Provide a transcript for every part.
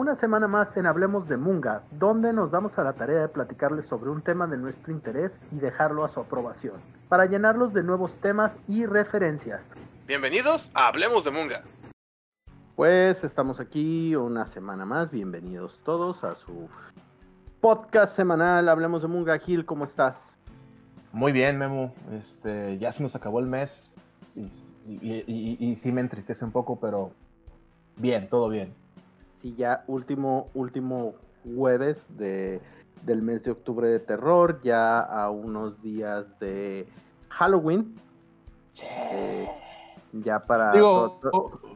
una semana más en Hablemos de Munga, donde nos damos a la tarea de platicarles sobre un tema de nuestro interés y dejarlo a su aprobación, para llenarlos de nuevos temas y referencias. Bienvenidos a Hablemos de Munga. Pues estamos aquí una semana más, bienvenidos todos a su podcast semanal Hablemos de Munga. Gil, ¿cómo estás? Muy bien, Memo. Este, ya se nos acabó el mes y, y sí me entristece un poco, pero bien, todo bien sí, ya último, último jueves de, del mes de octubre de terror, ya a unos días de Halloween. Ya para. Digo,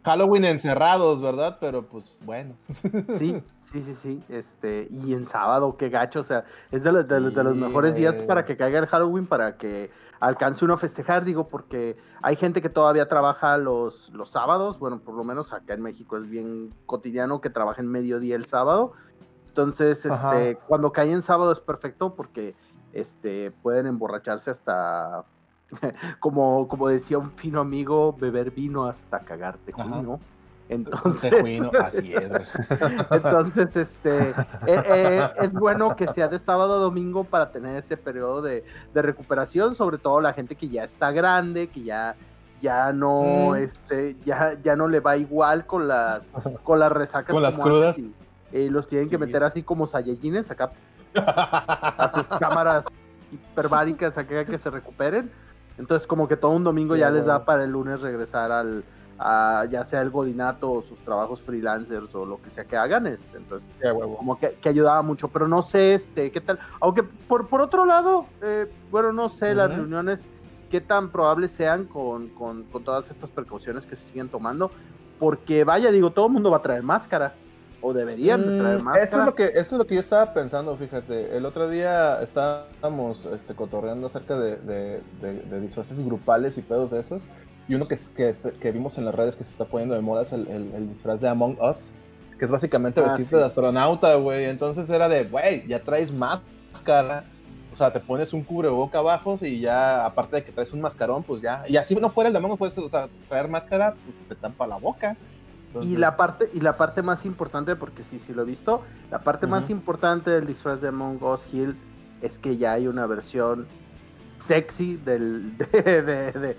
Halloween encerrados, ¿verdad? Pero pues bueno. Sí, sí, sí, sí. Este, y en sábado, qué gacho. O sea, es de, los, de, los mejores días para que caiga el Halloween, para que alcance uno a festejar, digo, porque hay gente que todavía trabaja los, los sábados. Bueno, por lo menos acá en México es bien cotidiano que trabajen mediodía el sábado. Entonces, este, cuando cae en sábado es perfecto porque este, pueden emborracharse hasta como, como decía un fino amigo, beber vino hasta cagarte, Juino. Entonces, así es. entonces, este, eh, eh, es bueno que sea de sábado a domingo para tener ese periodo de, recuperación, sobre todo la gente que ya está grande, que ya, ya no, mm. este, ya, ya no le va igual con las, con las resacas, con las crudas. Y, eh, los tienen que meter así como sayellines acá a sus cámaras hiperbáricas acá que se recuperen. Entonces como que todo un domingo ya les da para el lunes regresar al, a, ya sea el godinato o sus trabajos freelancers o lo que sea que hagan, este, entonces como que, ayudaba mucho, pero no sé, este, qué tal, aunque por, por otro lado, eh, bueno, no sé, las reuniones, qué tan probables sean con, con, con todas estas precauciones que se siguen tomando, porque vaya, digo, todo el mundo va a traer máscara o deberían de traer más. Mm, eso es lo que eso es lo que yo estaba pensando, fíjate. El otro día estábamos este, cotorreando acerca de, de, disfraces grupales y pedos de esos. Y uno que, que, que, vimos en las redes que se está poniendo de moda es el, el, disfraz de Among Us, que es básicamente ah, vestirte de astronauta, güey. Entonces era de, güey, ya traes máscara. O sea, te pones un cubreboca abajo y ya, aparte de que traes un mascarón, pues ya. Y así no fuera el de Among Us, puedes, o sea, traer máscara, pues te tampa la boca. Y la parte, y la parte más importante, porque sí, sí lo he visto, la parte más importante del disfraz de Among Us Hill es que ya hay una versión sexy del, del,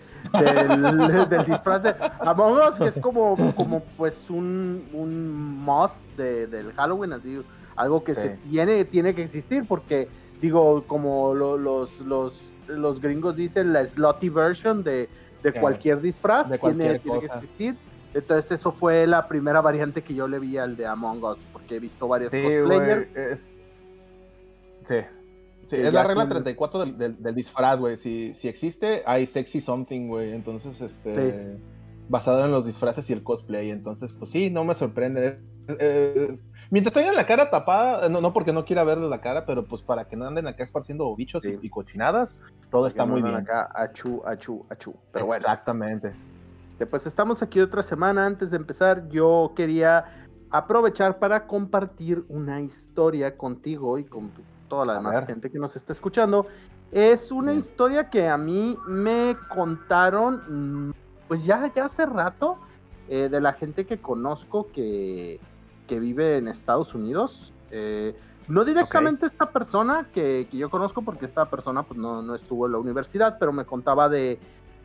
disfraz de Among Us, que es como, como pues un, un moss de, del Halloween, así, algo que se tiene, tiene que existir, porque digo, como los, los, los gringos dicen, la slotty version de, cualquier disfraz tiene, tiene que existir entonces eso fue la primera variante que yo le vi al de Among Us, porque he visto varias sí, cosplayers. Sí, sí es la regla 34 del, del, disfraz, güey. Si, si, existe, hay sexy something, güey. Entonces, este... Basado en los disfraces y el cosplay. Entonces, pues sí, no me sorprende. Eh, mientras tengan la cara tapada, no, no porque no quiera verles la cara, pero pues para que no anden acá esparciendo bichos y, cochinadas, todo está muy bien. acá, achu, achu. Pero Exactamente. Este, pues estamos aquí otra semana. Antes de empezar, yo quería aprovechar para compartir una historia contigo y con toda la demás gente que nos está escuchando. Es una historia que a mí me contaron, mm, pues ya, ya hace rato, eh, de la gente que conozco que, vive en Estados Unidos. Eh, no directamente esta persona que, yo conozco, porque esta persona pues, no, no, estuvo en la universidad, pero me contaba de,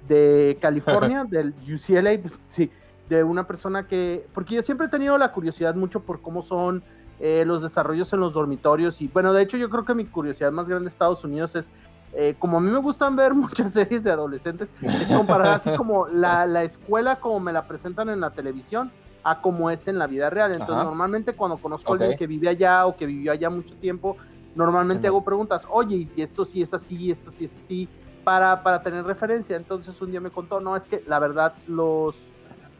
de California, del UCLA, sí, de una persona que, porque yo siempre he tenido la curiosidad mucho por cómo son eh, los desarrollos en los dormitorios y bueno, de hecho yo creo que mi curiosidad más grande de Estados Unidos es, eh, como a mí me gustan ver muchas series de adolescentes, es comparar así como la, la escuela como me la presentan en la televisión a como es en la vida real. Entonces, normalmente cuando conozco a alguien que vive allá o que vivió allá mucho tiempo, normalmente hago preguntas, oye, y esto sí es así, esto sí es así, para, para tener referencia. Entonces un día me contó, no, es que la verdad los,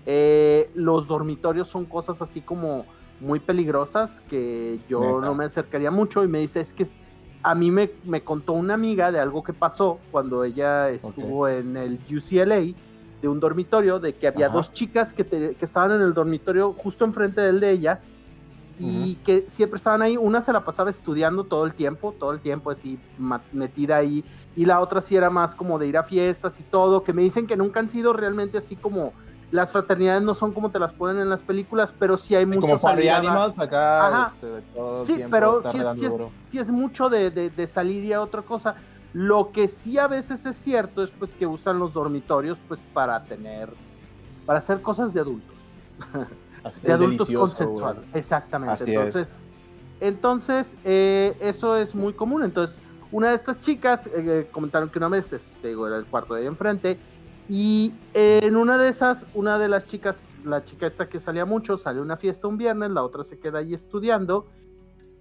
eh, los dormitorios son cosas así como muy peligrosas que yo no me acercaría mucho y me dice, es que a mí me, me, contó una amiga de algo que pasó cuando ella estuvo en el UCLA de un dormitorio, de que había dos chicas que, que, estaban en el dormitorio justo enfrente del de ella y que siempre estaban ahí. Una se la pasaba estudiando todo el tiempo, todo el tiempo así metida ahí, y la otra sí era más como de ir a fiestas y todo, que me dicen que nunca han sido realmente así como las fraternidades no son como te las ponen en las películas, pero sí hay mucho como Animals acá. Este, sí, pero sí es, mucho de, de, salir y a otra cosa. Lo que sí a veces es cierto es pues que usan los dormitorios pues para tener, para hacer cosas de adultos. de adultos consensuados. Exactamente. entonces, entonces eh, eso es muy común. Entonces, una de estas chicas eh, comentaron que una vez, este, era el cuarto de ahí enfrente, y en una de esas, una de las chicas, la chica esta que salía mucho, sale a una fiesta un viernes, la otra se queda ahí estudiando.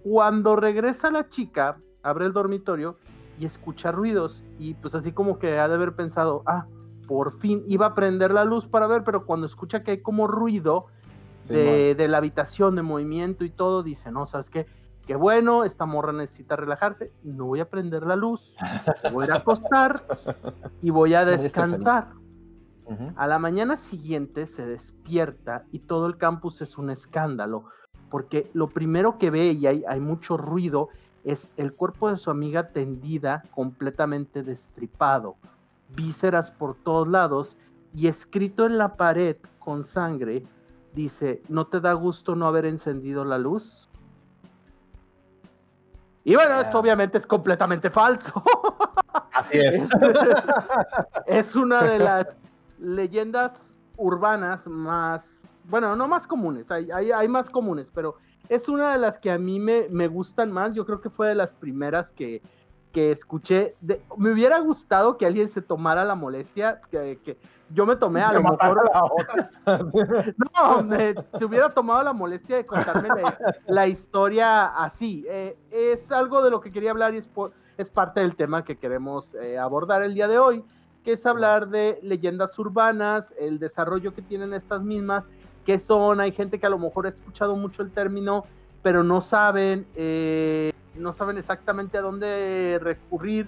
Cuando regresa la chica, abre el dormitorio y escucha ruidos y pues así como que ha de haber pensado, ah, por fin iba a prender la luz para ver, pero cuando escucha que hay como ruido de, de la habitación, de movimiento y todo, dice, no, ¿sabes qué? Qué bueno, esta morra necesita relajarse, no voy a prender la luz, voy a acostar y voy a descansar. A la mañana siguiente se despierta y todo el campus es un escándalo, porque lo primero que ve y hay, hay mucho ruido es el cuerpo de su amiga tendida, completamente destripado, vísceras por todos lados y escrito en la pared con sangre, dice, ¿no te da gusto no haber encendido la luz? Y bueno, esto obviamente es completamente falso. Así es. es una de las leyendas urbanas más, bueno, no más comunes, hay, hay, más comunes, pero es una de las que a mí me, me, gustan más. Yo creo que fue de las primeras que, que escuché. me hubiera gustado que alguien se tomara la molestia, que, que yo me tomé a lo mejor. no, se hubiera tomado la molestia de contarme la, historia así. Eh, es algo de lo que quería hablar y es, es parte del tema que queremos eh, abordar el día de hoy que es hablar de leyendas urbanas, el desarrollo que tienen estas mismas, qué son, hay gente que a lo mejor ha escuchado mucho el término, pero no saben, eh, no saben exactamente a dónde recurrir.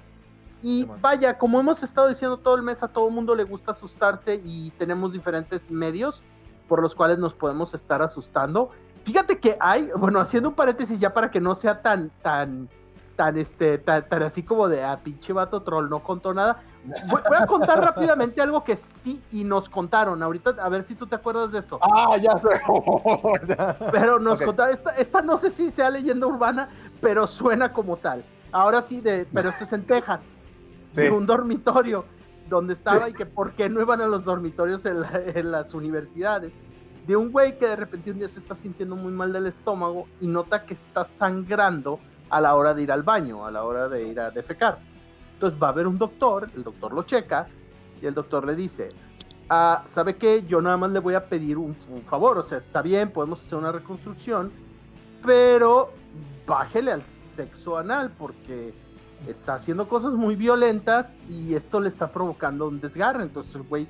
Y vaya, como hemos estado diciendo todo el mes, a todo el mundo le gusta asustarse y tenemos diferentes medios por los cuales nos podemos estar asustando. Fíjate que hay, bueno, haciendo un paréntesis ya para que no sea tan, tan, tan, este, tan, así como de, a ah, pinche vato troll, no contó nada. Voy, a contar rápidamente algo que sí y nos contaron. Ahorita, a ver si tú te acuerdas de esto. Ah, ya sé. pero nos contaron, esta, no sé si sea leyenda urbana, pero suena como tal. Ahora sí, de, pero esto es en Texas. En un dormitorio donde estaba y que por qué no iban a los dormitorios en, en las universidades. De un güey que de repente un día se está sintiendo muy mal del estómago y nota que está sangrando a la hora de ir al baño, a la hora de ir a defecar. Entonces va a haber un doctor, el doctor lo checa y el doctor le dice, ah, ¿sabe qué? Yo nada más le voy a pedir un, favor, o sea, está bien, podemos hacer una reconstrucción, pero bájele al sexo anal porque está haciendo cosas muy violentas y esto le está provocando un desgarre. Entonces el güey,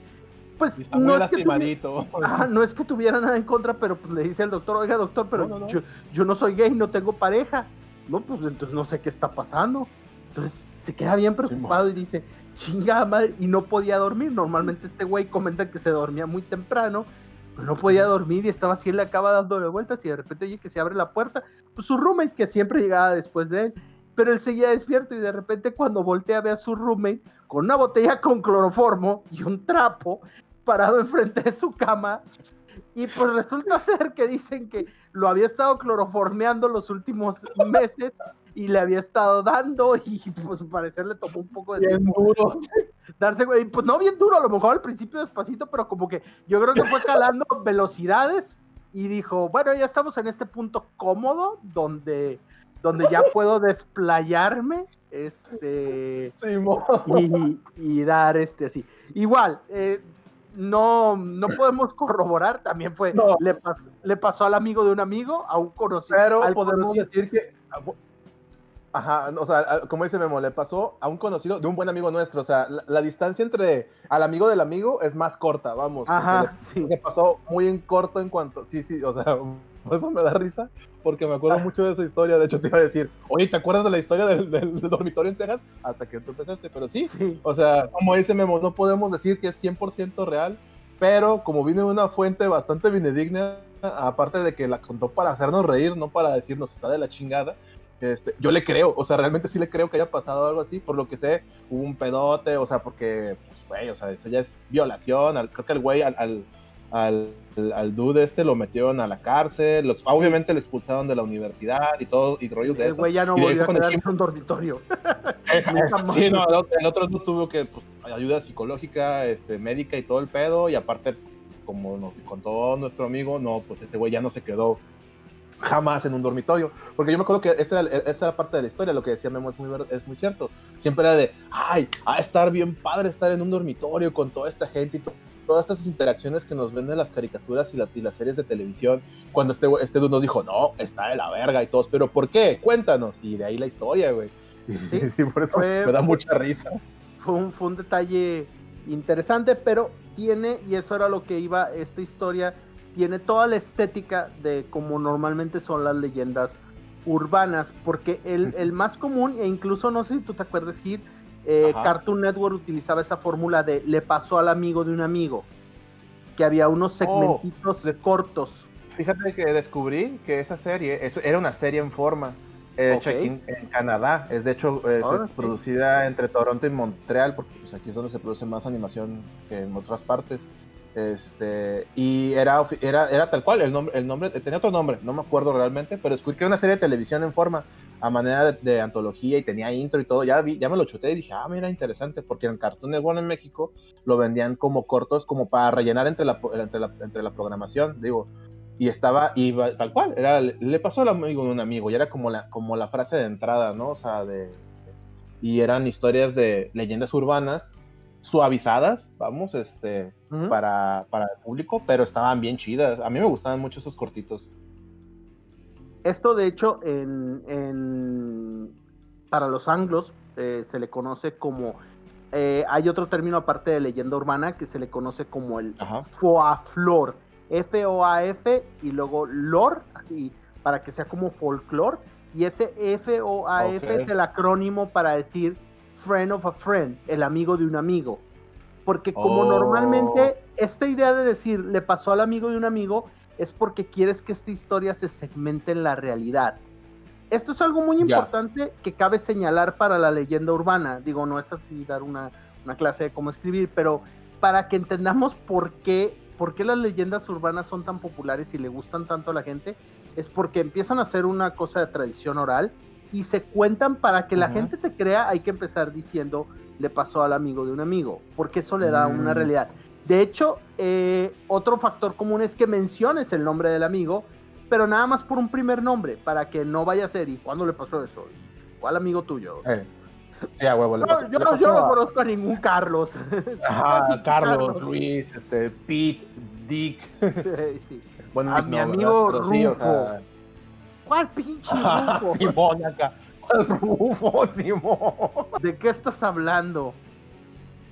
pues no es, que tuviera, no es que tuviera nada en contra, pero pues le dice al doctor, oiga doctor, pero Yo, yo no soy gay, no tengo pareja. No, pues entonces no sé qué está pasando. Entonces se queda bien preocupado y dice, chingada madre, y no podía dormir. Normalmente este güey comenta que se dormía muy temprano, pero no podía dormir y estaba así, él le acaba dándole vueltas y de repente oye que se abre la puerta, pues su roommate que siempre llegaba después de él, pero él seguía despierto y de repente cuando voltea ve a su roommate con una botella con cloroformo y un trapo parado enfrente de su cama y pues resulta ser que dicen que lo había estado cloroformeando los últimos meses y le había estado dando y pues parecer le tomó un poco de bien duro. darse güey pues no bien duro a lo mejor al principio despacito pero como que yo creo que fue calando velocidades y dijo bueno ya estamos en este punto cómodo donde donde ya puedo desplayarme este y, y, dar este así igual eh, no, no podemos corroborar, también fue, le, le, pasó al amigo de un amigo, a un conocido. Pero podemos decir que, ajá, o sea, como dice Memo, le pasó a un conocido de un buen amigo nuestro, o sea, la, distancia entre al amigo del amigo es más corta, vamos. Ajá, sí. Le pasó muy en corto en cuanto, sí, sí, o sea, por eso me da risa, porque me acuerdo mucho de esa historia. De hecho, te iba a decir, oye, ¿te acuerdas de la historia del, dormitorio en Texas? Hasta que tú empezaste, pero sí, sí. O sea, como dice Memo, no podemos decir que es 100% real, pero como viene de una fuente bastante binedigna, aparte de que la contó para hacernos reír, no para decirnos está de la chingada. Este, yo le creo, o sea, realmente sí le creo que haya pasado algo así, por lo que sé, hubo un pedote, o sea, porque, pues, güey, o sea, eso ya es violación, creo que el güey al al, al, dude este, lo metieron a la cárcel, los, obviamente lo expulsaron de la universidad y todo, y rollos de eso. El güey ya no volvió a quedarse en un dormitorio. sí, no, el, otro no tuvo que, pues, ayuda psicológica, este, médica y todo el pedo, y aparte, como nos contó nuestro amigo, no, pues ese güey ya no se quedó jamás en un dormitorio. Porque yo me acuerdo que esa era, esa era parte de la historia, lo que decía Memo es muy, es muy cierto. Siempre era de, ay, a estar bien padre estar en un dormitorio con toda esta gente y todas estas interacciones que nos venden las caricaturas y, y las series de televisión. Cuando este, este dude nos dijo, no, está de la verga y todos, pero ¿por qué? Cuéntanos. Y de ahí la historia, güey. Sí, por eso me da mucha risa. Fue un, fue un detalle interesante, pero tiene, y eso era lo que iba esta historia, tiene toda la estética de como normalmente son las leyendas urbanas, porque el, el más común, e incluso no sé si tú te acuerdas, ir eh, Cartoon Network utilizaba esa fórmula de le pasó al amigo de un amigo, que había unos oh, segmentitos cortos. Fíjate que descubrí que esa serie eso era una serie en forma. Eh, hecha en, Canadá, es de hecho es, ah, producida entre Toronto y Montreal, porque pues, aquí es donde se produce más animación que en otras partes. Este, y era, era, era tal cual, el nombre, el nombre, tenía otro nombre, no me acuerdo realmente, pero descubrí que era una serie de televisión en forma, a manera de, antología y tenía intro y todo, ya ya me lo chuté y dije, ah, mira, interesante, porque en Cartoon Network en México lo vendían como cortos, como para rellenar entre la, entre la, entre la programación, digo, y estaba, y tal cual, era, le pasó al amigo de un amigo, y era como la, como la frase de entrada, ¿no? O sea, de, y eran historias de leyendas urbanas suavizadas, vamos, este, para, para el público, pero estaban bien chidas. A mí me gustaban mucho esos cortitos. Esto, de hecho, en, en para los anglos eh, se le conoce como. Eh, hay otro término aparte de leyenda urbana que se le conoce como el foaflor. F-O-A-F y luego lore, así, para que sea como folklore. Y ese F-O-A-F es el acrónimo para decir friend of a friend, el amigo de un amigo. Porque como normalmente oh. esta idea de decir le pasó al amigo de un amigo es porque quieres que esta historia se segmente en la realidad. Esto es algo muy importante que cabe señalar para la leyenda urbana. Digo, no es así dar una, una clase de cómo escribir, pero para que entendamos por qué, por qué las leyendas urbanas son tan populares y le gustan tanto a la gente, es porque empiezan a ser una cosa de tradición oral y se cuentan para que la gente te crea, hay que empezar diciendo, le pasó al amigo de un amigo, porque eso le da una mm. realidad. De hecho, eh, otro factor común es que menciones el nombre del amigo, pero nada más por un primer nombre, para que no vaya a ser, ¿y cuándo le pasó eso? ¿Cuál amigo tuyo? Eh, sí, a huevo, no, yo, no, conozco a ningún Carlos. Ajá, Carlos, Luis, este, Pete, Dick. sí. Bueno, a mi amigo Rufo. ¿Cuál pinche Rufo? Simón acá. ¿Cuál Rufo, Simón? ¿De qué estás hablando?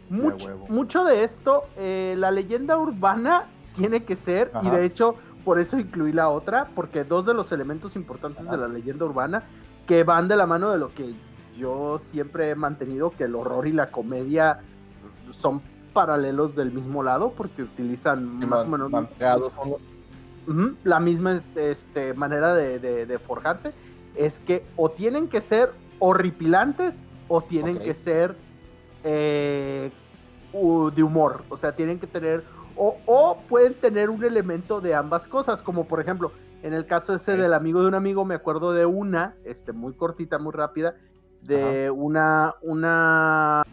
Mucho, mucho de esto, eh, la leyenda urbana tiene que ser, y de hecho, por eso incluí la otra, porque dos de los elementos importantes de la leyenda urbana que van de la mano de lo que yo siempre he mantenido, que el horror y la comedia son paralelos del mismo lado, porque utilizan más, o menos la misma este, manera de, forjarse, es que o tienen que ser horripilantes o tienen que ser eh, de humor, o sea, tienen que tener, o, pueden tener un elemento de ambas cosas, como por ejemplo, en el caso ese del amigo de un amigo, me acuerdo de una, este, muy cortita, muy rápida, de una, una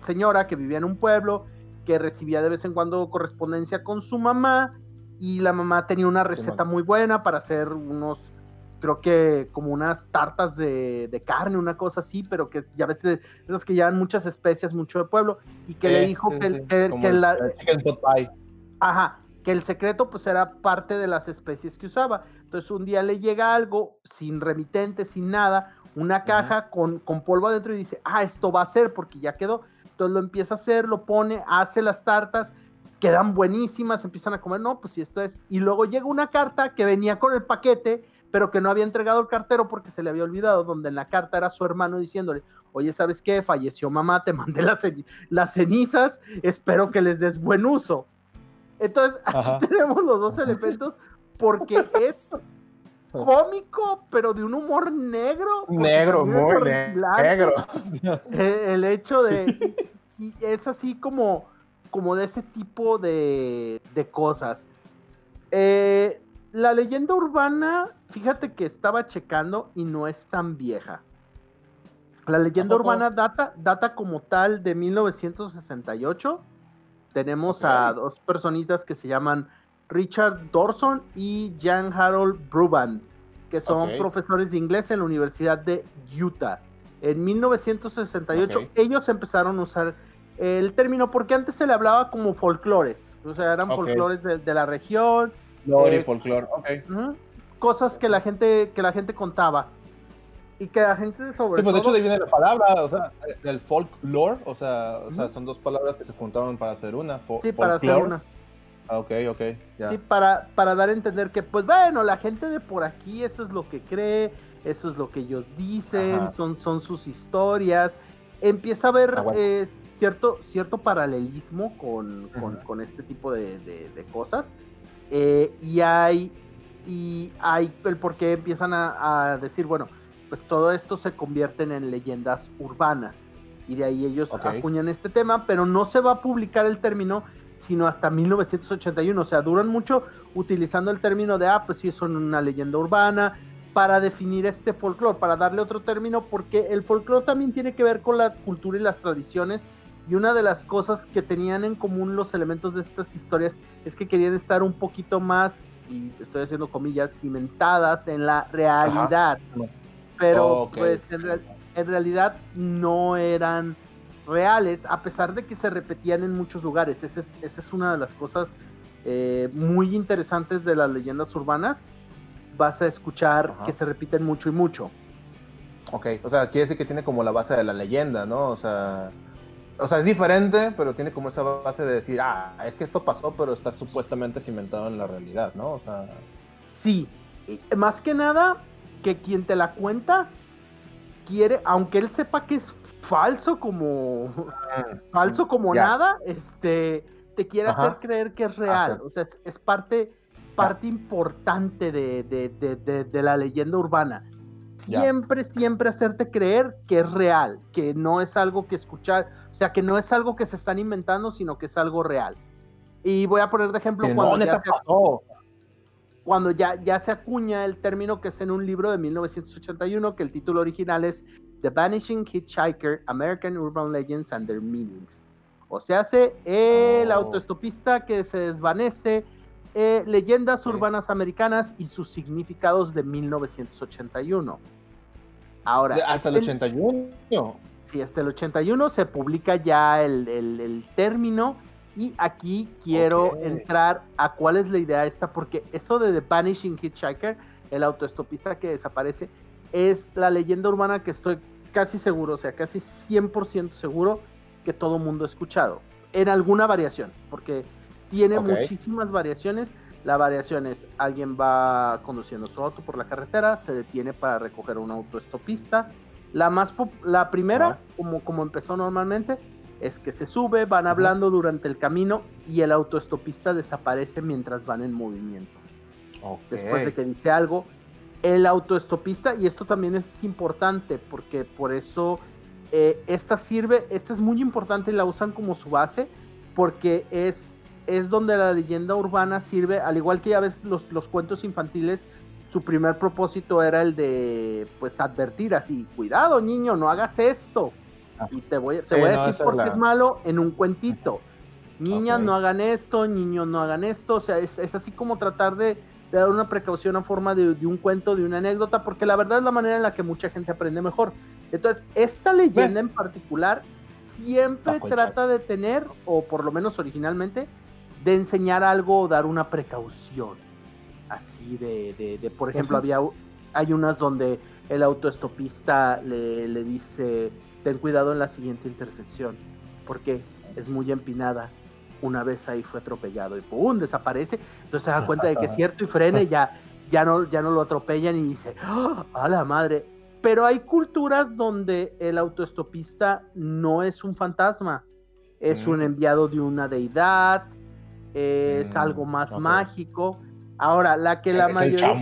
señora que vivía en un pueblo, que recibía de vez en cuando correspondencia con su mamá, y la mamá tenía una receta muy buena para hacer unos, creo que como unas tartas de, carne, una cosa así, pero que ya ves, esas que llevan muchas especias, mucho de pueblo, y que le dijo que, que, la... Ajá, que el secreto pues era parte de las especies que usaba. Entonces un día le llega algo sin remitente, sin nada, una caja con, con polvo adentro y dice, ah, esto va a ser porque ya quedó. Entonces lo empieza a hacer, lo pone, hace las tartas quedan buenísimas, empiezan a comer, no, pues si esto es. Y luego llega una carta que venía con el paquete, pero que no había entregado el cartero porque se le había olvidado, donde en la carta era su hermano diciéndole, oye, ¿sabes qué? Falleció mamá, te mandé las, las cenizas, espero que les des buen uso. Entonces, aquí tenemos los dos elementos porque es cómico, pero de un humor negro. Negro, muy negro. El, el hecho de... y es así como como de ese tipo de, de cosas. Eh, la leyenda urbana, fíjate que estaba checando y no es tan vieja. La leyenda urbana data, data como tal de 1968. Tenemos a dos personitas que se llaman Richard Dorson y Jan Harold Bruband, que son profesores de inglés en la Universidad de Utah. En 1968 ellos empezaron a usar el término porque antes se le hablaba como folclores, o sea, eran folclores de, la región. Eh, folclore, Cosas que la gente que la gente contaba y que la gente sobre sí, pues de hecho de ahí viene la palabra, o sea, del folklore, o sea, o sea, son dos palabras que se juntaban para hacer una. sí, para hacer una. Ah, ok, ok. Sí, para, para dar a entender que, pues bueno, la gente de por aquí, eso es lo que cree, eso es lo que ellos dicen, son, son sus historias. Empieza a haber ah, eh, cierto, cierto paralelismo con, con, este tipo de, de, cosas. Eh, y hay, y hay el por qué empiezan a, decir, bueno, pues todo esto se convierten en leyendas urbanas. Y de ahí ellos acuñan este tema, pero no se va a publicar el término sino hasta 1981. O sea, duran mucho utilizando el término de, ah, pues sí, son una leyenda urbana, para definir este folclore, para darle otro término, porque el folclore también tiene que ver con la cultura y las tradiciones. Y una de las cosas que tenían en común los elementos de estas historias es que querían estar un poquito más, y estoy haciendo comillas, cimentadas en la realidad. Pero pues en realidad no eran reales, a pesar de que se repetían en muchos lugares. Esa es, una de las cosas eh, muy interesantes de las leyendas urbanas. Vas a escuchar que se repiten mucho y mucho. Ok, o sea, quiere decir que tiene como la base de la leyenda, ¿no? O sea, o sea, es diferente, pero tiene como esa base de decir, ah, es que esto pasó, pero está supuestamente cimentado en la realidad, ¿no? O sea... Sí, más que nada, que quien te la cuenta quiere, aunque él sepa que es falso como falso como nada, este te quiere hacer creer que es real. O sea, es, parte, parte importante de, de, la leyenda urbana. Siempre, siempre hacerte creer que es real, que no es algo que escuchar, o sea, que no es algo que se están inventando, sino que es algo real. Y voy a poner de ejemplo cuando ya se cuando ya, ya se acuña el término que es en un libro de 1981, que el título original es The Vanishing Hitchhiker, American Urban Legends and Their Meanings. O sea, hace el oh. autoestopista que se desvanece, eh, leyendas urbanas americanas y sus significados de 1981. Ahora. ¿Hasta el 81? Este sí, hasta el 81 se publica ya el, el, el término y aquí quiero entrar a cuál es la idea esta, porque eso de The Vanishing Hitchhiker, el autoestopista que desaparece, es la leyenda urbana que estoy casi seguro, o sea, casi 100% seguro que todo mundo ha escuchado, en alguna variación, porque tiene muchísimas variaciones. La variación es alguien va conduciendo su auto por la carretera, se detiene para recoger un autoestopista. La más la primera, como, como empezó normalmente, es que se sube, van hablando durante el camino y el autoestopista desaparece mientras van en movimiento. Después de que dice algo, el autoestopista, y esto también es importante porque por eso eh, esta sirve, esta es muy importante y la usan como su base porque es, es donde la leyenda urbana sirve, al igual que ya ves los, los cuentos infantiles, su primer propósito era el de pues advertir así, cuidado niño, no hagas esto y te voy, te voy a decir por qué es malo en un cuentito. Niñas no hagan esto, niños no hagan esto. O sea, es, así como tratar de, dar una precaución a forma de, un cuento, de una anécdota, porque la verdad es la manera en la que mucha gente aprende mejor. Entonces, esta leyenda en particular siempre trata de tener, o por lo menos originalmente, de enseñar algo o dar una precaución. Así de, de, por ejemplo, había hay unas donde el autoestopista le, le dice ten cuidado en la siguiente intersección, porque es muy empinada. Una vez ahí fue atropellado y ¡pum! desaparece. Entonces se da cuenta de que es cierto y frena y ya, ya, no, ya no lo atropellan y dice, ¡Ah, ¡a la madre! Pero hay culturas donde el autoestopista no es un fantasma, es un mm. enviado de una deidad, es mm, algo más mágico. Ahora, la que la mayoría.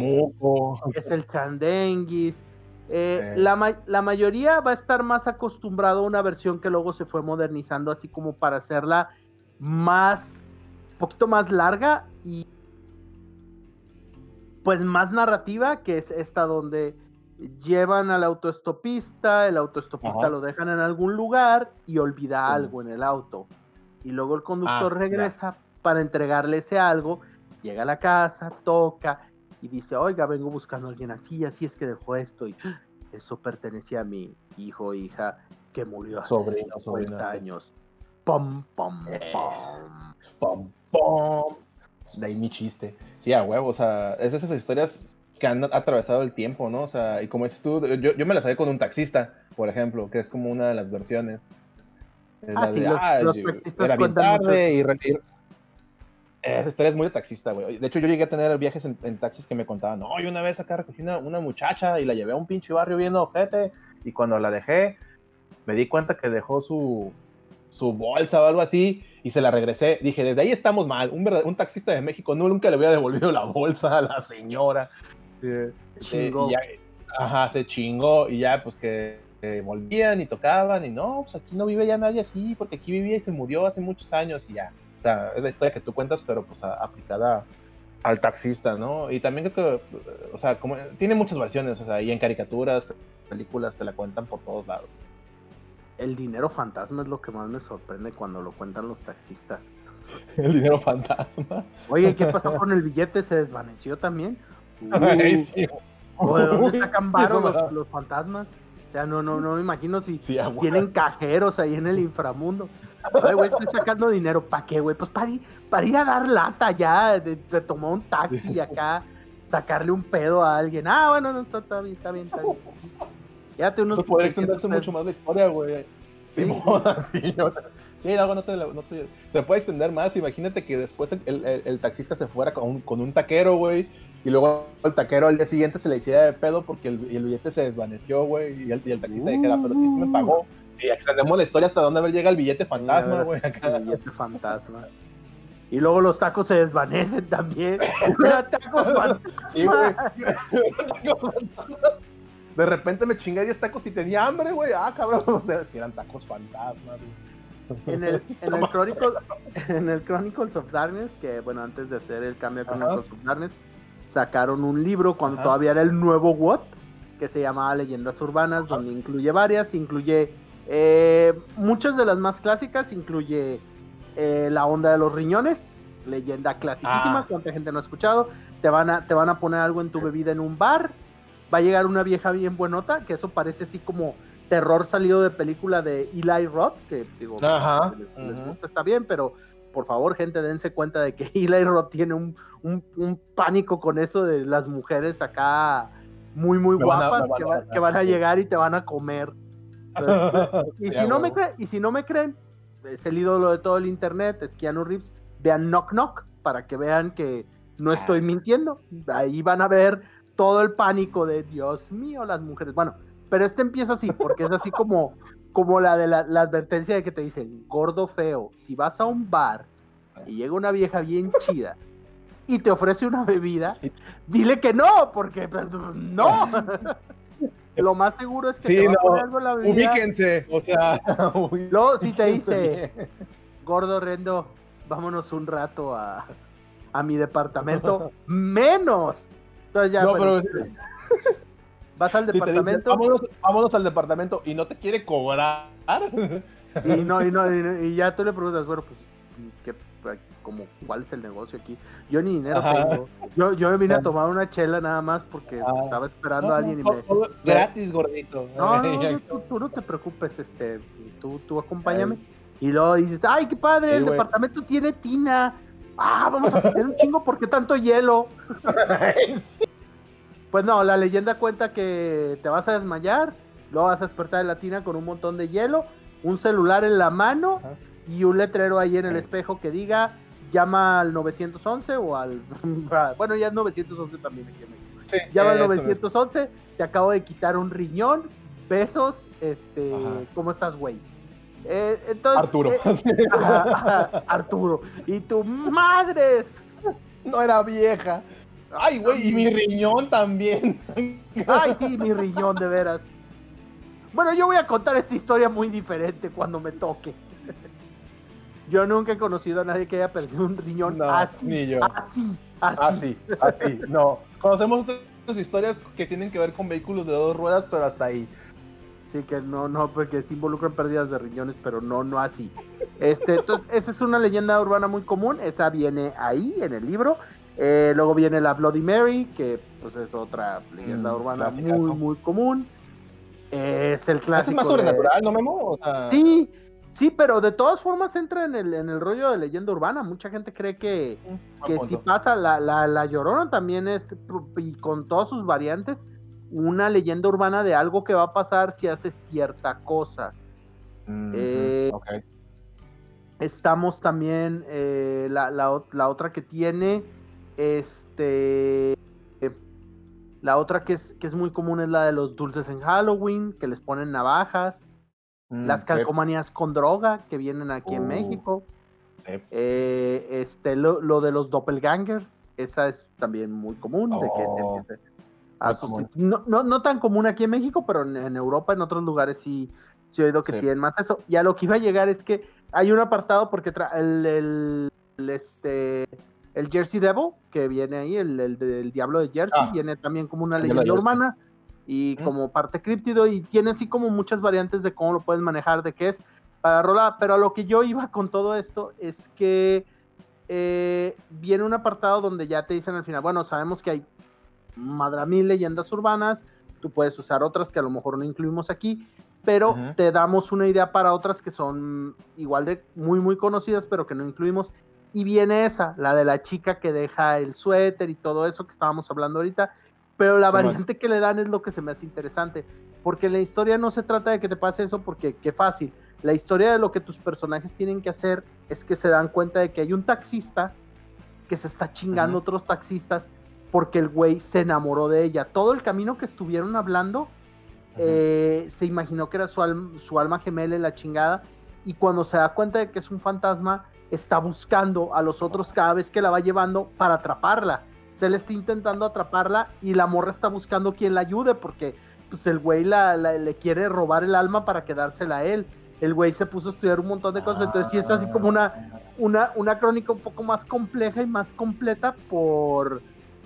Es el chandenguis. Eh, la, la, mayoría va a estar más acostumbrado a una versión que luego se fue modernizando, así como para hacerla más, un poquito más larga y pues más narrativa, que es esta donde llevan al autoestopista, el autoestopista lo dejan en algún lugar y olvida algo en el auto. Y luego el conductor ah, regresa para entregarle ese algo, llega a la casa, toca y dice, oiga, vengo buscando a alguien así, así es que dejó esto y eso pertenecía a mi hijo o hija que murió hace 50 años. Pom, pom, eh, pom. Pom, De ahí mi chiste. Sí, a huevo, o sea, es de esas historias que han atravesado el tiempo, ¿no? O sea, y como dices tú, yo, yo me la sabía con un taxista, por ejemplo, que es como una de las versiones. Ah, sí, los, ah, taxistas cuentan y, esa historia es muy de taxista, güey. De hecho, yo llegué a tener viajes en, taxis que me contaban, no, yo una vez acá recogí una, una, muchacha y la llevé a un pinche barrio bien ojete, y cuando la dejé, me di cuenta que dejó su, su bolsa o algo así, y se la regresé. Dije, desde ahí estamos mal. Un, un taxista de México nunca le había devolvido la bolsa a la señora. Eh, ajá, se chingó, y ya, pues que volvían y tocaban, y no, pues aquí no vive ya nadie así, porque aquí vivía y se murió hace muchos años, y ya o sea, es la historia que tú cuentas, pero pues aplicada al taxista, ¿no? Y también creo que, o sea, como tiene muchas versiones, o sea, y en caricaturas, películas, te la cuentan por todos lados. El dinero fantasma es lo que más me sorprende cuando lo cuentan los taxistas. El dinero fantasma. Oye, ¿qué pasó con el billete? ¿Se desvaneció también? Uh, ¿De dónde sacan varo los, fantasmas? O sea, no, no, no me imagino si tienen cajeros ahí en el inframundo. Ay, güey, estoy sacando dinero. ¿Para qué, güey? Pues para ir, para ir a dar lata ya, de, tomar un taxi y acá, sacarle un pedo a alguien. Ah, bueno, no, está, bien, está bien, está bien. Ya te unos. Pues puede extenderse mucho más la historia, güey. Sí, sí, sí no, no, te, no te, te, puede extender más. Imagínate que después el, el, el taxista se fuera con un, con un taquero, güey. Y luego el taquero al día siguiente se le hiciera de pedo porque el, el billete se desvaneció, güey. Y el, y el taxista dijera, pero sí, sí me pagó. Y extendemos la historia hasta dónde llega el billete fantasma, güey. El billete fantasma. Y luego los tacos se desvanecen también. tacos fantasma. De repente me chingué 10 tacos y tenía hambre, güey. Ah, cabrón. O sea, que eran tacos fantasmas, En el, en, el Chronicle, en el Chronicles of Darkness, que bueno, antes de hacer el cambio a Chronicles of Darkness, sacaron un libro cuando todavía era el nuevo WOT, que se llamaba Leyendas Urbanas, donde incluye varias, incluye eh, muchas de las más clásicas incluye eh, La Onda de los Riñones, leyenda clasiquísima, ah. cuánta gente no ha escuchado. Te van, a, te van a poner algo en tu bebida en un bar. Va a llegar una vieja bien buenota, que eso parece así como terror salido de película de Eli Roth, que digo, les, gusta, está bien, pero por favor, gente, dense cuenta de que Eli Roth tiene un, pánico con eso de las mujeres acá muy, muy guapas que, van a llegar y te van a comer y, si no me creen, y si no me creen, es el ídolo de todo el internet, es Keanu Reeves, vean Knock Knock para que vean que no estoy ah. mintiendo. Ahí van a ver todo el pánico de Dios mío, las mujeres. Bueno, pero este empieza así, porque es así como, como la de la, advertencia de que te dicen, gordo feo, si vas a un bar y llega una vieja bien chida y te ofrece una bebida, dile que no, porque pues, no. lo más seguro es que te va a poner algo en la bebida. Ubíquense, o sea. Luego, si te dice, gordo Rendo, vámonos un rato a, a mi departamento, menos. Entonces ya, no, pero... vas al departamento. vámonos, al departamento y no te quiere cobrar. Sí, no, y, no, y, ya tú le preguntas, bueno, pues, ¿qué, como cuál es el negocio aquí. Yo ni dinero tengo. Yo, yo me vine a tomar una chela nada más porque ah. estaba esperando a alguien y me. Gratis, gordito. No, tú, no te preocupes, este, tú, tú acompáñame. Y luego dices, ay, qué padre, el departamento tiene tina. Ah, vamos a pistear un chingo, ¿por qué tanto hielo? pues no, la leyenda cuenta que te vas a desmayar, luego vas a despertar en la tina con un montón de hielo, un celular en la mano y un letrero ahí en el espejo que diga llama al 911 o al. bueno, ya es 911 también aquí en México. llama al 911, te acabo de quitar un riñón, besos, este. ¿Cómo estás, güey? Eh, entonces, Arturo. Eh, Arturo. Y tu madres. No era vieja. Ay, güey, y mi riñón también. Ay, sí, mi riñón, de veras. Bueno, yo voy a contar esta historia muy diferente cuando me toque. Yo nunca he conocido a nadie que haya perdido un riñón así, ni yo. así, así, así, no. Conocemos otras historias que tienen que ver con vehículos de dos ruedas, pero hasta ahí. Sí, que no, no, porque se involucran pérdidas de riñones, pero no, no así. Este, entonces, esa es una leyenda urbana muy común, esa viene ahí en el libro. Eh, luego viene la Bloody Mary, que pues es otra leyenda mm, urbana muy, muy común. Es el clásico. Es más sobrenatural, ¿no, Memo? Sí, sí, pero de todas formas entra en el, en el rollo de leyenda urbana. Mucha gente cree que, que si pasa la, la, la Llorona también es, y con todas sus variantes, una leyenda urbana de algo que va a pasar si hace cierta cosa. Eh, estamos también, eh, la, la, otra que tiene, este, la otra que es, que es muy común es la de los dulces en Halloween, que les ponen navajas. Mm, las calcomanías con droga que vienen aquí en uh, México. Eh, este, lo, de los doppelgangers, esa es también muy común, de que oh. no, no, no, tan común aquí en México, pero en, Europa, en otros lugares sí, sí he oído que tienen más eso. Y a lo que iba a llegar es que hay un apartado porque el, el, este, el Jersey Devil, que viene ahí, el, el, Diablo de Jersey, ah. viene también como una leyenda urbana y como parte críptido y tiene así como muchas variantes de cómo lo puedes manejar, de qué es para rolar, pero a lo que yo iba con todo esto es que eh, viene un apartado donde ya te dicen al final, bueno, sabemos que hay madramil leyendas urbanas, tú puedes usar otras que a lo mejor no incluimos aquí, pero te damos una idea para otras que son igual de muy, muy conocidas, pero que no incluimos. Y viene esa, la de la chica que deja el suéter y todo eso que estábamos hablando ahorita. Pero la variante que le dan es lo que se me hace interesante. Porque la historia no se trata de que te pase eso porque qué fácil. La historia de lo que tus personajes tienen que hacer es que se dan cuenta de que hay un taxista que se está chingando otros taxistas porque el güey se enamoró de ella. Todo el camino que estuvieron hablando eh, se imaginó que era su, su alma gemela la chingada. Y cuando se da cuenta de que es un fantasma, está buscando a los otros cada vez que la va llevando para atraparla. Se le está intentando atraparla y la morra está buscando quien la ayude porque pues el güey la, le quiere robar el alma para quedársela a él. El güey se puso a estudiar un montón de cosas, entonces sí es así como una, una, una crónica un poco más compleja y más completa por,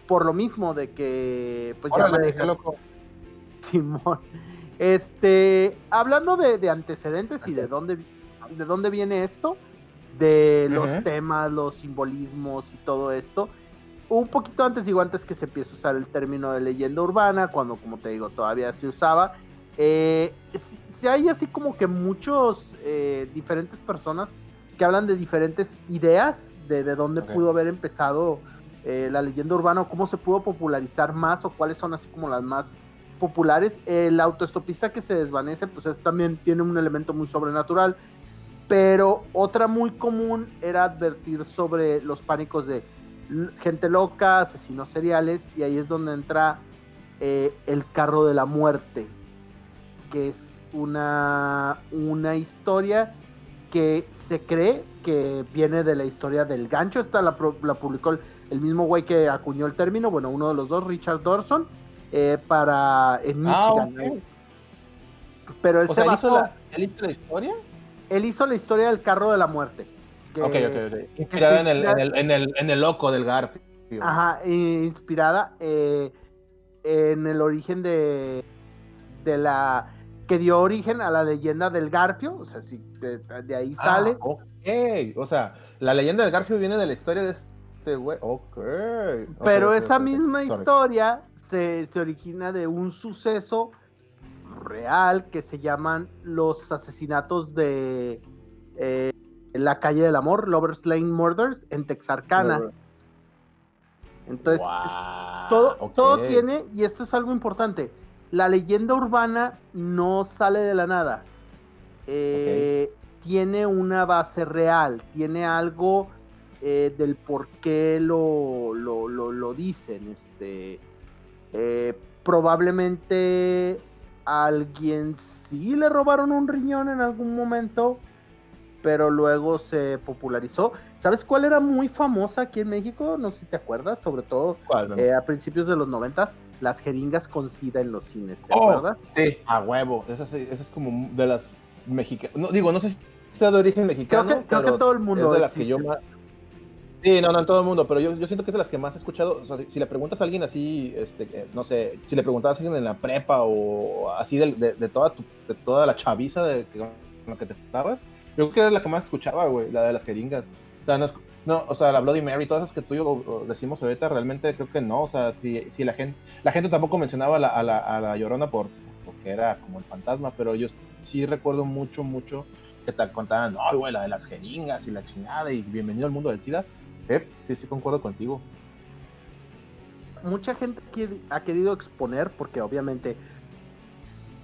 por lo mismo de que pues ya maneja... loco. Simón. Este, hablando de, antecedentes y de dónde, de dónde viene esto, de los temas, los simbolismos y todo esto. Un poquito antes, digo, antes que se empiece a usar el término de leyenda urbana, cuando, como te digo, todavía se usaba, eh, si, hay así como que muchos eh, diferentes personas que hablan de diferentes ideas de, de dónde pudo haber empezado eh, la leyenda urbana o cómo se pudo popularizar más o cuáles son así como las más populares. El autoestopista que se desvanece, pues es, también tiene un elemento muy sobrenatural. Pero otra muy común era advertir sobre los pánicos de gente loca, asesinos seriales, y ahí es donde entra eh, el carro de la muerte, que es una, una historia que se cree que viene de la historia del gancho. Esta la, publicó el, mismo güey que acuñó el término, bueno, uno de los dos, Richard Dorson, eh, para en ah, Michigan. Pero él se basó, ¿Él hizo la historia? Él hizo la historia del carro de la muerte. Ok, ok, ok. Inspirada en el, en, el, en, el, en el loco del Garfio. Ajá, inspirada eh, en el origen de, de la que dio origen a la leyenda del Garfio, o sea, sí, de, ahí ah, sale. ok, o sea, la leyenda del Garfio viene de la historia de este güey, ok. Pero esa misma historia se, se, origina de un suceso real que se llaman los asesinatos de eh, la calle del amor, Lovers Lane Murders, en Texarkana. Entonces, todo, todo tiene, y esto es algo importante, la leyenda urbana no sale de la nada. Eh, tiene una base real, tiene algo eh, del por qué lo, lo, lo, dicen. Este, probablemente alguien sí le robaron un riñón en algún momento, pero luego se popularizó. ¿Sabes cuál era muy famosa aquí en México? No sé si te acuerdas, sobre todo eh, a principios de los noventas, las jeringas con sida en los cines, ¿te oh, acuerdas? Sí, a huevo. Esa, es como de las mexicanas. No, digo, no sé sea de origen mexicano. Creo que, creo que todo el mundo. Es de las que yo más... Sí, no, no en todo el mundo, pero yo, yo siento que es de las que más he escuchado. O sea, si, le preguntas a alguien así, este, eh, no sé, si le preguntabas a alguien en la prepa o así de, de, toda, tu, de toda la chaviza de, con la que te estabas, yo creo que es la que más escuchaba, güey, la de las jeringas. O sea, no, no, o sea, la Bloody Mary, todas esas que tú y yo decimos ahorita, realmente creo que no. O sea, si, si la gente la gente tampoco mencionaba a la, a la, a la Llorona por, porque era como el fantasma, pero yo sí recuerdo mucho, mucho que te contaban, no, güey, la de las jeringas y la chingada y bienvenido al mundo del SIDA. Eh, sí, sí, concuerdo contigo. Mucha gente ha querido exponer, porque obviamente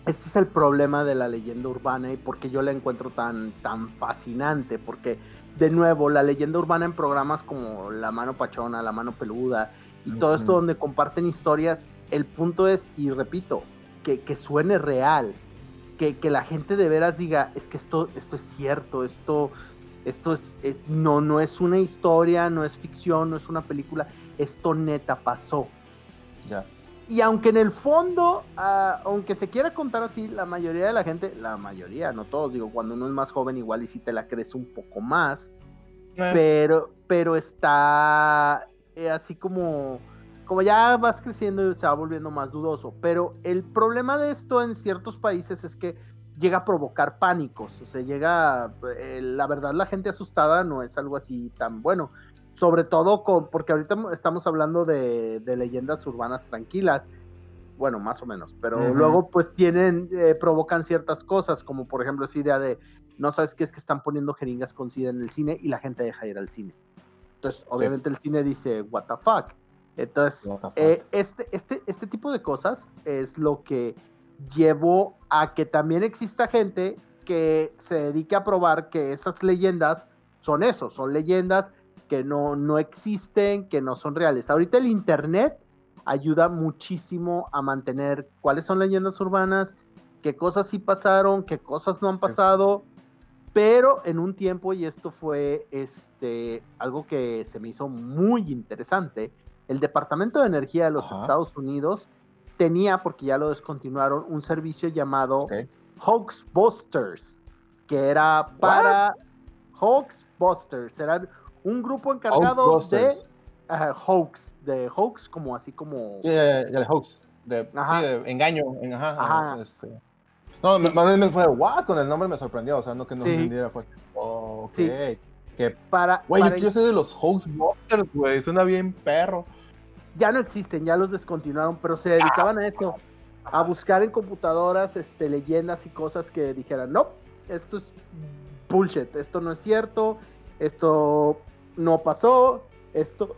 este es el problema de la leyenda urbana y porque yo la encuentro tan, tan fascinante, porque de nuevo, la leyenda urbana en programas como La Mano Pachona, La Mano Peluda y todo esto donde comparten historias, el punto es, y repito, que, que suene real, que, que, la gente de veras diga, es que esto, esto es cierto, esto, esto es, no, no es una historia, no es ficción, no es una película, esto neta pasó. Ya. Y aunque en el fondo, ah, aunque se quiera contar así, la mayoría de la gente, la mayoría, no todos, digo, cuando uno es más joven igual y si te la crees un poco más, eh. pero, pero está eh, así como, como ya vas creciendo y se va volviendo más dudoso. Pero el problema de esto en ciertos países es que llega a provocar pánicos, o sea, llega, eh, la verdad la gente asustada no es algo así tan bueno sobre todo con, porque ahorita estamos hablando de, leyendas urbanas tranquilas, bueno, más o menos, pero luego pues tienen, eh, provocan ciertas cosas, como por ejemplo esa idea de, no sabes qué es que están poniendo jeringas con SIDA en el cine y la gente deja ir al cine. Entonces, obviamente el cine dice, what the fuck. Entonces, eh, este, este, este tipo de cosas es lo que llevó a que también exista gente que se dedique a probar que esas leyendas son eso, son leyendas que no, no existen, que no son reales. Ahorita el Internet ayuda muchísimo a mantener cuáles son leyendas urbanas, qué cosas sí pasaron, qué cosas no han pasado, pero en un tiempo, y esto fue este, algo que se me hizo muy interesante, el Departamento de Energía de los Estados Unidos tenía, porque ya lo descontinuaron, un servicio llamado Hoaxbusters, que era para Hoaxbusters, eran un grupo encargado de hoax, de hoax, como así como. Sí, el hoax, de, engaño. ajá, este. No, más bien me fue, what? Con el nombre me sorprendió, o sea, no que no entendiera, fue, ok. Sí. Que, para, güey, yo sé de los hoaxbusters, güey, suena bien perro. Ya no existen, ya los descontinuaron, pero se dedicaban a esto, a buscar en computadoras este, leyendas y cosas que dijeran, no, esto es bullshit, esto no es cierto, esto no pasó, esto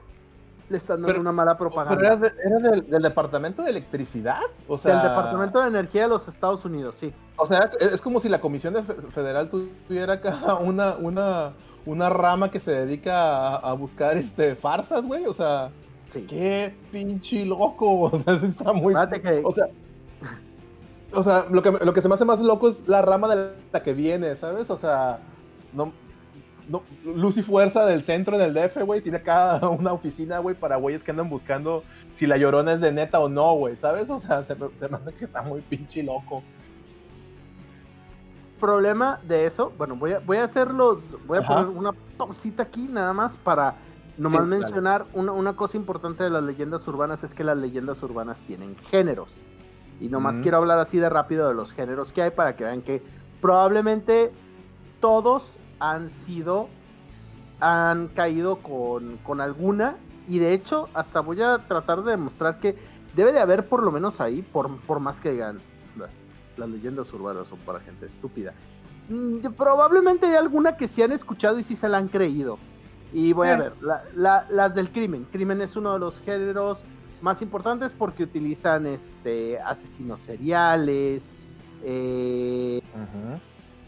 le están dando una mala propaganda. Pero era, del, Departamento de Electricidad, o sea... Del Departamento de Energía de los Estados Unidos, sí. O sea, es como si la Comisión Federal tuviera acá una, una, una rama que se dedica a, buscar este farsas, güey, o sea... Sí. Qué pinche loco, o sea, está muy... Que... O sea... O sea, lo que, lo que se me hace más loco es la rama de la que viene, ¿sabes? O sea, no, no, luz y fuerza del centro del DF, güey, tiene acá una oficina, güey, para güeyes que andan buscando si la llorona es de neta o no, güey, ¿sabes? O sea, se, me hace que está muy pinche loco. Problema de eso, bueno, voy a, voy a hacer los, voy a poner una pausita aquí nada más para nomás mencionar una, una, cosa importante de las leyendas urbanas es que las leyendas urbanas tienen géneros. Y nomás quiero hablar así de rápido de los géneros que hay para que vean que probablemente todos han sido, han caído con, con alguna y de hecho hasta voy a tratar de demostrar que debe de haber por lo menos ahí, por, por más que digan, las leyendas urbanas son para gente estúpida. Mm, probablemente hay alguna que sí han escuchado y sí se la han creído. Y voy a ver, las del crimen. Crimen es uno de los géneros más importantes porque utilizan este asesinos seriales, eh,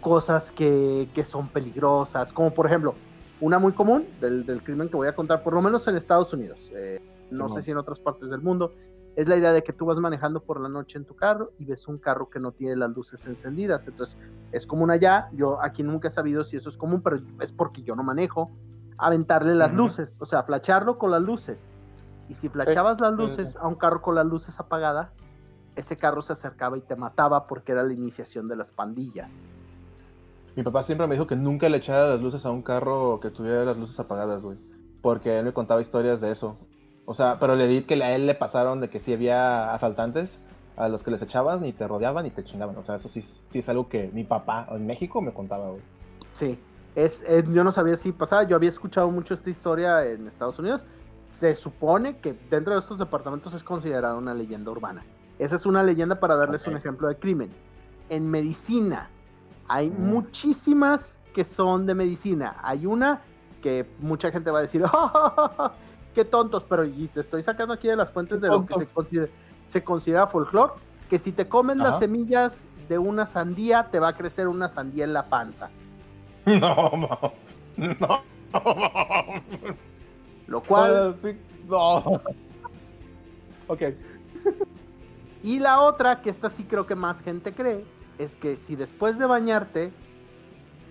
cosas que, son peligrosas, como por ejemplo, una muy común del, crimen que voy a contar, por lo menos en Estados Unidos, eh, no sé si en otras partes del mundo, es la idea de que tú vas manejando por la noche en tu carro y ves un carro que no tiene las luces encendidas. Entonces, es común allá. Yo aquí nunca he sabido si eso es común, pero es porque yo no manejo. Aventarle las luces, o sea, flacharlo con las luces. Y si flachabas las luces a un carro con las luces apagadas, ese carro se acercaba y te mataba porque era la iniciación de las pandillas. Mi papá siempre me dijo que nunca le echara las luces a un carro que tuviera las luces apagadas, güey. Porque él me contaba historias de eso. O sea, pero le di que a él le pasaron de que sí había asaltantes a los que les echaban y te rodeaban y te chingaban. O sea, eso sí, sí es algo que mi papá en México me contaba, güey. Sí, es, yo no sabía si pasaba, yo había escuchado mucho esta historia en Estados Unidos. Se supone que dentro de estos departamentos es considerada una leyenda urbana. Esa es una leyenda para darles un ejemplo de crimen. En medicina hay mm. muchísimas que son de medicina. Hay una que mucha gente va a decir, ¡Oh, qué tontos, pero y te estoy sacando aquí de las fuentes de lo que se considera, se considera folclore, que si te comes las semillas de una sandía, te va a crecer una sandía en la panza. No, no, no. Lo cual... Sí, no. ok. Y la otra, que esta sí creo que más gente cree, es que si después de bañarte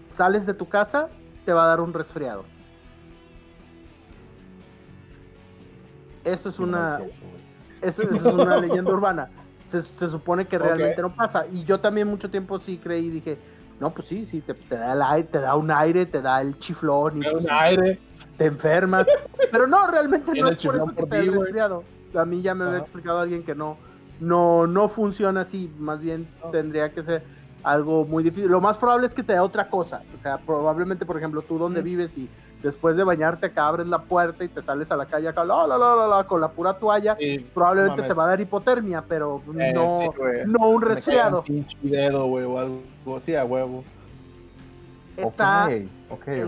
sales de tu casa, te va a dar un resfriado. Eso es una. Eso, es una leyenda urbana. Se, supone que realmente no pasa. Y yo también mucho tiempo sí creí y dije, no, pues sí, sí, te, da el aire, te da un aire, te da el chiflón. Y te, un aire. te enfermas. Pero no, realmente no es por eso que te da resfriado. A mí ya me había explicado alguien que no, no, no funciona así. Más bien tendría que ser algo muy difícil. Lo más probable es que te dé otra cosa. O sea, probablemente, por ejemplo, tú donde vives y después de bañarte acá abres la puerta y te sales a la calle acá la, la, la, con la pura toalla, probablemente te va a dar hipotermia, pero eh, no, no un resfriado. Un pinche dedo, güey, o algo así a huevo. Está el,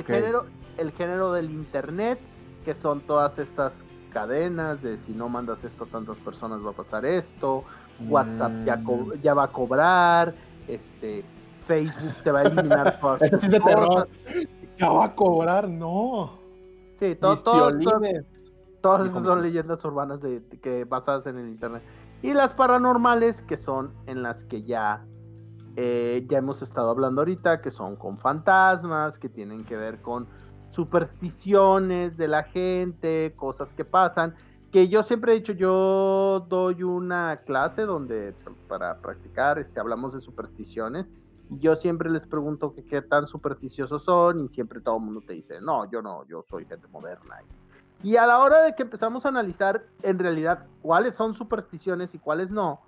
Género, el género del internet, que son todas estas cadenas de si no mandas esto a tantas personas va a pasar esto, WhatsApp ya, mm. ya va a cobrar, este, Facebook te va a eliminar todas Ya va a cobrar, no. Sí, todo, todo, todas esas son leyendas urbanas de, que basadas en el internet. Y las paranormales, que son en las que ya, eh, ya hemos estado hablando ahorita, que son con fantasmas, que tienen que ver con supersticiones de la gente, cosas que pasan que yo siempre he dicho, yo doy una clase donde para practicar, este, hablamos de supersticiones y yo siempre les pregunto qué tan supersticiosos son y siempre todo el mundo te dice, no, yo no, yo soy gente moderna. Y a la hora de que empezamos a analizar en realidad cuáles son supersticiones y cuáles no,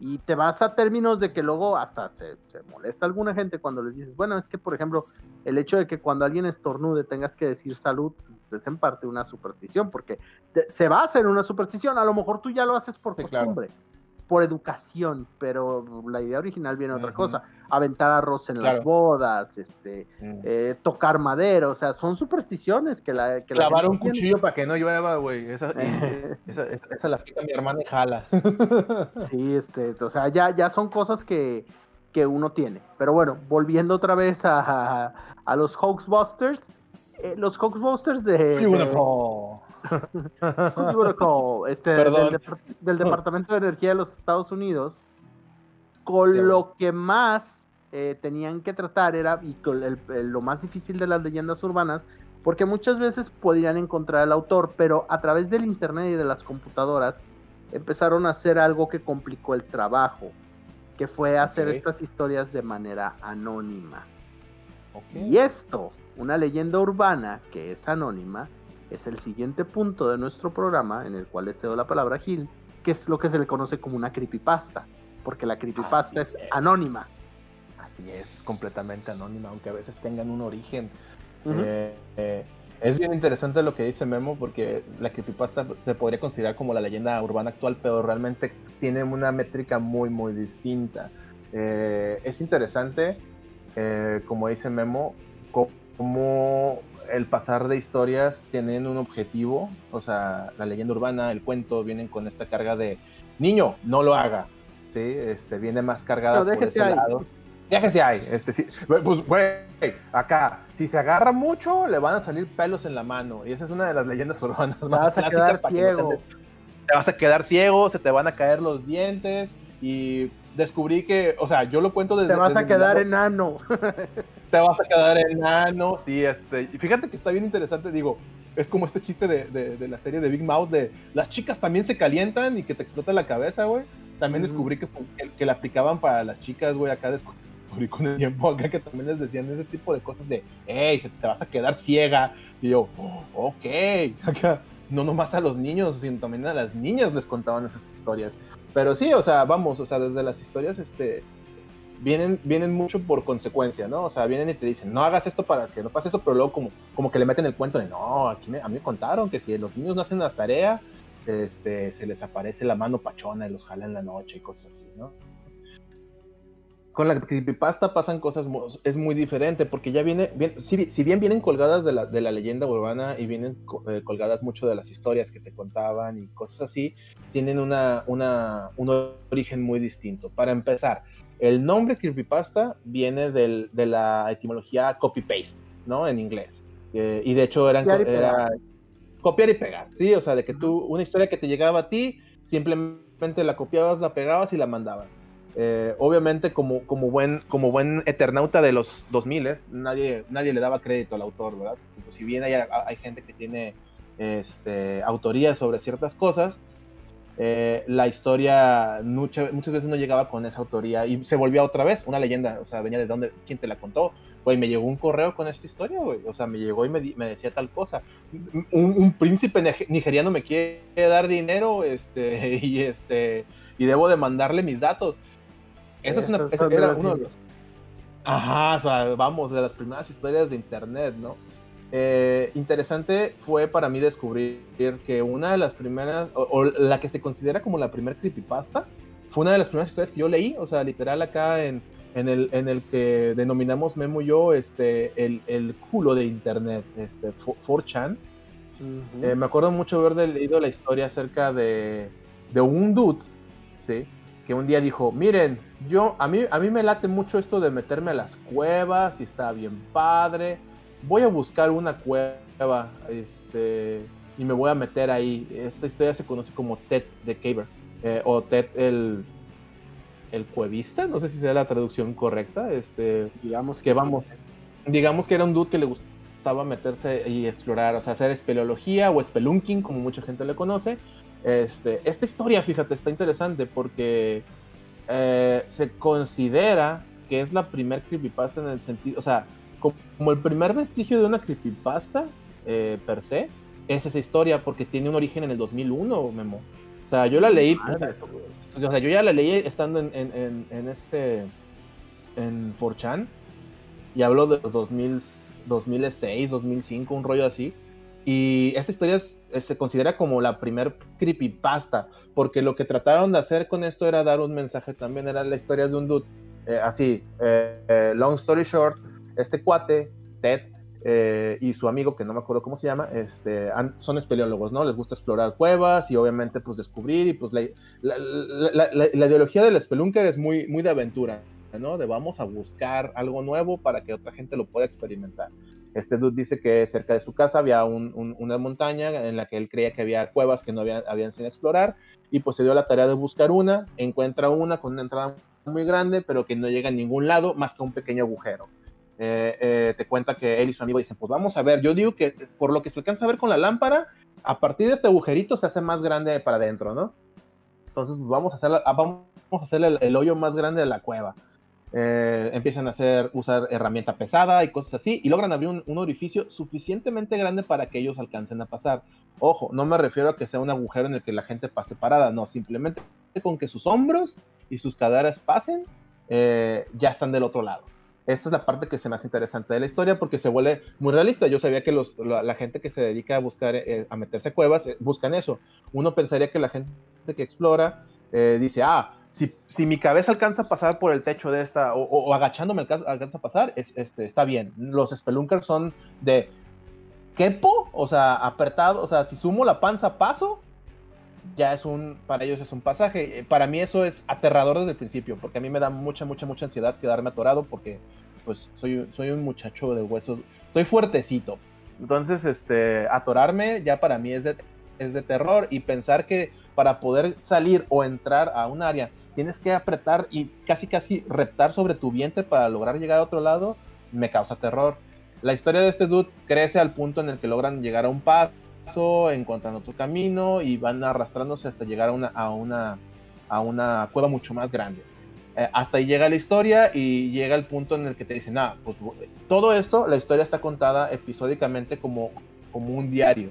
y te vas a términos de que luego hasta se, se, molesta alguna gente cuando les dices, bueno, es que por ejemplo, el hecho de que cuando alguien estornude tengas que decir salud, pues, es en parte una superstición, porque se va a hacer una superstición, a lo mejor tú ya lo haces por costumbre, por educación, pero la idea original viene otra cosa, aventar arroz en las bodas, este, eh, tocar madera, o sea, son supersticiones que la... Que Clavar un cuchillo para que no llueva, güey, esa, esa, la pica mi hermana y jala. sí, este, o sea, ya, ya son cosas que, que uno tiene, pero bueno, volviendo otra vez a, a, los Hoaxbusters, eh, los Hoaxbusters de este, del, Departamento de Energía de los Estados Unidos, con lo que más eh, tenían que tratar era, y con lo más difícil de las leyendas urbanas, porque muchas veces podían encontrar al autor, pero a través del Internet y de las computadoras empezaron a hacer algo que complicó el trabajo, que fue hacer estas historias de manera anónima. Y esto, una leyenda urbana que es anónima, es el siguiente punto de nuestro programa en el cual les cedo la palabra a Gil, que es lo que se le conoce como una creepypasta, porque la creepypasta es, anónima. Así es, completamente anónima, aunque a veces tengan un origen. Eh, eh, es bien interesante lo que dice Memo, porque la creepypasta se podría considerar como la leyenda urbana actual, pero realmente tiene una métrica muy, muy distinta. Eh, es interesante, como dice Memo, como el pasar de historias tienen un objetivo, o sea, la leyenda urbana, el cuento, vienen con esta carga de niño, no lo haga, ¿sí? Este, viene más cargada por ese ahí. lado. Déjese ahí, este, sí, pues, güey, acá, si se agarra mucho, le van a salir pelos en la mano, y esa es una de las leyendas urbanas te vas a quedar ciego. te vas a quedar ciego, se te van a caer los dientes, y descubrí que, o sea, yo lo cuento desde... Te vas a quedar enano. te vas a quedar enano, sí, este... Y fíjate que está bien interesante, digo, es como este chiste de, la serie de Big Mouth de las chicas también se calientan y que te explota la cabeza, güey. También descubrí que, que, la aplicaban para las chicas, güey, acá descubrí con el tiempo acá que también les decían ese tipo de cosas de, hey, te vas a quedar ciega. Y yo, oh, ok, acá no nomás a los niños, sino también a las niñas les contaban esas historias. Pero sí, o sea, vamos, o sea, desde las historias, este, vienen, vienen mucho por consecuencia, ¿no? O sea, vienen y te dicen, no hagas esto para que no pase eso, pero luego como, como que le meten el cuento de, no, aquí a mí me contaron que si los niños no hacen la tarea, este, se les aparece la mano pachona y los jala en la noche y cosas así, ¿no? Con la creepypasta pasan cosas, es muy diferente, porque ya viene, bien, si, bien vienen colgadas de la, de la leyenda urbana y vienen eh, colgadas mucho de las historias que te contaban y cosas así, tienen una, una, un origen muy distinto. Para empezar, el nombre creepypasta viene del, de la etimología copy-paste, ¿no? En inglés. Eh, y de hecho eran, era copiar y pegar, ¿sí? O sea, de que tú, una historia que te llegaba a ti, simplemente la copiabas, la pegabas y la mandabas. Eh, obviamente, como, como, buen, como buen eternauta de los 2000, nadie, nadie le daba crédito al autor, ¿verdad? Pues, si bien hay, hay gente que tiene este, autoría sobre ciertas cosas, eh, la historia muchas veces no llegaba con esa autoría y se volvía otra vez una leyenda, o sea, venía de dónde, quién te la contó, güey, me llegó un correo con esta historia, güey, o sea, me llegó y me, me decía tal cosa, un, príncipe nigeriano me quiere dar dinero, este, y este, y debo de mandarle mis datos. Eso, es una, era uno de los... Ajá, o sea, vamos, de las primeras historias de internet, ¿no? Eh, interesante fue para mí descubrir que una de las primeras, o, la que se considera como la primera creepypasta, fue una de las primeras historias que yo leí, o sea, literal acá en, en, el, en el que denominamos Memo y yo este, el, el culo de internet, este, 4chan. Eh, me acuerdo mucho haber leído la historia acerca de, de un dude, ¿sí? que un día dijo, miren, yo, a mí, a mí me late mucho esto de meterme a las cuevas y está bien padre, voy a buscar una cueva este, y me voy a meter ahí. Esta historia se conoce como Ted the Caver eh, o Ted el, el cuevista, no sé si sea la traducción correcta. Este, digamos que vamos, digamos que era un dude que le gustaba meterse y explorar, o sea, hacer espeleología o spelunking, como mucha gente le conoce. Este, esta historia, fíjate, está interesante porque eh, se considera que es la primer creepypasta en el sentido, o sea, como el primer vestigio de una creepypasta eh, per se, es esa historia porque tiene un origen en el 2001, Memo. O sea, yo la leí, o sea, yo ya la leí estando en, en, en, este, en 4chan, y hablo de los 2000, 2006, 2005, un rollo así. Y esta historia se considera como la primer creepypasta, porque lo que trataron de hacer con esto era dar un mensaje también, era la historia de un dude, eh, así, eh, long story short, este cuate, Ted, eh, y su amigo, que no me acuerdo cómo se llama, este, son espeleólogos, ¿no? Les gusta explorar cuevas y obviamente pues descubrir y pues la, ideología del spelunker es muy, muy de aventura, ¿no? De vamos a buscar algo nuevo para que otra gente lo pueda experimentar. Este dude dice que cerca de su casa había una montaña en la que él creía que había cuevas que no habían, habían sin explorar y pues se dio la tarea de buscar una, encuentra una con una entrada muy grande pero que no llega a ningún lado más que un pequeño agujero. Eh, eh, te cuenta que él y su amigo dicen, pues vamos a ver, yo digo que por lo que se alcanza a ver con la lámpara, a partir de este agujerito se hace más grande para adentro, ¿no? Entonces pues, vamos a hacer, ah, vamos a hacer el, hoyo más grande de la cueva. Eh, empiezan a hacer, usar herramienta pesada y cosas así, y logran abrir un, orificio suficientemente grande para que ellos alcancen a pasar. Ojo, no me refiero a que sea un agujero en el que la gente pase parada, no, simplemente con que sus hombros y sus caderas pasen, ya están del otro lado esta es la parte que se me hace interesante de la historia porque se vuelve muy realista. Yo sabía que la, gente que se dedica a buscar, eh, a meterse cuevas, eh, buscan eso. Uno pensaría que la gente que explora eh, dice, ah, si, si, mi cabeza alcanza a pasar por el techo de esta, o, agachándome alcanza, a pasar, es, este, está bien. Los spelunkers son de quepo, o sea, apretado, o sea, si sumo la panza, paso, ya es un, para ellos es un pasaje. Eh, para mí eso es aterrador desde el principio, porque a mí me da mucha, mucha, mucha ansiedad quedarme atorado, porque pues soy, soy un muchacho de huesos, estoy fuertecito. Entonces, este, atorarme ya para mí es de, es de terror y pensar que para poder salir o entrar a un área tienes que apretar y casi casi reptar sobre tu vientre para lograr llegar a otro lado, me causa terror. La historia de este dude crece al punto en el que logran llegar a un paso encuentran otro camino y van arrastrándose hasta llegar a una, a una, a una cueva mucho más grande. Eh, hasta ahí llega la historia y llega el punto en el que te dicen, ah, pues todo esto, la historia está contada episódicamente como, como un diario.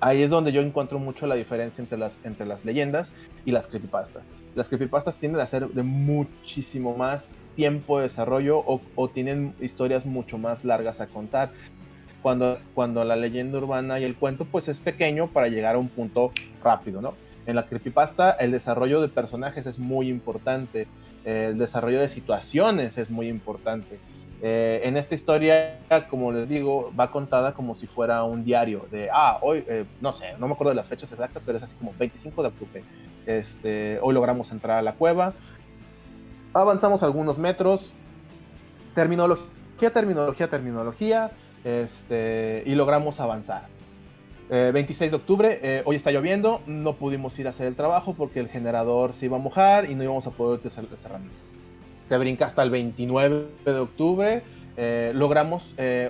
Ahí es donde yo encuentro mucho la diferencia entre las, entre las leyendas y las creepypastas. Las creepypastas tienden a ser de muchísimo más tiempo de desarrollo o, o tienen historias mucho más largas a contar. Cuando, cuando la leyenda urbana y el cuento pues es pequeño para llegar a un punto rápido, ¿no? En la creepypasta el desarrollo de personajes es muy importante, el desarrollo de situaciones es muy importante. Eh, en esta historia, como les digo, va contada como si fuera un diario de, ah, hoy, eh, no sé, no me acuerdo de las fechas exactas, pero es así como 25 de octubre. Este, hoy logramos entrar a la cueva, avanzamos algunos metros, terminología, terminología, terminología, este, y logramos avanzar. 26 eh, de octubre, eh, hoy está lloviendo, no pudimos ir a hacer el trabajo porque el generador se iba a mojar y no íbamos a poder utilizar las herramientas. Se brinca hasta el 29 de octubre, eh, logramos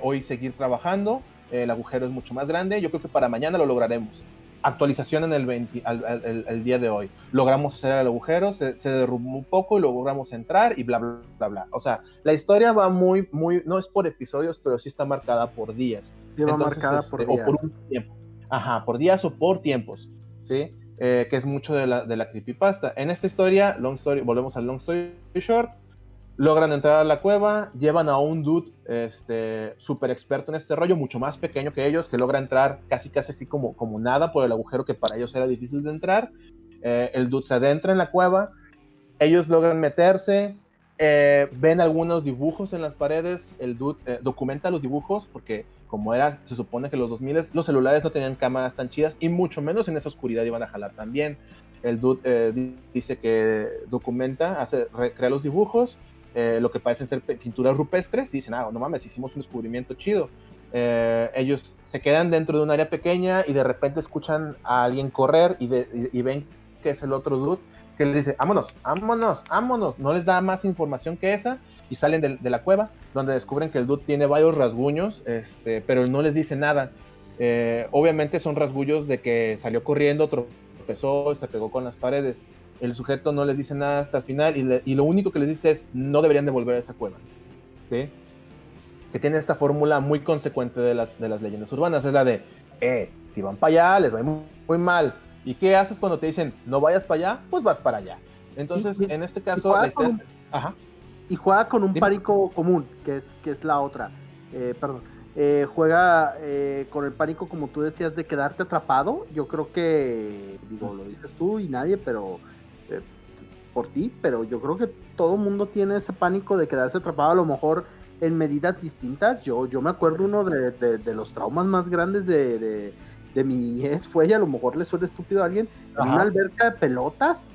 hoy seguir trabajando, el agujero es mucho más grande, yo creo que para mañana lo lograremos. Actualización en el, 20, el, día de hoy. Logramos hacer el agujero, se, derrumbó un poco y logramos entrar y bla, bla, bla, bla. O sea, la historia va muy, muy, no es por episodios, pero sí está marcada por días. Sí, va marcada por días. Este, o por un tiempo. Ajá, por días o por tiempos, ¿sí? Eh, que es mucho de la, de la creepypasta. En esta historia, long story, volvemos al long story short, logran entrar a la cueva, llevan a un dude este, súper experto en este rollo, mucho más pequeño que ellos, que logra entrar casi casi así como, como nada por el agujero que para ellos era difícil de entrar. Eh, el dude se adentra en la cueva, ellos logran meterse, eh, ven algunos dibujos en las paredes, el dude documenta los dibujos porque como era, se supone que los 2000 los celulares no tenían cámaras tan chidas y mucho menos en esa oscuridad iban a jalar también. El dude eh, dice que documenta, hace, recrea los dibujos, eh, lo que parecen ser pinturas rupestres, y dicen, ah, no mames, hicimos un descubrimiento chido. Eh, ellos se quedan dentro de un área pequeña y de repente escuchan a alguien correr y, y, ven que es el otro dude que les dice, vámonos, vámonos, vámonos. No les da más información que esa y salen de, la cueva, donde descubren que el dude tiene varios rasguños, este, pero no les dice nada. Eh, obviamente son rasguños de que salió corriendo, tropezó, se pegó con las paredes. El sujeto no les dice nada hasta el final y, lo único que les dice es no deberían de volver a esa cueva. ¿sí? Que tiene esta fórmula muy consecuente de las, de las leyendas urbanas. Es la de, eh, si van para allá les va muy, muy mal. ¿Y qué haces cuando te dicen no vayas para allá? Pues vas para allá. Entonces, en este caso, Ajá y juega con un pánico común, que es, que es la otra. Eh, perdón. Eh, juega eh, con el pánico, como tú decías, de quedarte atrapado. Yo creo que, digo, lo dices tú y nadie, pero por ti, pero yo creo que todo mundo tiene ese pánico de quedarse atrapado, a lo mejor en medidas distintas. Yo, yo me acuerdo uno de, los traumas más grandes de, mi niñez fue, y a lo mejor le suena estúpido a alguien, en una alberca de pelotas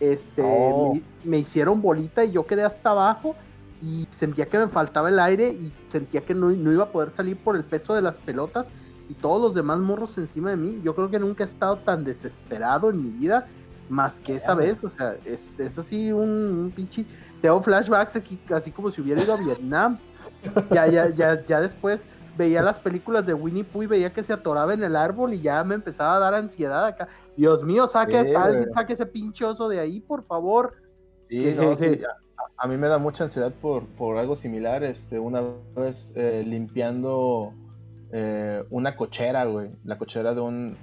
este, oh. me, hicieron bolita y yo quedé hasta abajo y sentía que me faltaba el aire y sentía que no, iba a poder salir por el peso de las pelotas y todos los demás morros encima de mí. Yo creo que nunca he estado tan desesperado en mi vida más que esa vez. O sea, es, así un, pinche... Tengo flashbacks aquí, así como si hubiera ido a Vietnam. Ya, ya, ya, ya después veía las películas de Winnie Pooh y veía que se atoraba en el árbol y ya me empezaba a dar ansiedad acá. Dios mío, saque, saque ese pinchoso de ahí, por favor. Sí, A, mí me da mucha ansiedad por, por algo similar. Este, una vez eh, limpiando eh, una cochera, güey. La cochera de un.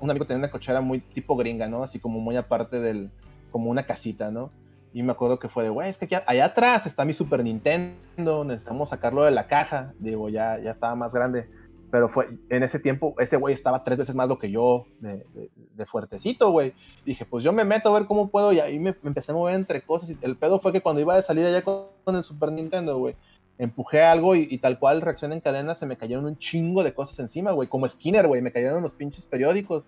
Un amigo tenía una cochera muy tipo gringa, ¿no? Así como muy aparte del. como una casita, ¿no? Y me acuerdo que fue de, güey, es que aquí, allá atrás está mi Super Nintendo, necesitamos sacarlo de la caja. Digo, ya, ya estaba más grande. Pero fue, en ese tiempo, ese güey estaba tres veces más lo que yo, de, de, fuertecito, güey. Dije, pues yo me meto a ver cómo puedo, y ahí me, empecé a mover entre cosas. Y el pedo fue que cuando iba de salir allá con, el Super Nintendo, güey, empujé algo y, tal cual reacción en cadena, se me cayeron un chingo de cosas encima, güey. Como Skinner, güey, me cayeron los pinches periódicos.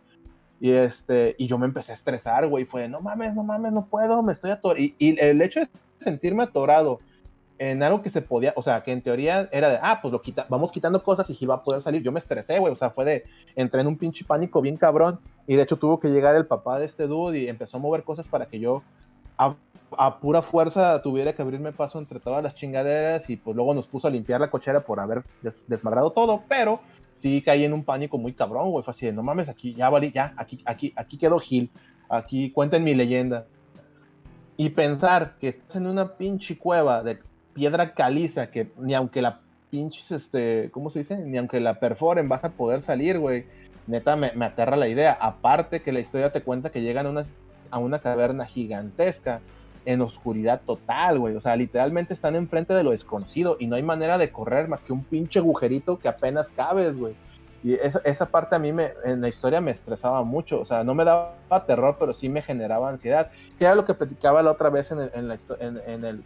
Y, este, y yo me empecé a estresar, güey. Fue, no mames, no mames, no puedo, me estoy atorado. Y, el hecho de sentirme atorado en algo que se podía, o sea, que en teoría era de, ah, pues lo quita, vamos quitando cosas y va a poder salir. Yo me estresé, güey. O sea, fue de, entré en un pinche pánico bien cabrón. Y de hecho tuvo que llegar el papá de este dude y empezó a mover cosas para que yo a, pura fuerza tuviera que abrirme paso entre todas las chingaderas. Y pues luego nos puso a limpiar la cochera por haber desmadrado todo. Pero sí caí en un pánico muy cabrón, güey. Fue así de, no mames, aquí ya valí, ya, aquí, aquí, aquí quedó Gil. Aquí cuenten mi leyenda. Y pensar que estás en una pinche cueva de piedra caliza que ni aunque la pinches, este, ¿cómo se dice? Ni aunque la perforen vas a poder salir, güey. Neta, me, aterra la idea. Aparte que la historia te cuenta que llegan a una, a una caverna gigantesca en oscuridad total, güey. O sea, literalmente están enfrente de lo desconocido y no hay manera de correr más que un pinche agujerito que apenas cabes, güey. Y esa, esa, parte a mí me, en la historia me estresaba mucho, o sea, no me daba terror, pero sí me generaba ansiedad, que era lo que platicaba la otra vez en el, en la,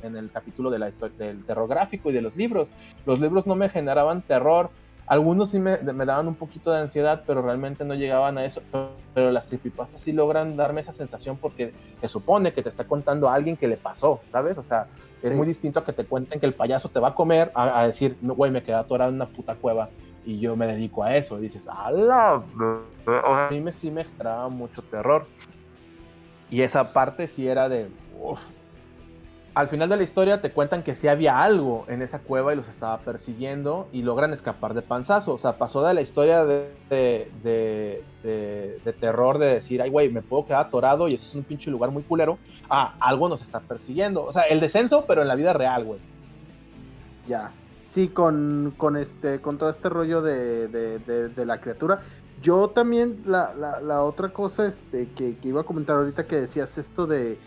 en, el, capítulo de la del terror gráfico y de los libros. Los libros no me generaban terror, algunos sí me, me, daban un poquito de ansiedad, pero realmente no llegaban a eso. Pero, las creepypastas sí logran darme esa sensación porque se supone que te está contando a alguien que le pasó, ¿sabes? O sea, es muy distinto a que te cuenten que el payaso te va a comer a, a decir, no, güey, me quedé atorado en una puta cueva y yo me dedico a eso. Y dices, ¡ala! A mí me, sí me generaba mucho terror. Y esa parte sí era de. Al final de la historia te cuentan que sí había algo en esa cueva y los estaba persiguiendo y logran escapar de panzazo. O sea, pasó de la historia de, de, de, terror de decir, ay, güey, me puedo quedar atorado y eso es un pinche lugar muy culero. a algo nos está persiguiendo. O sea, el descenso, pero en la vida real, güey. Ya. Sí, con, con, este, con todo este rollo de, de, la criatura. Yo también, la, la, la otra cosa este, que, iba a comentar ahorita que decías esto de,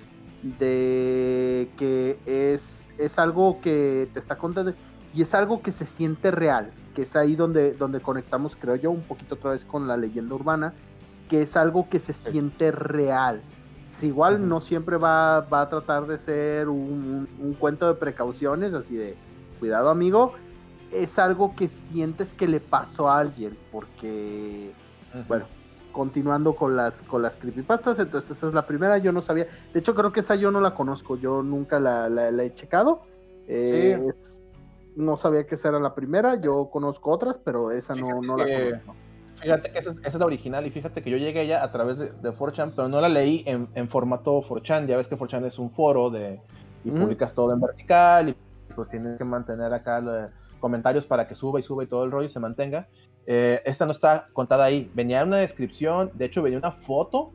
de que es, es algo que te está contando y es algo que se siente real, que es ahí donde, donde conectamos, creo yo, un poquito otra vez con la leyenda urbana, que es algo que se siente real. Si igual no siempre va, va, a tratar de ser un, un cuento de precauciones, así de cuidado amigo, es algo que sientes que le pasó a alguien, porque, bueno, continuando con las, con las creepypastas, entonces esa es la primera, yo no sabía, de hecho creo que esa yo no la conozco, yo nunca la, he checado, eh, no sabía que esa era la primera, yo conozco otras, pero esa no, no la conozco. Fíjate que esa, es la original y fíjate que yo llegué ya a través de, de 4chan, pero no la leí en, en formato 4chan, ya ves que 4chan es un foro de, y publicas todo en vertical y pues tienes que mantener acá los comentarios para que suba y suba y todo el rollo y se mantenga. Eh, esta no está contada ahí. Venía una descripción, de hecho venía una foto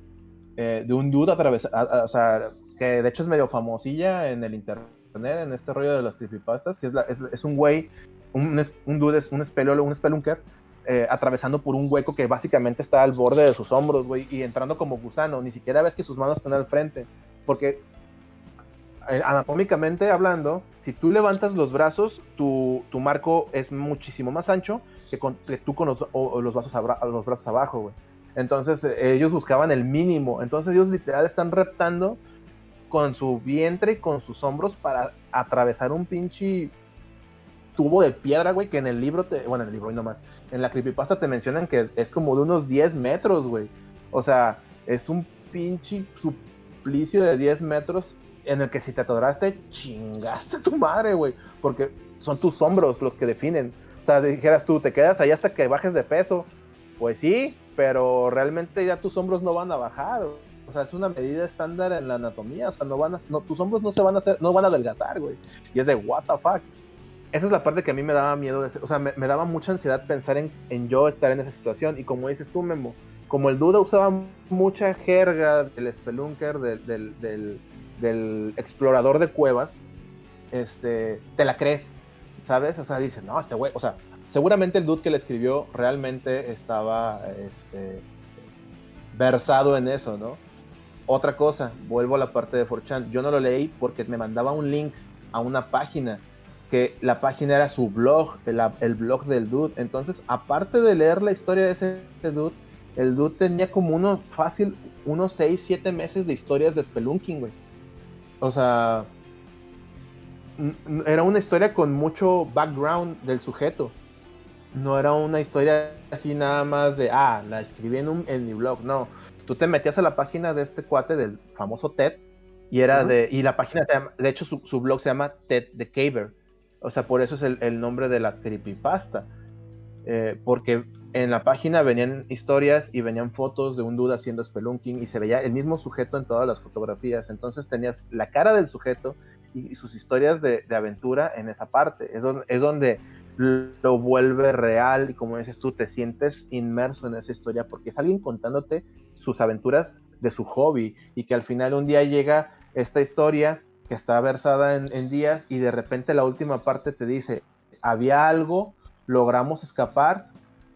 eh, de un dude atravesado, o sea, que de hecho es medio famosilla en el internet, en este rollo de las creepypastas, que es, es, un güey, un, un dude, es un, espelolo, un spelunker, eh, atravesando por un hueco que básicamente está al borde de sus hombros, güey, y entrando como gusano. Ni siquiera ves que sus manos están al frente, porque anatómicamente hablando, si tú levantas los brazos, tu, marco es muchísimo más ancho que, con, tú con los, los, brazos los brazos abajo, güey. Entonces eh, ellos buscaban el mínimo. Entonces ellos literal están reptando con su vientre y con sus hombros para atravesar un pinche tubo de piedra, güey, que en el libro te... Bueno, en el libro y nomás. En la creepypasta te mencionan que es como de unos 10 metros, güey. O sea, es un pinche suplicio de 10 metros en el que si te atoraste, chingaste tu madre, güey, porque son tus hombros los que definen. O sea, dijeras tú, te quedas ahí hasta que bajes de peso. Pues sí, pero realmente ya tus hombros no van a bajar. O sea, es una medida estándar en la anatomía. O sea, no van a, no, tus hombros no se van a hacer, no van a adelgazar, güey. Y es de what the fuck. Esa es la parte que a mí me daba miedo. O sea, me, daba mucha ansiedad pensar en, en, yo estar en esa situación. Y como dices tú, Memo, como el Duda usaba mucha jerga del spelunker, del, del del explorador de cuevas, este, te la crees, ¿sabes? O sea, dices, no, este güey, o sea, seguramente el dude que le escribió realmente estaba este, versado en eso, ¿no? Otra cosa, vuelvo a la parte de 4chan, yo no lo leí porque me mandaba un link a una página, que la página era su blog, el, blog del dude, entonces, aparte de leer la historia de ese, dude, el dude tenía como uno fácil, unos 6, 7 meses de historias de Spelunking, güey o sea, era una historia con mucho background del sujeto. No era una historia así nada más de, ah, la escribí en, un, en mi blog. No, tú te metías a la página de este cuate del famoso Ted y era de, y la página, de hecho su, su, blog se llama Ted the Caver. O sea, por eso es el, el nombre de la creepypasta. Eh, porque en la página venían historias y venían fotos de un dude haciendo spelunking y se veía el mismo sujeto en todas las fotografías. Entonces tenías la cara del sujeto y, sus historias de, aventura en esa parte. Es donde, es donde lo vuelve real y como dices tú, te sientes inmerso en esa historia porque es alguien contándote sus aventuras de su hobby y que al final un día llega esta historia que está versada en, días y de repente la última parte te dice, había algo, logramos escapar,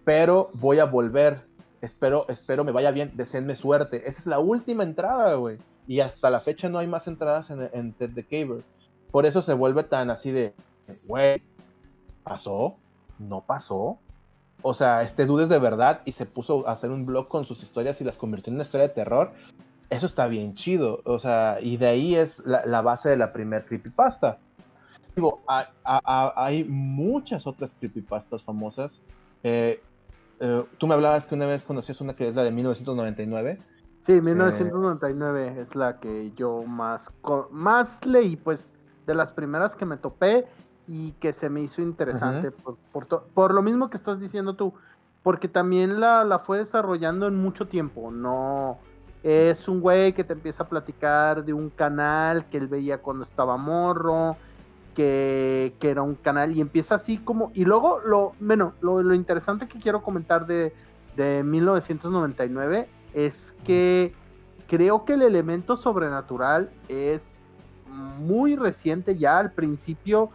pero voy a volver, espero, espero me vaya bien, deseenme suerte. Esa es la última entrada, güey. Y hasta la fecha no hay más entradas en, Ted the Caver. Por eso se vuelve tan así de, güey, ¿pasó? ¿No pasó? O sea, este dude es de verdad y se puso a hacer un blog con sus historias y las convirtió en una historia de terror. Eso está bien chido. O sea, y de ahí es la, base de la primer creepypasta. Digo, hay, muchas otras creepypastas famosas. Eh, eh, tú me hablabas que una vez conocías una que es la de 1999. Sí, 1999 es la que yo más, más leí, pues de las primeras que me topé y que se me hizo interesante por, por, lo mismo que estás diciendo tú, porque también la, la, fue desarrollando en mucho tiempo, no es un güey que te empieza a platicar de un canal que él veía cuando estaba morro, que, que era un canal y empieza así como, y luego lo, bueno, lo, lo interesante que quiero comentar de, de 1999 es que creo que el elemento sobrenatural es muy reciente ya al principio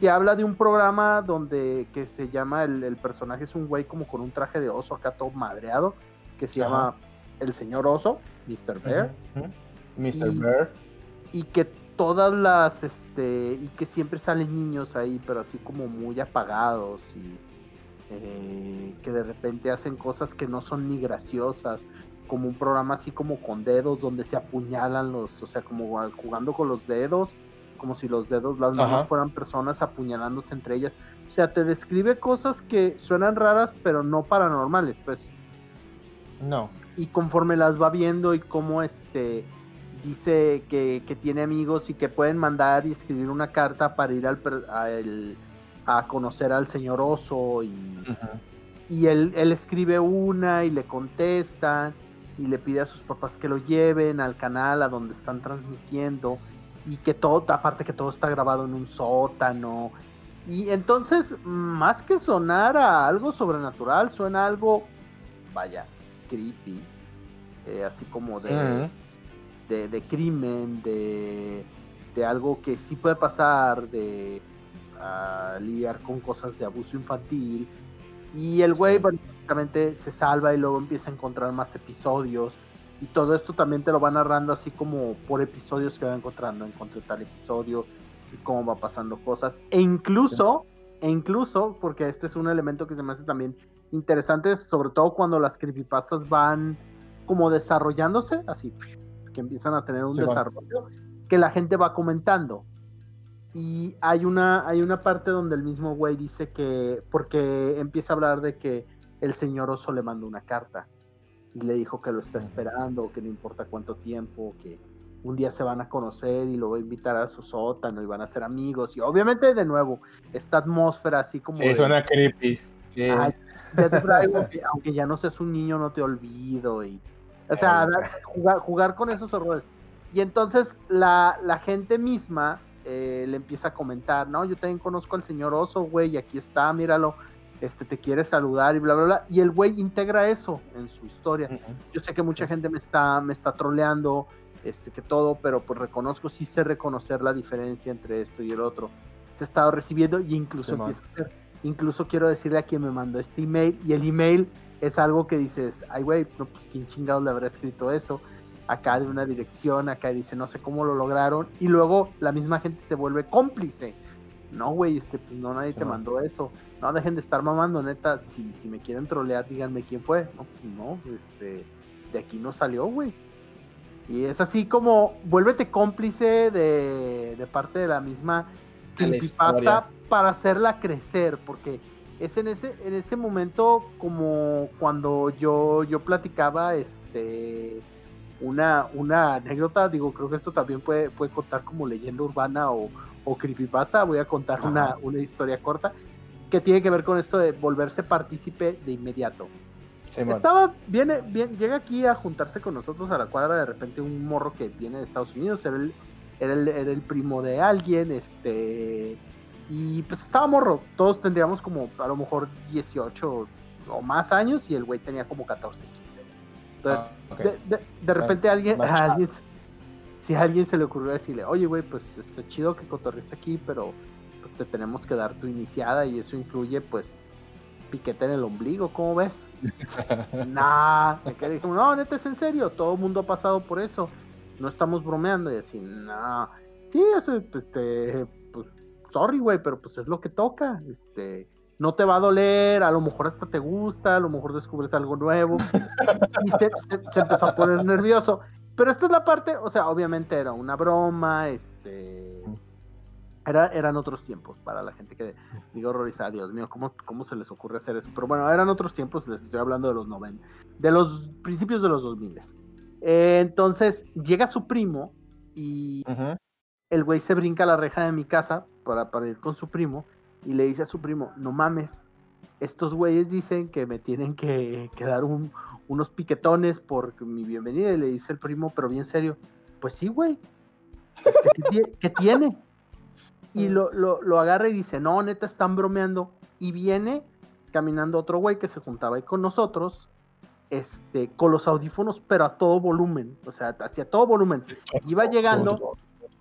te habla de un programa donde que se llama el, personaje es un güey como con un traje de oso acá todo madreado que se llama el señor oso Mr. Bear Mr. Bear y que todas las este y que siempre salen niños ahí pero así como muy apagados y eh, que de repente hacen cosas que no son ni graciosas como un programa así como con dedos donde se apuñalan los o sea como jugando con los dedos como si los dedos, las manos fueran personas apuñalándose entre ellas. O sea, te describe cosas que suenan raras, pero no paranormales, pues. No. Y conforme las va viendo y cómo este dice que, tiene amigos y que pueden mandar y escribir una carta para ir al, a, a conocer al señor oso y, y él, él escribe una y le contestan y le pide a sus papás que lo lleven al canal a donde están transmitiendo y que todo, aparte que todo está grabado en un sótano. Y entonces, más que sonar a algo sobrenatural, suena algo, vaya, creepy, eh, así como de, de, crimen, de, de, algo que sí puede pasar, de lidiar con cosas de abuso infantil. Y el güey básicamente se salva y luego empieza a encontrar más episodios y todo esto también te lo va narrando así como por episodios que va encontrando, encontré tal episodio y cómo va pasando cosas. E incluso, e incluso, porque este es un elemento que se me hace también interesante, sobre todo cuando las creepypastas van como desarrollándose, así, que empiezan a tener un desarrollo, que la gente va comentando. Y hay una, hay una parte donde el mismo güey dice que, porque empieza a hablar de que el señor oso le mandó una carta y le dijo que lo está esperando, que no importa cuánto tiempo, que un día se van a conocer y lo va a invitar a su sótano y van a ser amigos. Y obviamente, de nuevo, esta atmósfera así como. Sí, suena creepy. ya te traigo, aunque ya no seas un niño, no te olvido. Y, o sea, jugar, jugar con esos errores. Y entonces la, la gente misma eh, le empieza a comentar, no, yo también conozco al señor Oso, güey, y aquí está, míralo este, te quiere saludar y bla, bla, bla. Y el güey integra eso en su historia. Yo sé que mucha gente me está, me está troleando, este, que todo, pero pues reconozco, sí sé reconocer la diferencia entre esto y el otro. Se ha estado recibiendo y incluso empieza a. Incluso quiero decirle a quien me mandó este email y el email es algo que dices, ay güey, no, pues quién chingados le habrá escrito eso. Acá de una dirección, acá dice, no sé cómo lo lograron. Y luego la misma gente se vuelve cómplice no, güey, este, pues no, nadie te mandó eso. No, dejen de estar mamando, neta. Si, si me quieren trolear, díganme quién fue. No, pues no, este, de aquí no salió, güey. Y es así como, vuélvete cómplice de, de parte de la misma creepypasta para hacerla crecer, porque es en ese, en ese momento como cuando yo, yo platicaba, este, una, una anécdota, digo, creo que esto también puede, puede contar como leyenda urbana o, o creepypasta, voy a contar una, una, historia corta que tiene que ver con esto de volverse partícipe de inmediato. Estaba, viene, bien, llega aquí a juntarse con nosotros a la cuadra de repente un morro que viene de Estados Unidos, era el, era el, era el primo de alguien, este, y pues estaba morro, todos tendríamos como a lo mejor 18 o más años y el güey tenía como 14, 15. Entonces, ah, de, de, repente alguien, alguien si a alguien se le ocurrió decirle, oye, güey, pues está chido que cotorres aquí, pero pues te tenemos que dar tu iniciada y eso incluye, pues, piquete en el ombligo, ¿cómo ves? nah, me dijo, no, neta, es en serio, todo el mundo ha pasado por eso, no estamos bromeando y así, no, sí, eso, este, pues, sorry, güey, pero pues es lo que toca, este, no te va a doler, a lo mejor hasta te gusta, a lo mejor descubres algo nuevo. y se, empezó a poner nervioso. Pero esta es la parte, o sea, obviamente era una broma, este... Era, eran otros tiempos para la gente que digo horrorizada, Dios mío, ¿cómo, ¿cómo se les ocurre hacer eso? Pero bueno, eran otros tiempos, les estoy hablando de los 90, de los principios de los 2000. Eh, entonces llega su primo y el güey se brinca a la reja de mi casa para, para ir con su primo y le dice a su primo, no mames, estos güeyes dicen que me tienen que, dar unos piquetones por mi bienvenida. Y le dice el primo, pero bien serio, pues sí, güey, este, ¿qué, tiene? Y lo, lo, agarra y dice, no, neta, están bromeando. Y viene caminando otro güey que se juntaba ahí con nosotros, este, con los audífonos, pero a todo volumen, o sea, hacia todo volumen. Iba llegando,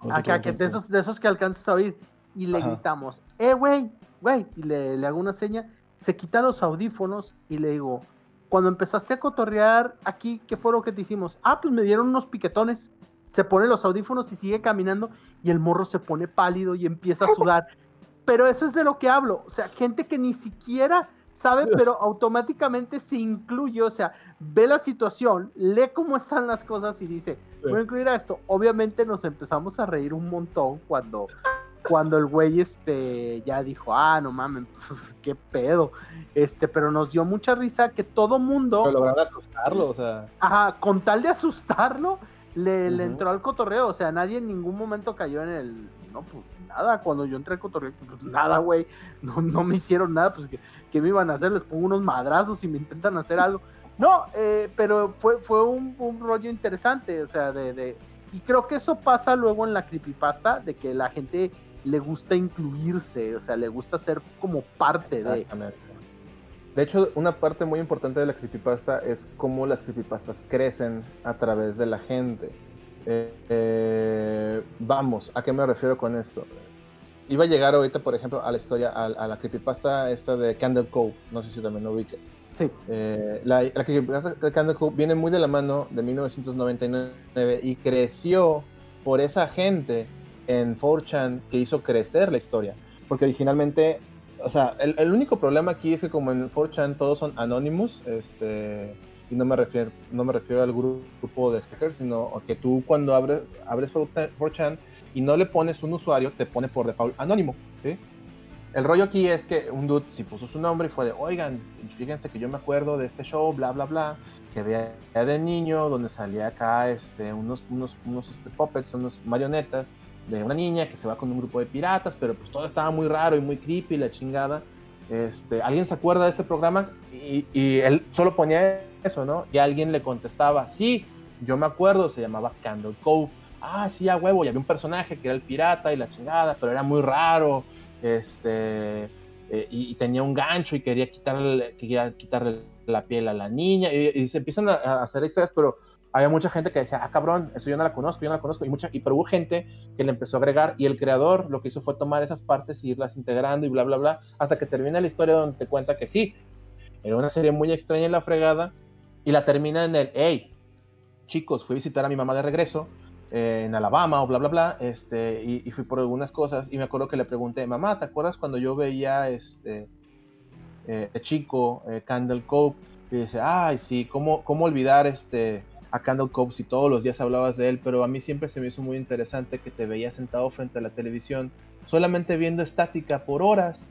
acá, que de esos, de esos que alcanzas a oír, y le gritamos, eh, güey, güey, y le, le, hago una seña, se quita los audífonos y le digo, cuando empezaste a cotorrear aquí, ¿qué fue lo que te hicimos? Ah, pues me dieron unos piquetones. Se pone los audífonos y sigue caminando y el morro se pone pálido y empieza a sudar. Pero eso es de lo que hablo. O sea, gente que ni siquiera sabe, pero automáticamente se incluye, o sea, ve la situación, lee cómo están las cosas y dice, voy a incluir a esto. Obviamente nos empezamos a reír un montón cuando cuando el güey este ya dijo, ah, no mames, pues, qué pedo. Este, pero nos dio mucha risa que todo mundo. Pero lograron asustarlo, o sea. Ajá, con tal de asustarlo, le, entró al cotorreo. O sea, nadie en ningún momento cayó en el. No, pues nada, cuando yo entré al cotorreo, pues nada, güey. No, no me hicieron nada, pues ¿qué, me iban a hacer? Les pongo unos madrazos y me intentan hacer algo. No, eh, pero fue, fue un, un, rollo interesante, o sea, de, de. Y creo que eso pasa luego en la creepypasta, de que la gente le gusta incluirse, o sea, le gusta ser como parte de. De hecho, una parte muy importante de la creepypasta es cómo las creepypastas crecen a través de la gente. Eh, eh, vamos, ¿a qué me refiero con esto? Iba a llegar ahorita, por ejemplo, a la historia, a, la creepypasta esta de Candle Cove, no sé si también lo ubique. Sí. Eh, la, la creepypasta de Candle Cove viene muy de la mano de 1999 y creció por esa gente en 4chan que hizo crecer la historia. Porque originalmente, o sea, el, único problema aquí es que como en 4chan todos son anonymous, este, y no me refiero, no me refiero al grupo de hackers, sino que tú cuando abres, abres 4chan y no le pones un usuario, te pone por default anónimo, ¿sí? El rollo aquí es que un dude si puso su nombre y fue de, oigan, fíjense que yo me acuerdo de este show, bla, bla, bla, que veía de niño, donde salía acá este, unos, unos, unos este, puppets, unos marionetas, de una niña que se va con un grupo de piratas, pero pues todo estaba muy raro y muy creepy, la chingada. Este, ¿Alguien se acuerda de ese programa? Y, él solo ponía eso, ¿no? Y alguien le contestaba, sí, yo me acuerdo, se llamaba Candle Cove. Ah, sí, a huevo, y había un personaje que era el pirata y la chingada, pero era muy raro, este, eh, y, tenía un gancho y quería quitarle, quería quitarle la piel a la niña, y, se empiezan a hacer historias, pero había mucha gente que decía, ah, cabrón, eso yo no la conozco, yo no la conozco, y, mucha, y pero hubo gente que le empezó a agregar, y el creador lo que hizo fue tomar esas partes y irlas integrando y bla, bla, bla, hasta que termina la historia donde te cuenta que sí, era una serie muy extraña en la fregada, y la termina en el, hey, chicos, fui a visitar a mi mamá de regreso, eh, en Alabama o bla, bla, bla, este, y, fui por algunas cosas, y me acuerdo que le pregunté, mamá, ¿te acuerdas cuando yo veía este eh, chico, eh, Candle Cove? Y dice, ay, sí, ¿cómo, cómo olvidar este a Candle Cove si todos los días hablabas de él, pero a mí siempre se me hizo muy interesante que te veías sentado frente a la televisión, solamente viendo estática por horas,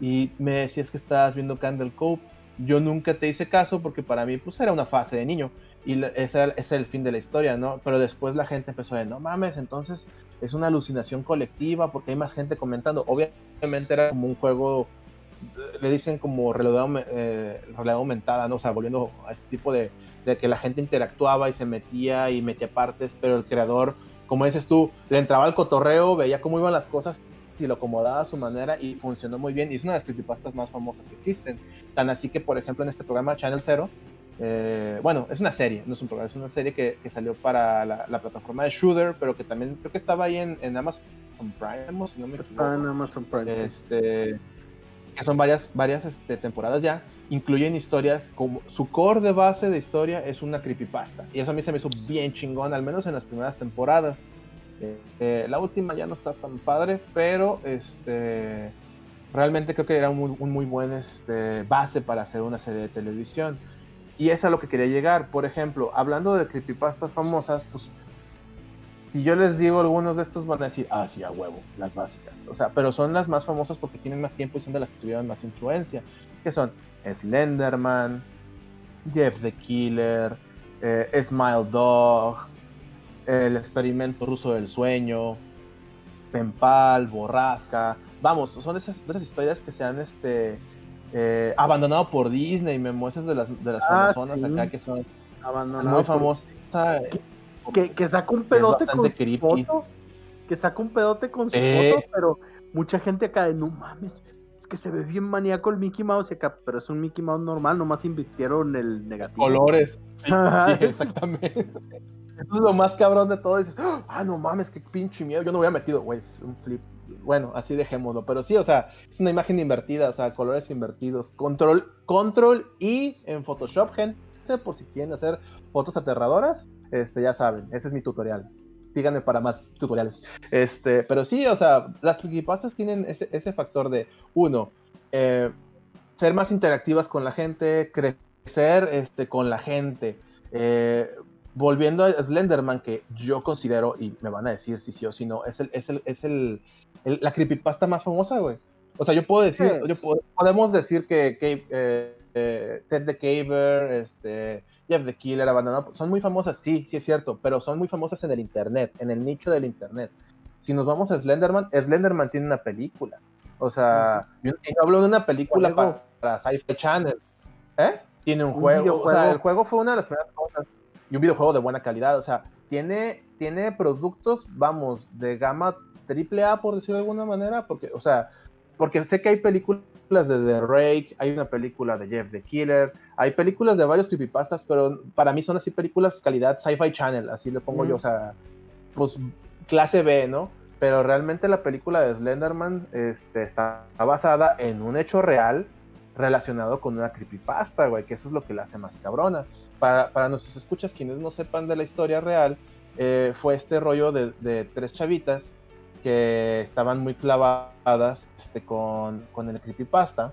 y me decías que estabas viendo Candle Cove. Yo nunca te hice caso porque para mí pues era una fase de niño y ese es el fin de la historia, ¿no? Pero después la gente empezó a decir, no mames, entonces es una alucinación colectiva porque hay más gente comentando. Obviamente era como un juego, le dicen como realidad, eh, aumentada, ¿no? O sea, volviendo a este tipo de, de que la gente interactuaba y se metía y metía partes, pero el creador, como dices tú, le entraba al cotorreo, veía cómo iban las cosas y lo acomodaba a su manera y funcionó muy bien. Y es una de las creepypastas más famosas que existen. Tan así que, por ejemplo, en este programa Channel Zero, Eh, bueno, es una serie, no es un programa, es una serie que, salió para la, plataforma de Shooter, pero que también creo que estaba ahí en, Amazon Prime, si no me Está en Amazon Prime. Este, que son varias, varias este, temporadas ya. Incluyen historias, como su core de base de historia es una creepypasta. Y eso a mí se me hizo bien chingón, al menos en las primeras temporadas. Eh, eh, la última ya no está tan padre, pero este realmente creo que era un muy, buen este, base para hacer una serie de televisión. Y es a lo que quería llegar. Por ejemplo, hablando de creepypastas famosas, pues si yo les digo algunos de estos van a decir, ah, sí, a huevo, las básicas. O sea, pero son las más famosas porque tienen más tiempo y son de las que tuvieron más influencia. Que son Slenderman, Jeff the Killer, eh, Smile Dog, El experimento ruso del sueño, Pempal, Borrasca. Vamos, son esas, esas historias que se han este, eh, abandonado por Disney, me muestras de las, de las ah, acá que son abandonado muy famosas. Que, que, saca un pedote con su foto. Que saca un pedote con su foto, pero mucha gente acá de no mames. Que se ve bien maníaco el Mickey Mouse acá, pero es un Mickey Mouse normal, nomás invirtieron el negativo. Colores. Sí, exactamente. Eso es lo más cabrón de todo. Dices, ah, no mames, qué pinche miedo. Yo no hubiera metido, güey, es un flip bueno, así dejémoslo, pero sí, o sea, es una imagen invertida, o sea, colores invertidos, control, control y en Photoshop, gente, por si quieren hacer fotos aterradoras, este, ya saben, ese es mi tutorial. Síganme para más tutoriales. Este, pero sí, o sea, las creepypastas tienen ese, factor de, uno, eh, ser más interactivas con la gente, crecer este, con la gente. Eh, volviendo a Slenderman, que yo considero, y me van a decir si sí o si no, es el, es el, es el la creepypasta más famosa, güey. O sea, yo puedo decir, podemos decir que, eh, Ted the Caver, este, Jeff the Killer, Abandonado, son muy famosas, sí, sí es cierto, pero son muy famosas en el internet, en el nicho del internet. Si nos vamos a Slenderman, Slenderman tiene una película. O sea, yo, hablo de una película para, Sci-Fi Channel. ¿Eh? Tiene un, juego. O sea, el juego fue una de las primeras cosas. Y un videojuego de buena calidad. O sea, tiene, tiene productos, vamos, de gama triple A, por decirlo de alguna manera, porque, o sea, porque sé que hay películas de The Rake, hay una película de Jeff the Killer, hay películas de varios creepypastas, pero para mí son así películas calidad Sci-Fi Channel, así le pongo yo, o sea, pues clase B, ¿no? Pero realmente la película de Slenderman este, está basada en un hecho real relacionado con una creepypasta, güey, que eso es lo que la hace más cabrona. Para, para nuestros escuchas, quienes no sepan de la historia real, eh, fue este rollo de, de tres chavitas que estaban muy clavadas este, con, con, el creepypasta.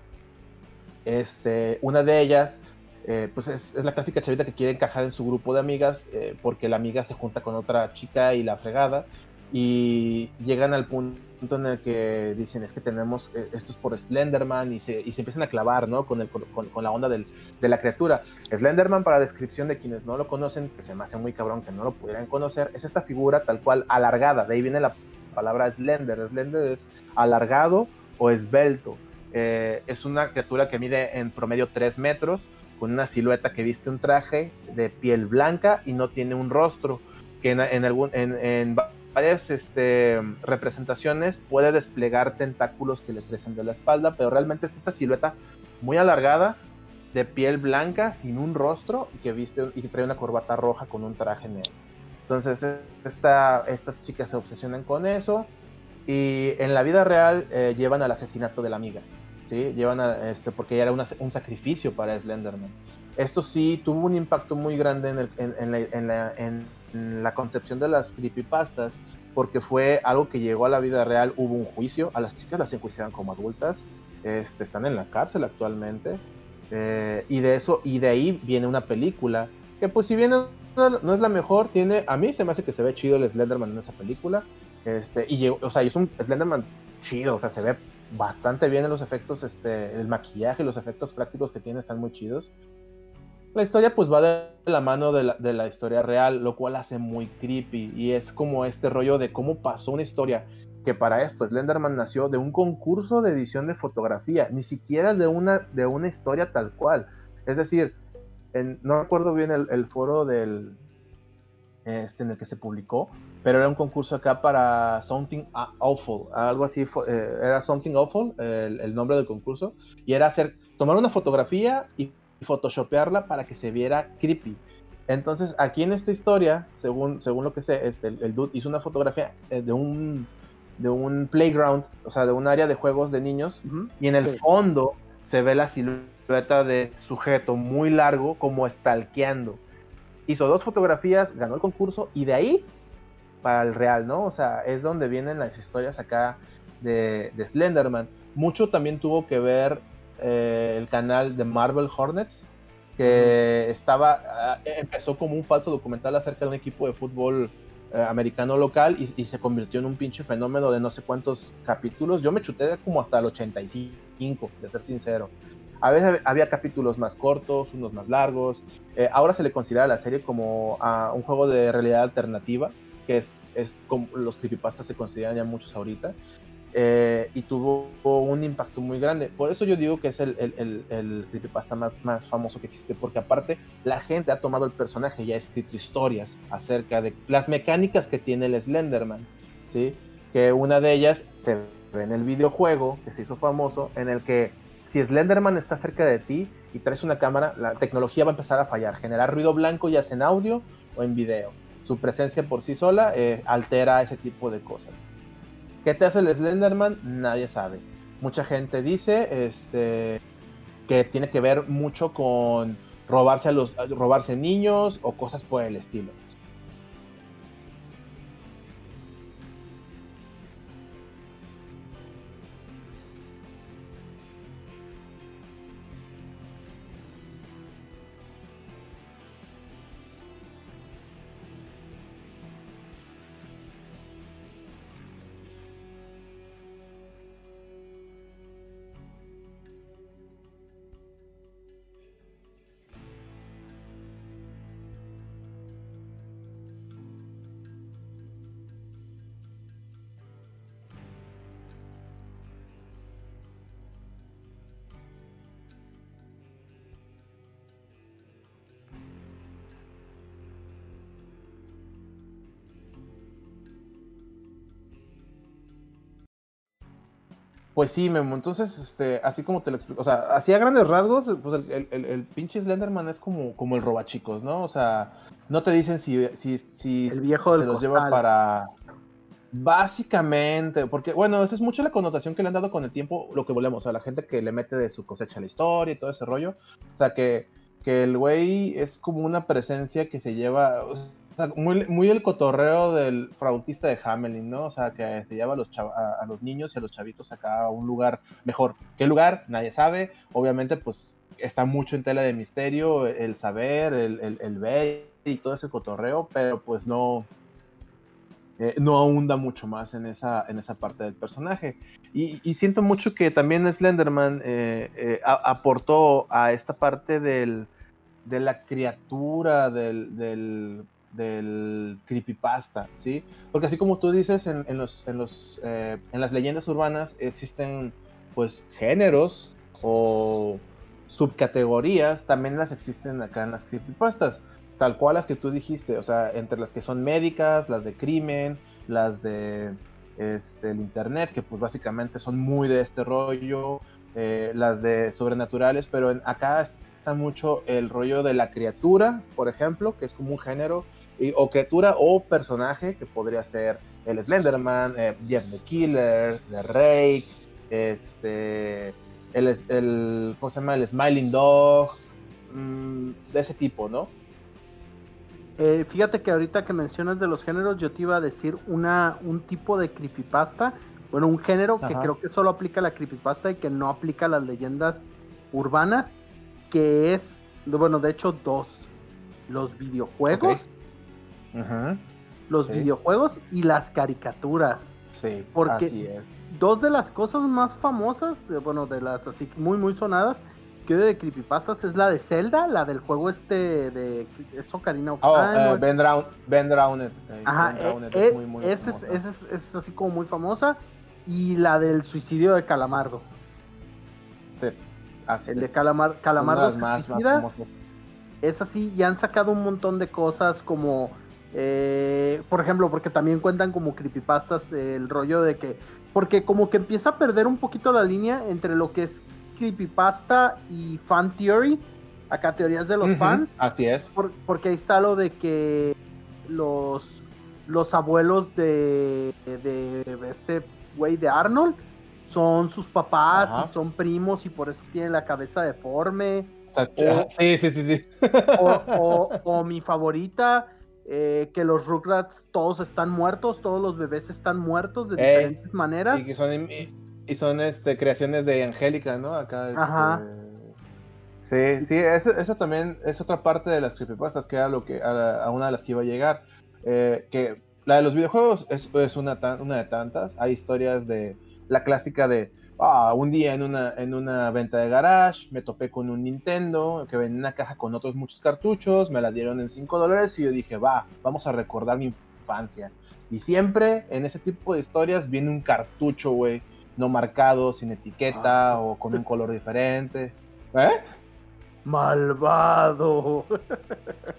Este, una de ellas, eh, pues es, la clásica chavita que quiere encajar en su grupo de amigas eh, porque la amiga se junta con otra chica y la fregada y llegan al punto en el que dicen es que tenemos eh, esto es por Slenderman y se, y se empiezan a clavar ¿no? con, el, con, con la onda del, de la criatura. Slenderman, para descripción de quienes no lo conocen, que se me hace muy cabrón que no lo pudieran conocer, es esta figura tal cual alargada, de ahí viene la palabra slender. Slender es alargado o esbelto. Eh, es una criatura que mide en promedio 3 metros, con una silueta que viste un traje de piel blanca y no tiene un rostro, que en, en, varias este, representaciones puede desplegar tentáculos que le crecen de la espalda, pero realmente es esta silueta muy alargada, de piel blanca, sin un rostro, y que viste y que trae una corbata roja con un traje negro. Entonces, esta, estas chicas se obsesionan con eso y en la vida real eh, llevan al asesinato de la amiga, ¿sí? Llevan a, este, porque era un sacrificio para Slenderman. Esto sí tuvo un impacto muy grande en, en, la, en, la, concepción de las creepypastas, porque fue algo que llegó a la vida real, hubo un juicio, a las chicas las enjuiciaron como adultas, este, están en la cárcel actualmente, eh, y de eso, y de ahí viene una película, que pues si viene no, es la mejor, tiene, a mí se me hace que se ve chido el Slenderman en esa película, este, y o sea, es un Slenderman chido, o sea, se ve bastante bien en los efectos, este, el maquillaje, los efectos prácticos que tiene están muy chidos. La historia pues va de la mano de la, de la historia real, lo cual hace muy creepy, y es como este rollo de cómo pasó una historia que para esto Slenderman nació de un concurso de edición de fotografía, ni siquiera de una, de una historia tal cual. Es decir, no recuerdo bien el, foro del este, en el que se publicó, pero era un concurso acá para Something Awful, algo así, eh, era Something Awful el, nombre del concurso, y era hacer, tomar una fotografía y photoshopearla para que se viera creepy. Entonces, aquí en esta historia, según, según lo que sé, este, el, dude hizo una fotografía eh, de un, de un playground, o sea, de un área de juegos de niños, y en el fondo se ve la silueta de sujeto muy largo como stalkeando. Hizo dos fotografías, ganó el concurso, y de ahí para el real, ¿no? O sea, es donde vienen las historias acá de, Slenderman. Mucho también tuvo que ver eh, el canal de Marvel Hornets, que estaba, ah, empezó como un falso documental acerca de un equipo de fútbol eh, americano local y, se convirtió en un pinche fenómeno de no sé cuántos capítulos. Yo me chuté como hasta el 85, de ser sincero. A veces había capítulos más cortos, unos más largos. Eh, ahora se le considera la serie como ah, un juego de realidad alternativa, que es, es como los creepypastas se consideran ya muchos ahorita. Eh, y tuvo un impacto muy grande. Por eso yo digo que es el, el, el, creepypasta más, más famoso que existe, porque aparte la gente ha tomado el personaje y ha escrito historias acerca de las mecánicas que tiene el Slenderman, ¿sí? Que una de ellas se ve en el videojuego que se hizo famoso, en el que si Slenderman está cerca de ti y traes una cámara, la tecnología va a empezar a fallar, generar ruido blanco ya sea en audio o en video. Su presencia por sí sola eh, altera ese tipo de cosas. ¿Qué te hace el Slenderman? Nadie sabe. Mucha gente dice este, que tiene que ver mucho con robarse a los robarse niños o cosas por el estilo. Pues sí, Memo, entonces, este, así como te lo explico, o sea, así a grandes rasgos, pues el, el, el, pinche Slenderman es como, como el robachicos, ¿no? O sea, no te dicen si, si, si el viejo se los lleva para... Básicamente, porque, bueno, esa es mucho la connotación que le han dado con el tiempo, lo que volvemos, a la gente que le mete de su cosecha a la historia y todo ese rollo. O sea, que, que el güey es como una presencia que se lleva, muy, muy el cotorreo del frautista de Hamelin, ¿no? O sea, que se lleva a los, a, los niños y a los chavitos acá a un lugar mejor. ¿Qué lugar? Nadie sabe. Obviamente, pues está mucho en tela de misterio el saber, el, ver y todo ese cotorreo, pero pues no, eh, no ahonda mucho más en esa, en esa parte del personaje. Y, siento mucho que también Slenderman eh, eh, aportó a esta parte del, de la criatura, del creepypasta, ¿sí? Porque así como tú dices, en, los, en, los, eh, en las leyendas urbanas existen pues géneros o subcategorías, también las existen acá en las creepypastas, tal cual las que tú dijiste, o sea, entre las que son médicas, las de crimen, las de este, el internet, que pues básicamente son muy de este rollo, eh, las de sobrenaturales, pero en, acá está mucho el rollo de la criatura, por ejemplo, que es como un género, o criatura o personaje que podría ser el Slenderman, eh, Jeff the Killer, The Rake, este, el, el, ¿cómo se llama? El Smiling Dog, mm, de ese tipo, ¿no? Eh, fíjate que ahorita que mencionas de los géneros, yo te iba a decir una, un tipo de creepypasta, bueno, un género que creo que solo aplica la creepypasta y que no aplica a las leyendas urbanas, que es, bueno, de hecho dos, los videojuegos los videojuegos y las caricaturas. Sí, porque dos de las cosas más famosas, eh, bueno, de las así muy muy sonadas, que de creepypastas es la de Zelda, la del juego este de es Ocarina of oh, Time. Uh, Ben, Drown, ben Drowned. Ajá, es, es, así como muy famosa. Y la del suicidio de Calamardo. Sí, así El de Calamar, Calamardo es más, más es así, y han sacado un montón de cosas como eh, por ejemplo, porque también cuentan como creepypastas el rollo de que, porque como que empieza a perder un poquito la línea entre lo que es creepypasta y fan theory, acá teorías de los fans. Así es. porque ahí está lo de que los, los abuelos de, de este güey de Arnold son sus papás y son primos y por eso tienen la cabeza deforme. sí, sí, sí, sí. O, mi favorita, eh, que los Rugrats todos están muertos, todos los bebés están muertos de diferentes maneras. Y son, y son este, creaciones de Angélica, ¿no? Acá. Este, Ajá. Sí, sí, eso, también es otra parte de las creepypastas, que era lo que, a, una de las que iba a llegar. Eh, que la de los videojuegos es, es una, una de tantas. Hay historias de la clásica de, ah, un día en una, en una venta de garage me topé con un Nintendo que venía una caja con otros muchos cartuchos, me la dieron en 5 dólares y yo dije, va, vamos a recordar mi infancia. Y siempre en ese tipo de historias viene un cartucho, güey, no marcado, sin etiqueta ah. o con un color diferente. ¿Eh? Malvado.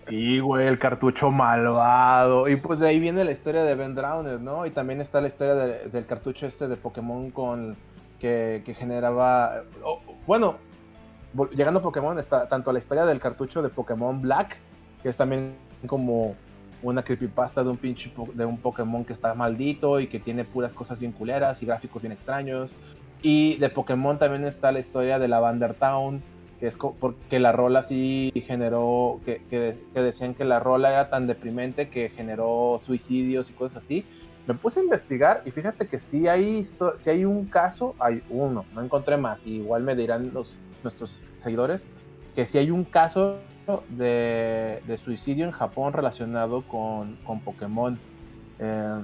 Sí, güey, el cartucho malvado. Y pues de ahí viene la historia de Ben Drowner, ¿no? Y también está la historia del cartucho este de Pokémon con que, generaba. bueno, llegando a Pokémon, está tanto la historia del cartucho de Pokémon Black, que es también como una creepypasta de un pinche de un Pokémon que está maldito y que tiene puras cosas bien culeras y gráficos bien extraños. Y de Pokémon también está la historia de Lavender Town, que es porque la rola sí generó, que, que, decían que la rola era tan deprimente que generó suicidios y cosas así. Me puse a investigar y fíjate que si hay, si hay un caso, hay uno, no encontré más, igual me dirán los, nuestros seguidores, que si hay un caso de, suicidio en Japón relacionado con, con Pokémon. Eh,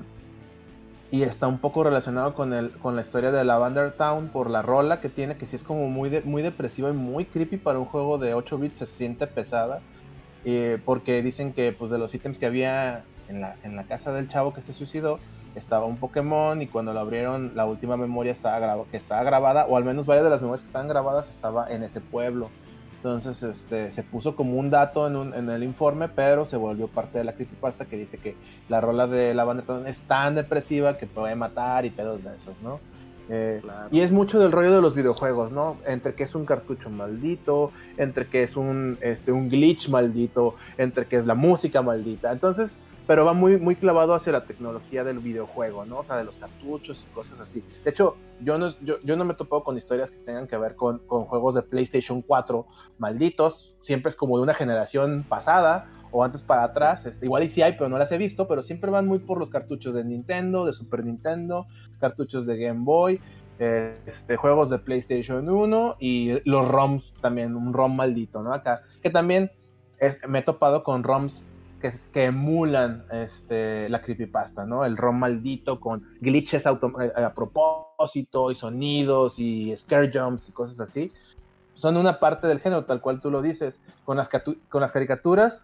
y está un poco relacionado con, el, con la historia de Lavender Town por la rola que tiene, que sí es como muy, muy depresiva y muy creepy para un juego de 8 bits, se siente pesada. Eh, porque dicen que pues de los ítems que había en la, en la casa del chavo que se suicidó, estaba un Pokémon y cuando lo abrieron la última memoria estaba que estaba grabada, o al menos varias de las memorias que estaban grabadas estaba en ese pueblo. Entonces este, se puso como un dato en, un, en, el informe, pero se volvió parte de la creepypasta que dice que la rola de la banda es tan depresiva que puede matar y pedos de esos, ¿no? Eh, y es mucho del rollo de los videojuegos, ¿no? Entre que es un cartucho maldito, entre que es un, este, un glitch maldito, entre que es la música maldita. Entonces, pero va muy, muy clavado hacia la tecnología del videojuego, ¿no? O sea, de los cartuchos y cosas así. De hecho, yo no, yo, yo no me he topado con historias que tengan que ver con, con, juegos de PlayStation 4 malditos. Siempre es como de una generación pasada o antes para atrás. Este, igual y sí hay, pero no las he visto, pero siempre van muy por los cartuchos de Nintendo, de Super Nintendo, cartuchos de Game Boy. este, juegos de PlayStation 1 y los ROMs también, un ROM maldito, ¿no? Acá, que también me he topado con ROMs que, emulan este, la creepypasta, ¿no? El ROM maldito con glitches eh, a, propósito y sonidos y scare jumps y cosas así. Son una parte del género, tal cual tú lo dices. Con las, caricaturas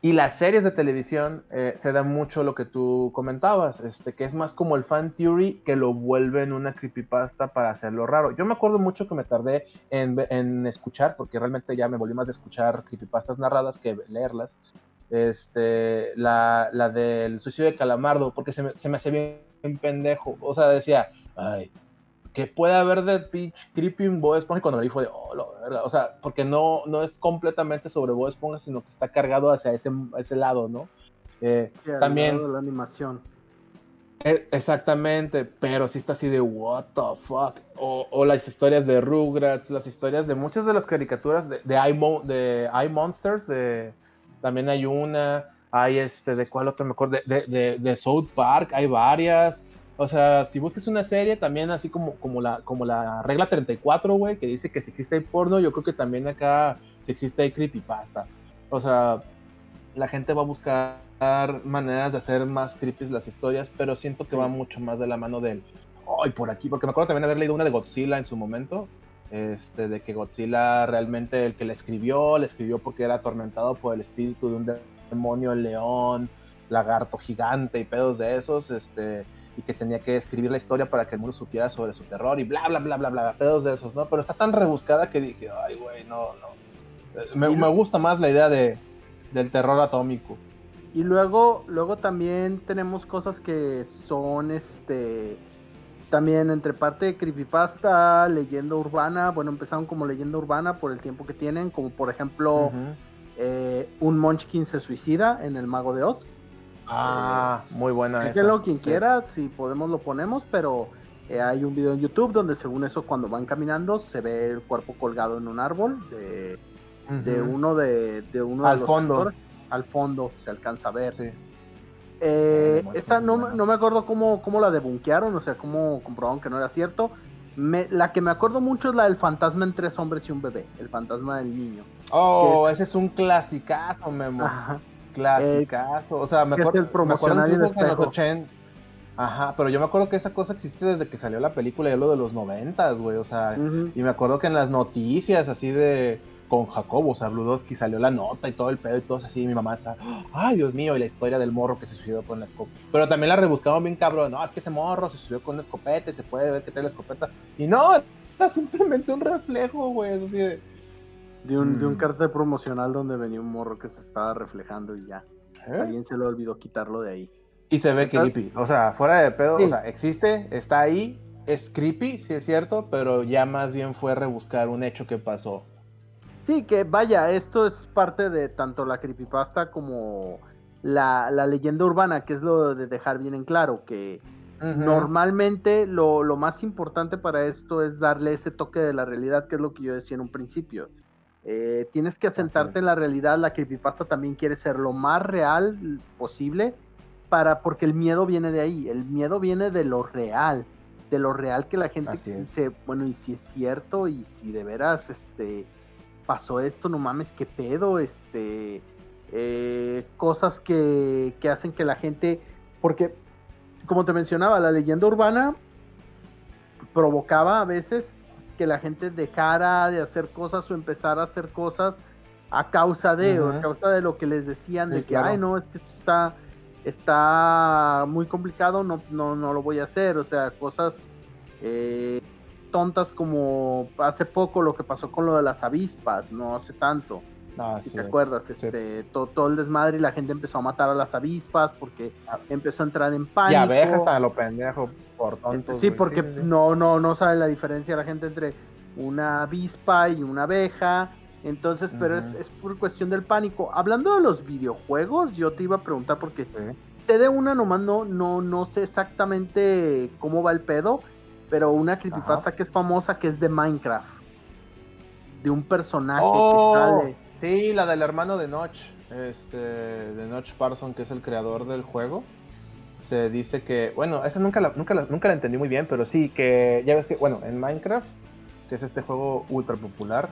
y las series de televisión eh, se da mucho lo que tú comentabas, este, que es más como el fan theory que lo vuelve en una creepypasta para hacerlo raro. Yo me acuerdo mucho que me tardé en, en escuchar, porque realmente ya me volví más de escuchar creepypastas narradas que leerlas este, la, la del suicidio de Calamardo, porque se me, se me hace bien pendejo. O sea, decía, ay, que puede haber de pitch creepy en Bob Esponja y cuando lo dijo de, oh, lo, ¿verdad? O sea, porque no, no es completamente sobre Bob Esponja, sino que está cargado hacia ese, ese lado, ¿no? Eh, también. la animación. Eh, exactamente, pero sí está así de what the fuck. O, o, las historias de Rugrats, las historias de muchas de las caricaturas de, de, de iMonsters, de, también hay una, hay este, ¿de cuál otro me acuerdo? De, de, de, South Park, hay varias. O sea, si buscas una serie, también así como, como, la, como la regla 34, güey, que dice que si existe porno, yo creo que también acá si existe creepypasta. O sea, la gente va a buscar maneras de hacer más creepy las historias, pero siento que va mucho más de la mano del, ay, por aquí, porque me acuerdo también haber leído una de Godzilla en su momento, este, de que Godzilla realmente el que le escribió, le escribió porque era atormentado por el espíritu de un demonio, león, lagarto gigante y pedos de esos, este, y que tenía que escribir la historia para que el mundo supiera sobre su terror y bla, bla, bla, bla, bla, pedos de esos, ¿no? Pero está tan rebuscada que dije, ay, güey, no, no. Eh, me, me, gusta más la idea de, del terror atómico. Y luego, luego también tenemos cosas que son, este, también entre parte de creepypasta, leyenda urbana, bueno, empezaron como leyenda urbana por el tiempo que tienen, como por ejemplo eh, un Munchkin se suicida en El Mago de Oz. Ah, muy buena. Déjenlo quien quiera, si podemos lo ponemos, pero eh, hay un video en YouTube donde según eso cuando van caminando se ve el cuerpo colgado en un árbol de, uno de, uno de los fondo. Al fondo se alcanza a ver. Sí. Eh, esta no, me acuerdo cómo, cómo la debunquearon, o sea, cómo comprobaron que no era cierto. la que me acuerdo mucho es la del fantasma en tres hombres y un bebé, el fantasma del niño. Oh, ese es un clasicazo, Memo. Ajá. Clasicazo. o sea, me acuerdo, el promocional me acuerdo Ajá, pero yo me acuerdo que esa cosa existe desde que salió la película, ya lo de los noventas, güey, o sea, y me acuerdo que en las noticias así de con Jacobo, o sea, Bludowski salió la nota y todo el pedo y todo así, y mi mamá está, ay Dios mío, y la historia del morro que se subió con la escopeta. Pero también la rebuscaban bien cabrón, no, es que ese morro se subió con una escopeta y se puede ver que trae la escopeta. Y no, está simplemente un reflejo, güey, así de... De un, de un mm. cartel promocional donde venía un morro que se estaba reflejando y ya. ¿Eh? Alguien se le olvidó quitarlo de ahí. Y se ve creepy. O sea, fuera de pedo, o sea, existe, está ahí, es creepy, sí es cierto, pero ya más bien fue rebuscar un hecho que pasó. Sí, que vaya, esto es parte de tanto la creepypasta como la, leyenda urbana, que es lo de dejar bien en claro, que normalmente lo, lo, más importante para esto es darle ese toque de la realidad, que es lo que yo decía en un principio. Eh, tienes que asentarte en la realidad, la creepypasta también quiere ser lo más real posible, para, porque el miedo viene de ahí, el miedo viene de lo real, de lo real que la gente dice, bueno, y si es cierto, y si de veras este, pasó esto, no mames, qué pedo, este, eh, cosas que, que hacen que la gente, porque, como te mencionaba, la leyenda urbana provocaba a veces que la gente dejara de hacer cosas o empezara a hacer cosas a causa de, o a causa de lo que les decían, de que, ay, no, es que está, está muy complicado, no, no, no lo voy a hacer, o sea, cosas eh, tontas como hace poco lo que pasó con lo de las avispas, no hace tanto. Ah, si te acuerdas, este, todo, el desmadre y la gente empezó a matar a las avispas porque ah. empezó a entrar en pánico. Y abejas a lo pendejo por tontos. Sí, porque no, no, no sabe la diferencia la gente entre una avispa y una abeja. Entonces, pero es, es, por cuestión del pánico. Hablando de los videojuegos, yo te iba a preguntar porque te de una nomás no, no, no sé exactamente cómo va el pedo, pero una creepypasta que es famosa que es de Minecraft. De un personaje que oh. sale Sí, la del hermano de Notch, este, de Notch Parson, que es el creador del juego. Se dice que, bueno, esa nunca la, nunca, nunca la entendí muy bien, pero sí, que ya ves que, bueno, en Minecraft, que es este juego ultra popular,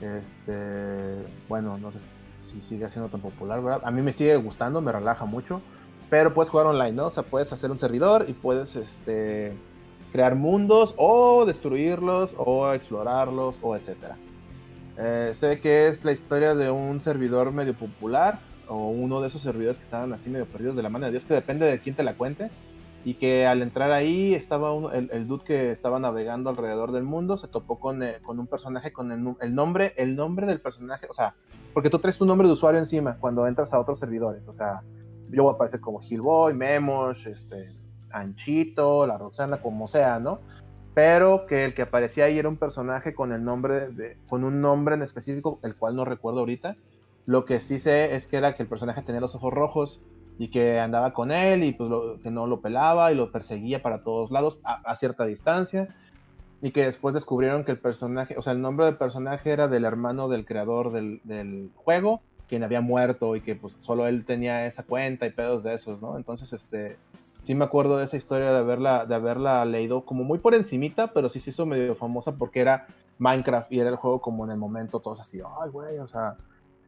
este, bueno, no sé si sigue siendo tan popular, ¿verdad? A mí me sigue gustando, me relaja mucho, pero puedes jugar online, ¿no? O sea, puedes hacer un servidor y puedes, este, crear mundos o destruirlos o explorarlos o etcétera. Eh, sé que es la historia de un servidor medio popular o uno de esos servidores que estaban así medio perdidos de la mano de Dios, que depende de quién te la cuente. Y que al entrar ahí estaba el, dude que estaba navegando alrededor del mundo, se topó con, eh, con un personaje con el, nombre, el nombre del personaje, o sea, porque tú traes tu nombre de usuario encima cuando entras a otros servidores, o sea, yo voy a aparecer como Hillboy, Memos, este, Anchito, la Roxana, como sea, ¿no? pero que el que aparecía ahí era un personaje con el nombre de, con un nombre en específico, el cual no recuerdo ahorita. Lo que sí sé es que era que el personaje tenía los ojos rojos y que andaba con él y pues que no lo pelaba y lo perseguía para todos lados a, cierta distancia y que después descubrieron que el personaje, o sea, el nombre del personaje era del hermano del creador del, del juego, quien había muerto y que pues solo él tenía esa cuenta y pedos de esos, ¿no? Entonces, este, sí me acuerdo de esa historia de haberla, de haberla leído como muy por encimita, pero sí se hizo medio famosa porque era Minecraft y era el juego como en el momento todos así, ay güey, o sea,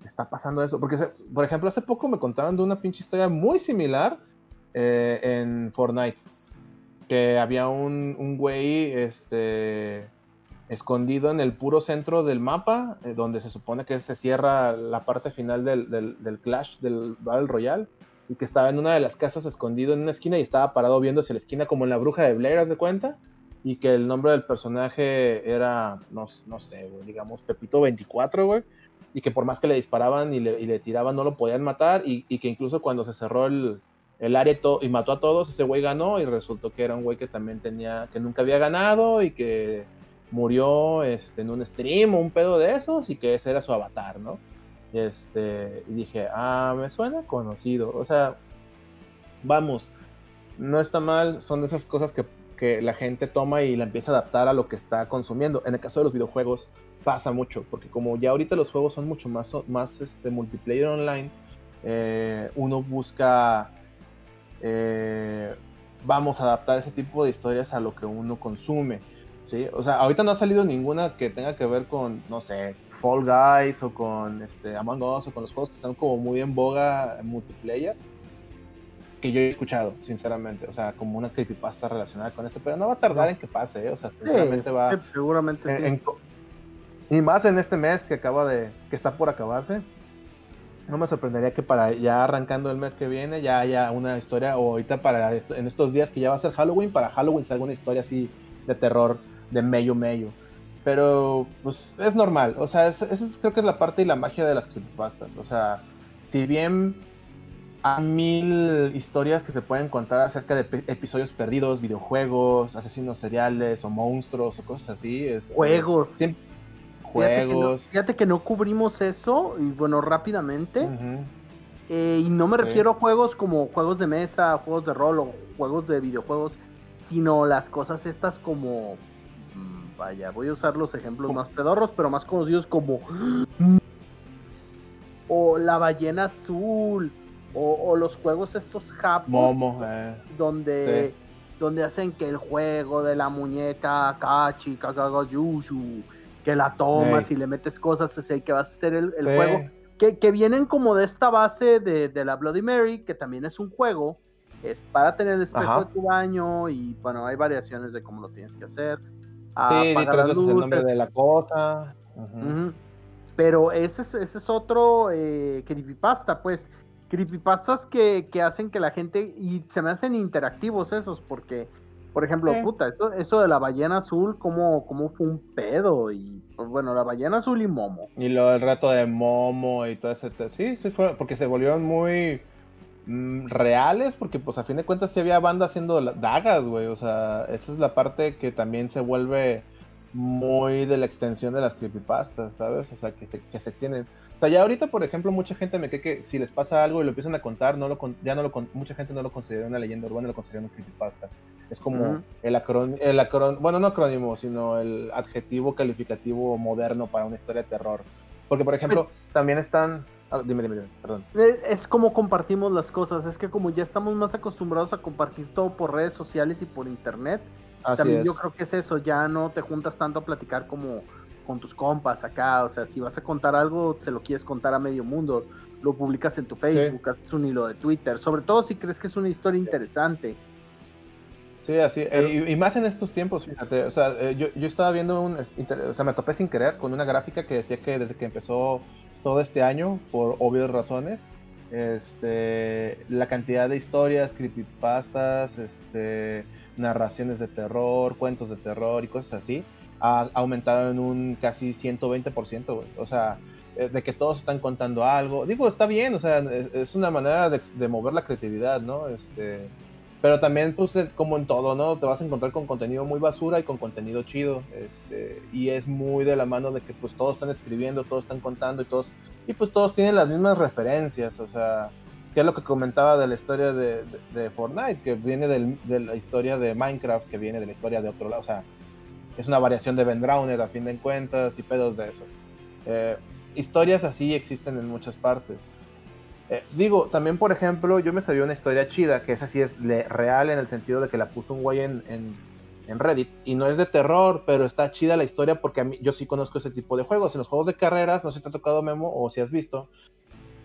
está pasando eso. Porque, por ejemplo, hace poco me contaron de una pinche historia muy similar eh, en Fortnite. Que había un, un güey este, escondido en el puro centro del mapa, eh, donde se supone que se cierra la parte final del, del, del Clash, del Battle Royale y que estaba en una de las casas escondido en una esquina y estaba parado hacia la esquina como en la bruja de Blair, ¿haz de cuenta? Y que el nombre del personaje era, no, no sé, digamos Pepito 24, güey. Y que por más que le disparaban y le, tiraban no lo podían matar y, que incluso cuando se cerró el, el areto y mató a todos, ese güey ganó y resultó que era un güey que también tenía, que nunca había ganado y que murió este, en un stream o un pedo de esos y que ese era su avatar, ¿no? Este, y dije, ah, me suena conocido, o sea, vamos, no está mal, son de esas cosas que, que la gente toma y la empieza a adaptar a lo que está consumiendo. En el caso de los videojuegos pasa mucho, porque como ya ahorita los juegos son mucho más, más este, multiplayer online, eh, uno busca eh, vamos a adaptar ese tipo de historias a lo que uno consume. ¿sí? O sea, ahorita no ha salido ninguna que tenga que ver con, no sé, Fall Guys o con este, Among Us o con los juegos que están como muy en boga en multiplayer que yo he escuchado, sinceramente. O sea, como una creepypasta relacionada con eso, pero no va a tardar en que pase, ¿eh? O sea, seguramente va. Seguramente y más en este mes que acaba de. que está por acabarse no me sorprendería que para ya arrancando el mes que viene ya haya una historia, o ahorita para en estos días que ya va a ser Halloween, para Halloween salga una historia así de terror, de medio medio. Pero, pues, es normal. O sea, esa creo que es la parte y la magia de las creepypastas. O sea, si bien hay mil historias que se pueden contar acerca de episodios perdidos, videojuegos, asesinos seriales o monstruos o cosas así. Es, Juegos. Siempre, Fíjate que, no, cubrimos eso, y bueno, rápidamente. Eh, y no me refiero a juegos como juegos de mesa, juegos de rol o juegos de videojuegos, sino las cosas estas como. Vaya, voy a usar los ejemplos más pedorros, pero más conocidos como. O la ballena azul. O, los juegos estos japos. Momo, eh. Donde. Donde hacen que el juego de la muñeca Kachi, Kakagayushu, que la tomas y le metes cosas, o que vas a hacer el, juego. Que, vienen como de esta base de, la Bloody Mary, que también es un juego, es para tener el espejo de tu baño y bueno, hay variaciones de cómo lo tienes que hacer. Sí, las el nombre de la cosa. Pero ese es, ese es otro eh, creepypasta, pues. Creepypastas que, que hacen que la gente, y se me hacen interactivos esos, porque por ejemplo, puta, eso, eso de la ballena azul, ¿cómo, ¿cómo fue un pedo? Y pues, bueno, la ballena azul y Momo. Y lo del rato de Momo y todo ese. Sí, sí, fue porque se volvieron muy mm, reales, porque pues a fin de cuentas sí había banda haciendo dagas, güey. O sea, esa es la parte que también se vuelve muy de la extensión de las creepypastas, ¿sabes? O sea, que se, que se extienden. O sea, ya ahorita, por ejemplo, mucha gente me cree que si les pasa algo y lo empiezan a contar, no lo ya no lo mucha gente no lo considera una leyenda urbana, lo considera un creepypasta. Es como el acrónimo, el acron bueno, no acrónimo, sino el adjetivo calificativo moderno para una historia de terror. Porque, por ejemplo, pues también están... Ah, dime, dime, dime, perdón. Es como compartimos las cosas, es que como ya estamos más acostumbrados a compartir todo por redes sociales y por internet, también yo creo que es eso, ya no te juntas tanto a platicar como con tus compas acá, o sea, si vas a contar algo, se lo quieres contar a medio mundo, lo publicas en tu Facebook, haces un hilo de Twitter, sobre todo si crees que es una historia interesante. Sí, así, eh, y, más en estos tiempos, fíjate, o sea, eh, yo, yo, estaba viendo un, o sea, me topé sin querer con una gráfica que decía que desde que empezó todo este año, por obvias razones, este, la cantidad de historias, creepypastas, este, narraciones de terror, cuentos de terror y cosas así, ha aumentado en un casi 120%, güey. O sea, eh, de que todos están contando algo. Digo, está bien, o sea, es una manera de, mover la creatividad, ¿no? Este, pero también, pues, como en todo, ¿no? Te vas a encontrar con contenido muy basura y con contenido chido. Este, y es muy de la mano de que, pues, todos están escribiendo, todos están contando y todos, y pues todos tienen las mismas referencias, o sea, que es lo que comentaba de la historia de, Fortnite, que viene de la historia de Minecraft, que viene de la historia de otro lado, o sea, es una variación de Ben Browner a fin de cuentas y pedos de esos. Eh, historias así existen en muchas partes. Eh, digo, también por ejemplo, yo me sabía una historia chida, que esa sí es real en el sentido de que la puso un güey en, en, Reddit, y no es de terror, pero está chida la historia porque a mí, yo sí conozco ese tipo de juegos. En los juegos de carreras, no sé si te ha tocado Memo o si has visto,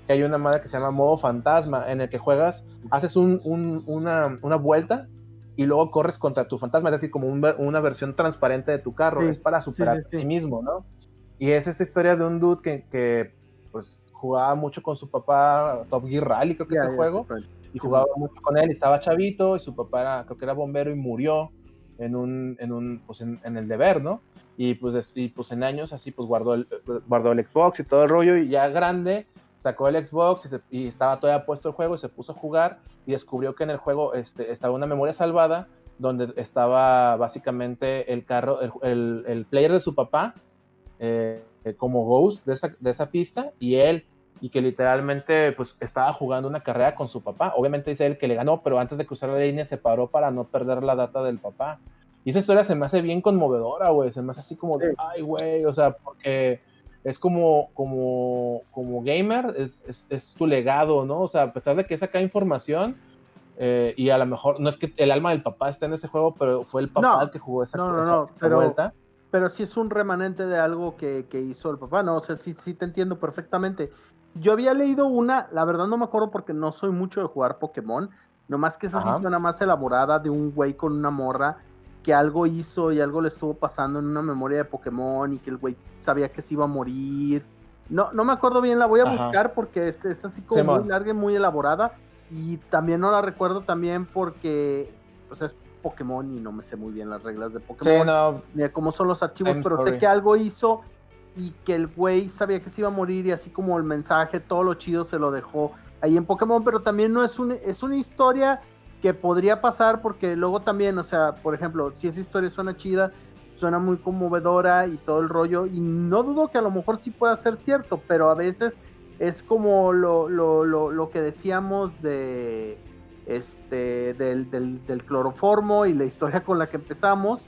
que hay una madre que se llama modo fantasma, en el que juegas, haces un, una, una vuelta y luego corres contra tu fantasma, es decir, como una versión transparente de tu carro, es para superar a ti mismo, ¿no? Y es esa historia de un dude que, que pues jugaba mucho con su papá, Top Gear Rally creo que es el juego, y jugaba mucho con él, y estaba chavito, y su papá era, creo que era bombero y murió en un, en un, pues en, el deber, ¿no? Y pues, y pues en años así, pues guardó el, guardó el Xbox y todo el rollo, y ya grande, sacó el Xbox y, estaba todavía puesto el juego y se puso a jugar y descubrió que en el juego este, estaba una memoria salvada donde estaba básicamente el carro, el, player de su papá eh, como Ghost de esa, de esa pista y él y que literalmente pues estaba jugando una carrera con su papá. Obviamente dice él que le ganó, pero antes de cruzar la línea se paró para no perder la data del papá. Y esa historia se me hace bien conmovedora, güey. Se me hace así como de, ay, güey, o sea, porque es como, como, como gamer, es, es, es, tu legado, ¿no? O sea, a pesar de que saca información, eh, y a lo mejor, no es que el alma del papá esté en ese juego, pero fue el papá el que jugó esa, no, no, no, pero, vuelta. Pero sí es un remanente de algo que, que, hizo el papá, ¿no? O sea, sí, sí te entiendo perfectamente. Yo había leído una, la verdad no me acuerdo porque no soy mucho de jugar Pokémon, nomás que esa sí suena más elaborada de un güey con una morra que algo hizo y algo le estuvo pasando en una memoria de Pokémon y que el güey sabía que se iba a morir. No, no me acuerdo bien, la voy a buscar porque es, así como muy larga y muy elaborada. Y también no la recuerdo también porque pues es Pokémon y no me sé muy bien las reglas de Pokémon. Ni cómo son los archivos, pero sé que algo hizo y que el güey sabía que se iba a morir y así como el mensaje, todo lo chido se lo dejó ahí en Pokémon, pero también no es, un, es una historia que podría pasar porque luego también, o sea, por ejemplo, si esa historia suena chida, suena muy conmovedora y todo el rollo, y no dudo que a lo mejor sí pueda ser cierto, pero a veces es como lo, lo, lo, lo que decíamos de este del, del, del, cloroformo y la historia con la que empezamos.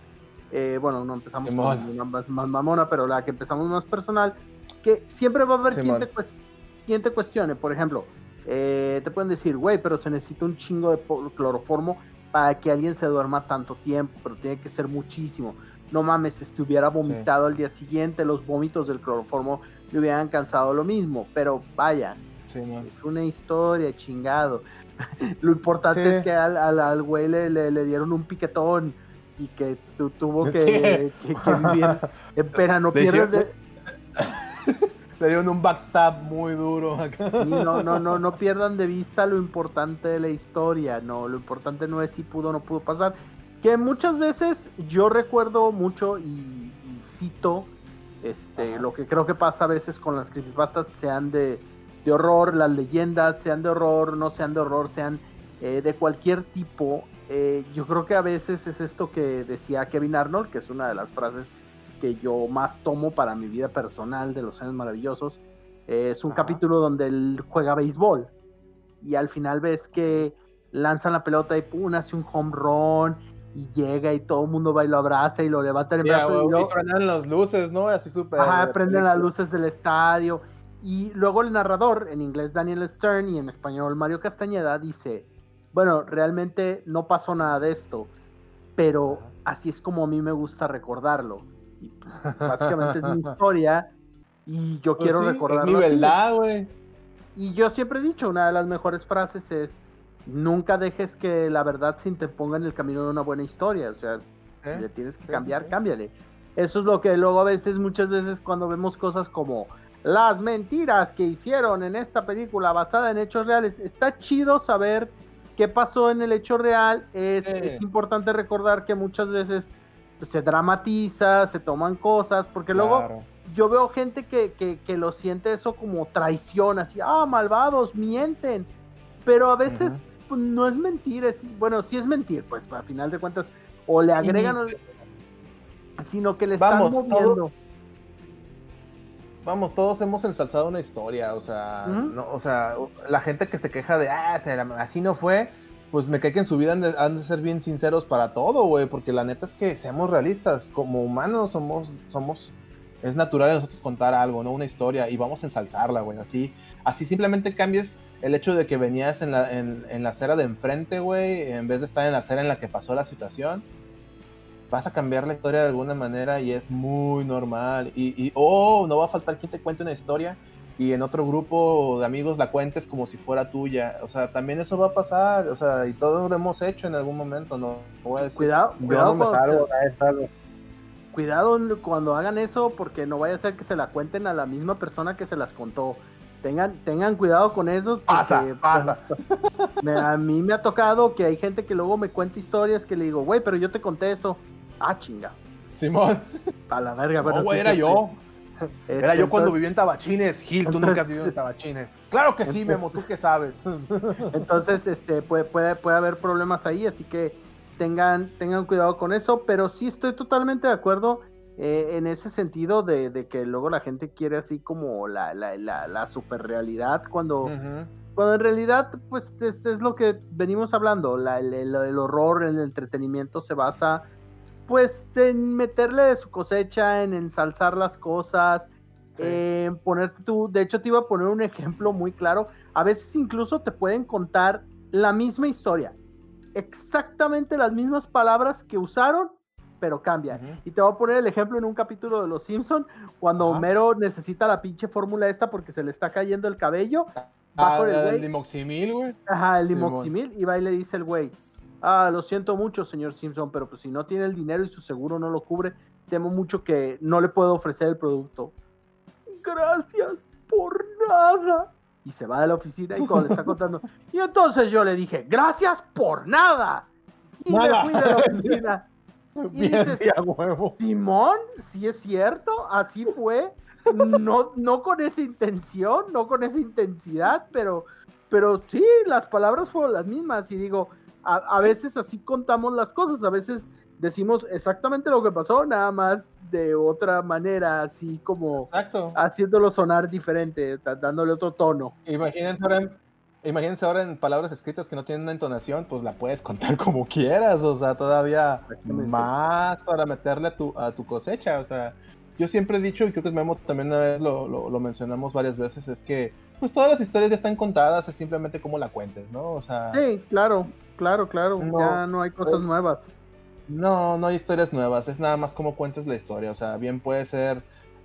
Eh, bueno, no empezamos con una más, más, mamona, pero la que empezamos más personal, que siempre va a haber quien te, quien te cuestione. Por ejemplo, eh, te pueden decir, güey, pero se necesita un chingo de cloroformo para que alguien se duerma tanto tiempo, pero tiene que ser muchísimo. No mames, si estuviera vomitado al día siguiente, los vómitos del cloroformo le hubieran cansado lo mismo, pero vaya, es una historia, chingado. lo importante es que al, al, güey le, le, dieron un piquetón y que tuvo que, que, vivir. Espera, no pierdas le dieron un backstab muy duro acá. no, no, no, no pierdan de vista lo importante de la historia. No, lo importante no es si pudo o no pudo pasar. Que muchas veces yo recuerdo mucho y, cito este, lo que creo que pasa a veces con las creepypastas, sean de, de horror, las leyendas, sean de horror, no sean de horror, sean eh, de cualquier tipo. Eh, yo creo que a veces es esto que decía Kevin Arnold, que es una de las frases que yo más tomo para mi vida personal de los años maravillosos. es un capítulo donde él juega béisbol y al final ves que lanzan la pelota y pum, hace un home run y llega y todo el mundo va y lo abraza y lo levanta en el brazo. y, prenden las luces, ¿no? Así súper. Ajá, prenden las luces del estadio. Y luego el narrador, en inglés Daniel Stern y en español Mario Castañeda, dice, bueno, realmente no pasó nada de esto, pero así es como a mí me gusta recordarlo básicamente es mi historia y yo pues quiero recordar mi verdad, güey. Y yo siempre he dicho, una de las mejores frases es, nunca dejes que la verdad se interponga en el camino de una buena historia. O sea, si ¿Eh? le tienes que cambiar, cámbiale. Eso es lo que luego a veces, muchas veces cuando vemos cosas como las mentiras que hicieron en esta película basada en hechos reales, está chido saber qué pasó en el hecho real. Es, es importante recordar que muchas veces se dramatiza, se toman cosas, porque luego yo veo gente que, que, lo siente eso como traición, así, ah, malvados, mienten, pero a veces pues, no es mentir, es, bueno, sí es mentir, pues a final de cuentas, o le agregan, sino que le están moviendo. Vamos, todos hemos ensalzado una historia, o sea, no, o sea, la gente que se queja de, ah, así no fue, pues me cae que en su vida han de, ser bien sinceros para todo, güey, porque la neta es que seamos realistas, como humanos somos, somos, es natural de nosotros contar algo, ¿no? Una historia y vamos a ensalzarla, güey, así, así simplemente cambies el hecho de que venías en la, en, en la acera de enfrente, güey, en vez de estar en la acera en la que pasó la situación, vas a cambiar la historia de alguna manera y es muy normal. Y, y oh, no va a faltar quien te cuente una historia y en otro grupo de amigos la cuentes como si fuera tuya. O sea, también eso va a pasar, o sea, y todos lo hemos hecho en algún momento, ¿no? cuidado, cuidado, cuando, cuidado cuando hagan eso porque no vaya a ser que se la cuenten a la misma persona que se las contó. Tengan, tengan cuidado con eso. pasa, pues, pasa. a mí me ha tocado que hay gente que luego me cuenta historias que le digo, güey, pero yo te conté eso. Ah, chinga. Simón. A la verga, pero no, güey, era yo. Era yo cuando viví en Tabachines, Gil, tú nunca has vivido en Tabachines. Claro que sí, Memo, tú qué sabes. Entonces, este, puede, puede, puede haber problemas ahí, así que tengan, tengan cuidado con eso, pero sí estoy totalmente de acuerdo eh, en ese sentido de, que luego la gente quiere así como la, la, la, la super realidad cuando, cuando en realidad pues es, lo que venimos hablando, el, el, horror, el entretenimiento se basa pues en meterle de su cosecha, en ensalzar las cosas, en ponerte tú, de hecho te iba a poner un ejemplo muy claro, a veces incluso te pueden contar la misma historia, exactamente las mismas palabras que usaron, pero cambia. Y te voy a poner el ejemplo en un capítulo de Los Simpson cuando Homero necesita la pinche fórmula esta porque se le está cayendo el cabello. Va ah, el, limoximil, güey. Ajá, el limoximil. y va y le dice el güey, ah, lo siento mucho, señor Simpson, pero pues si no tiene el dinero y su seguro no lo cubre, temo mucho que no le puedo ofrecer el producto. Gracias por nada. Y se va de la oficina y cuando le está contando. Y entonces yo le dije, gracias por nada. Y me fui de la oficina. Y dices, Simón, sí es cierto, así fue. No, no con esa intención, no con esa intensidad, pero, pero sí, las palabras fueron las mismas. Y digo, a, veces así contamos las cosas, a veces decimos exactamente lo que pasó, nada más de otra manera, así como haciéndolo sonar diferente, dándole otro tono. Imagínense ahora imagínense ahora en palabras escritas que no tienen una entonación, pues la puedes contar como quieras, o sea, todavía más para meterle a tu, a tu cosecha, o sea, yo siempre he dicho, y creo que Memo también lo, lo, mencionamos varias veces, es que pues todas las historias ya están contadas, es simplemente cómo la cuentes, ¿no? O sea... Sí, claro, claro, claro, ya no hay cosas nuevas. No, no hay historias nuevas, es nada más cómo cuentes la historia, o sea, bien puede ser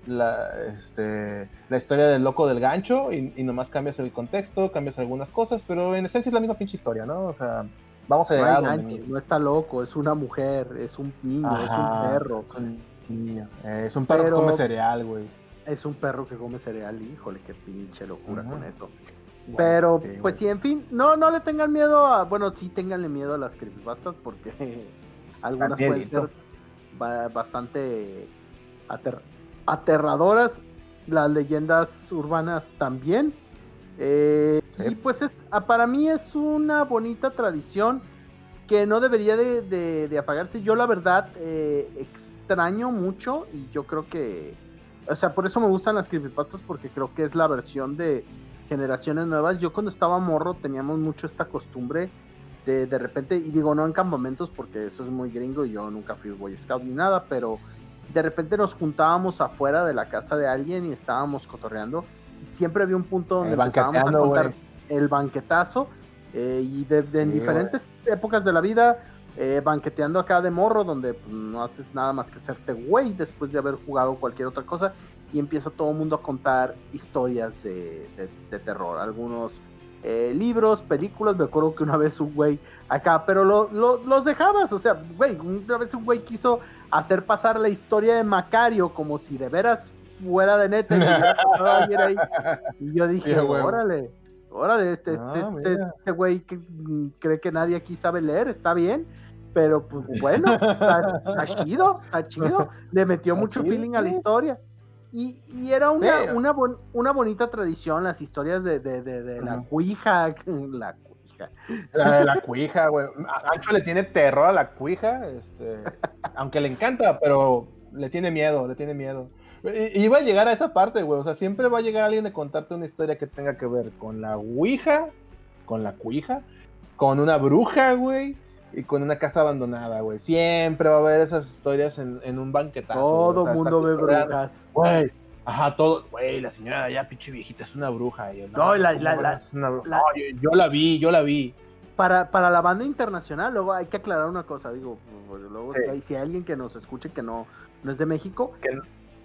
la, este, la historia del loco del gancho y, nomás cambias el contexto, cambias algunas cosas, pero en esencia es la misma pinche historia, ¿no? O sea, vamos a llegar no, no está loco, es una mujer, es un niño, es un perro. Es un, niño. Eh, es un perro que come cereal, güey. Es un perro que come cereal, híjole, qué pinche locura con eso. pero, pues sí, en fin, no, no le tengan miedo a, bueno, sí tenganle miedo a las creepypastas porque algunas pueden ser bastante ater aterradoras, las leyendas urbanas también. Eh, y pues es, ah, para mí es una bonita tradición que no debería de, apagarse. Yo la verdad eh, extraño mucho y yo creo que, o sea, por eso me gustan las creepypastas porque creo que es la versión de generaciones nuevas. Yo cuando estaba morro teníamos mucho esta costumbre de de repente, y digo no en campamentos porque eso es muy gringo y yo nunca fui Boy Scout ni nada, pero de repente nos juntábamos afuera de la casa de alguien y estábamos cotorreando. Y siempre había un punto donde empezábamos a contar el banquetazo. Eh, y de, en diferentes épocas de la vida, eh, banqueteando acá de morro, donde pues, no haces nada más que hacerte güey después de haber jugado cualquier otra cosa. Y empieza todo el mundo a contar historias de, terror. Algunos eh, libros, películas. Me acuerdo que una vez un güey acá, pero los dejabas. O sea, güey, una vez un güey quiso hacer pasar la historia de Macario como si de veras fuera de neta. Y, yo dije, órale, órale, este, este, ah, este, este, güey que mm, cree que nadie aquí sabe leer, está bien. Pero pues bueno, está, chido, está chido. Le metió mucho feeling a la historia. Y, y era una, una, una, bonita tradición, las historias de, de, de, la cuija, la la, la cuija, güey. Ancho le tiene terror a la cuija, este, aunque le encanta, pero le tiene miedo, le tiene miedo. Y, iba a llegar a esa parte, güey. O sea, siempre va a llegar alguien de contarte una historia que tenga que ver con la ouija, con la cuija, con una bruja, güey, y con una casa abandonada, güey. Siempre va a haber esas historias en, un banquetazo. Todo mundo ve brujas. Güey, Ajá, todo, güey, la señora allá, pinche viejita, es una bruja. no, la, la, yo, la vi, yo la vi. Para, para la banda internacional, luego hay que aclarar una cosa, digo, luego si hay alguien que nos escuche que no, no es de México,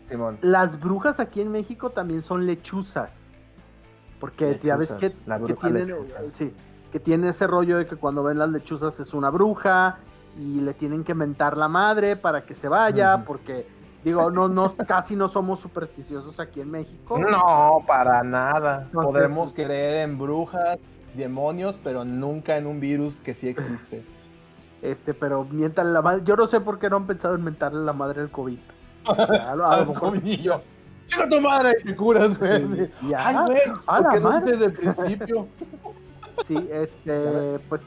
Simón. las brujas aquí en México también son lechuzas. Porque ya ves que, que tienen, eh, sí, que tienen ese rollo de que cuando ven las lechuzas es una bruja y le tienen que mentar la madre para que se vaya, porque Digo, no, no, casi no somos supersticiosos aquí en México. No, para nada. Podemos creer en brujas, demonios, pero nunca en un virus que sí existe. Este, pero mientan la madre. Yo no sé por qué no han pensado en mentarle la madre al COVID. A lo, mejor, chica tu madre, te curas, güey. Ya, Ay, güey, a ¿por qué no desde el principio? Sí, este, pues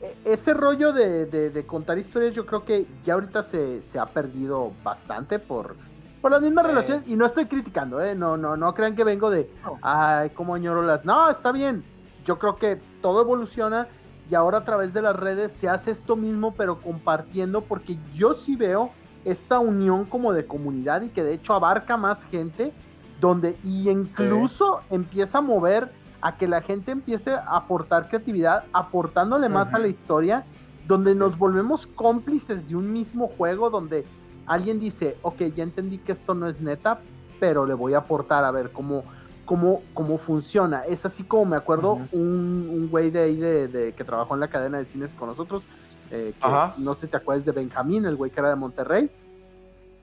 e- ese rollo de, de- de contar historias yo creo que ya ahorita se, se ha perdido bastante por, por las mismas relaciones y no estoy criticando, ¿eh? No, no, no crean que vengo de, No. ay, cómo añoro las... No, está bien. Yo creo que todo evoluciona y ahora a través de las redes se hace esto mismo pero compartiendo porque yo sí veo esta unión como de comunidad y que de hecho abarca más gente donde y incluso empieza a mover a que la gente empiece a aportar creatividad, aportándole más a la historia, donde nos volvemos cómplices de un mismo juego, donde alguien dice, ok, ya entendí que esto no es neta, pero le voy a aportar a ver cómo, cómo, cómo funciona. Es así como me acuerdo un, un güey de ahí de, de- que trabajó en la cadena de cines con nosotros, eh, que no sé si te acuerdas de Benjamín, el güey que era de Monterrey.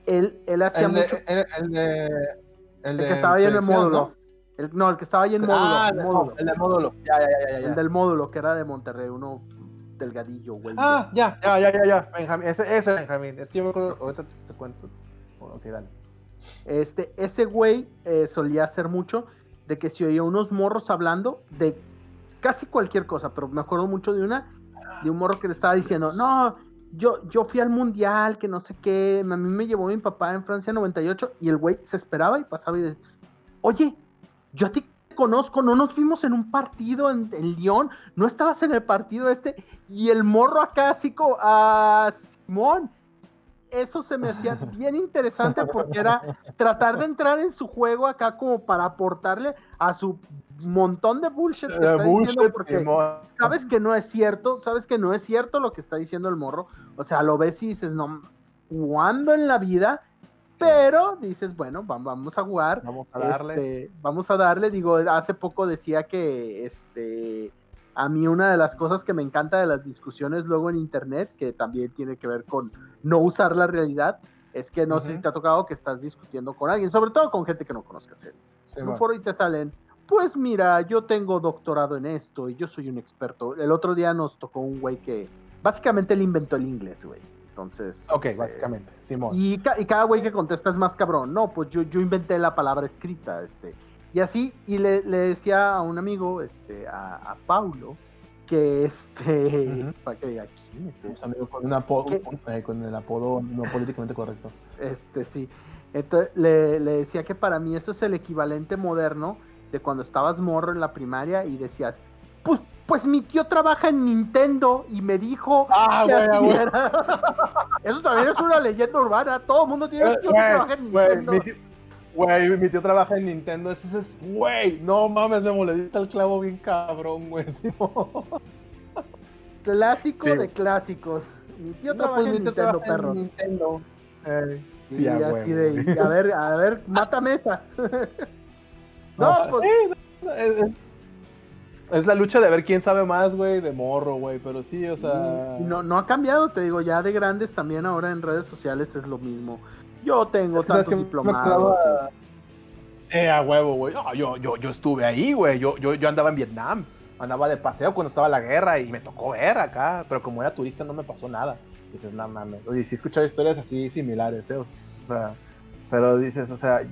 Él, él hacía El de, mucho... el, el de. El, de que estaba ahí en el módulo. ¿no? El, no, el que estaba ahí en módulo. Ah, el módulo. el de módulo. Ya, ya, ya, ya. ya. El del módulo, que era de Monterrey, uno delgadillo, güey. Ah, ya, ya, ya, ya, ya. Benjamín, ese, ese Benjamín. Es que yo me acuerdo, ahorita te cuento. Ok, dale. Este, ese güey eh, solía hacer mucho de que se oía unos morros hablando de casi cualquier cosa, pero me acuerdo mucho de una, de un morro que le estaba diciendo, no, yo, yo fui al mundial, que no sé qué, a mí me llevó mi papá en Francia 98, y el güey se esperaba y pasaba y decía, oye, yo a ti te conozco, no nos vimos en un partido en, en Lyon, no estabas en el partido este, y el morro acá así como, ah, Simón, eso se me hacía bien interesante porque era tratar de entrar en su juego acá como para aportarle a su montón de bullshit que Eh, está diciendo bullshit, porque Simón. sabes que no es cierto, sabes que no es cierto lo que está diciendo el morro, o sea, lo ves y dices, no, ¿cuándo en la vida? Pero dices, bueno, va- vamos a jugar, Vamos a darle. este, vamos a darle, digo, hace poco decía que este a mí una de las cosas que me encanta de las discusiones luego en internet, que también tiene que ver con no usar la realidad, es que no sé si te ha tocado que estás discutiendo con alguien, sobre todo con gente que no conozcas él. En un foro y te salen, pues mira, yo tengo doctorado en esto y yo soy un experto. El otro día nos tocó un güey que básicamente él inventó el inglés, güey. Entonces, Ok, eh, básicamente. Simón. y, ca- y cada güey que contesta es más cabrón. No, pues yo, yo inventé la palabra escrita, este. Y así, y le, le decía a un amigo, este, a, a Paulo, que este, para que diga, ¿quién es ese? amigo con, un apodo, eh, con el apodo no políticamente correcto. Este, sí. Entonces, le, le decía que para mí eso es el equivalente moderno de cuando estabas morro en la primaria y decías, pues, pues mi tío trabaja en Nintendo y me dijo Ah, que así era". Eso también es una leyenda urbana. Todo el mundo tiene un tío que trabaja en Nintendo. mi tío- Güey, mi tío trabaja en Nintendo. Ese es. Güey, no mames, me molesta el clavo bien cabrón, güey. Clásico Sí, de clásicos. Mi tío No, trabaja pues, en mi tío Nintendo, trabaja en perros. Nintendo. Eh, Sí, a así huevo, de, a ver, a ver, mátame esa. no, pues, sí, no, es, es- es la lucha de ver quién sabe más, güey, de morro, güey. Pero sí, o sea. no, no ha cambiado, te digo, ya de grandes también ahora en redes sociales es lo mismo. Yo tengo Es que, ¿sabes tantos diplomados. acordaba- Eh, a huevo, güey. No, yo, yo, yo estuve ahí, güey. Yo, yo, yo andaba en Vietnam. Andaba de paseo cuando estaba la guerra y me tocó ver acá. Pero como era turista no me pasó nada. Dices, no mames. Oye, sí he escuchado historias así similares, ¿eh? O sea, pero dices, o sea,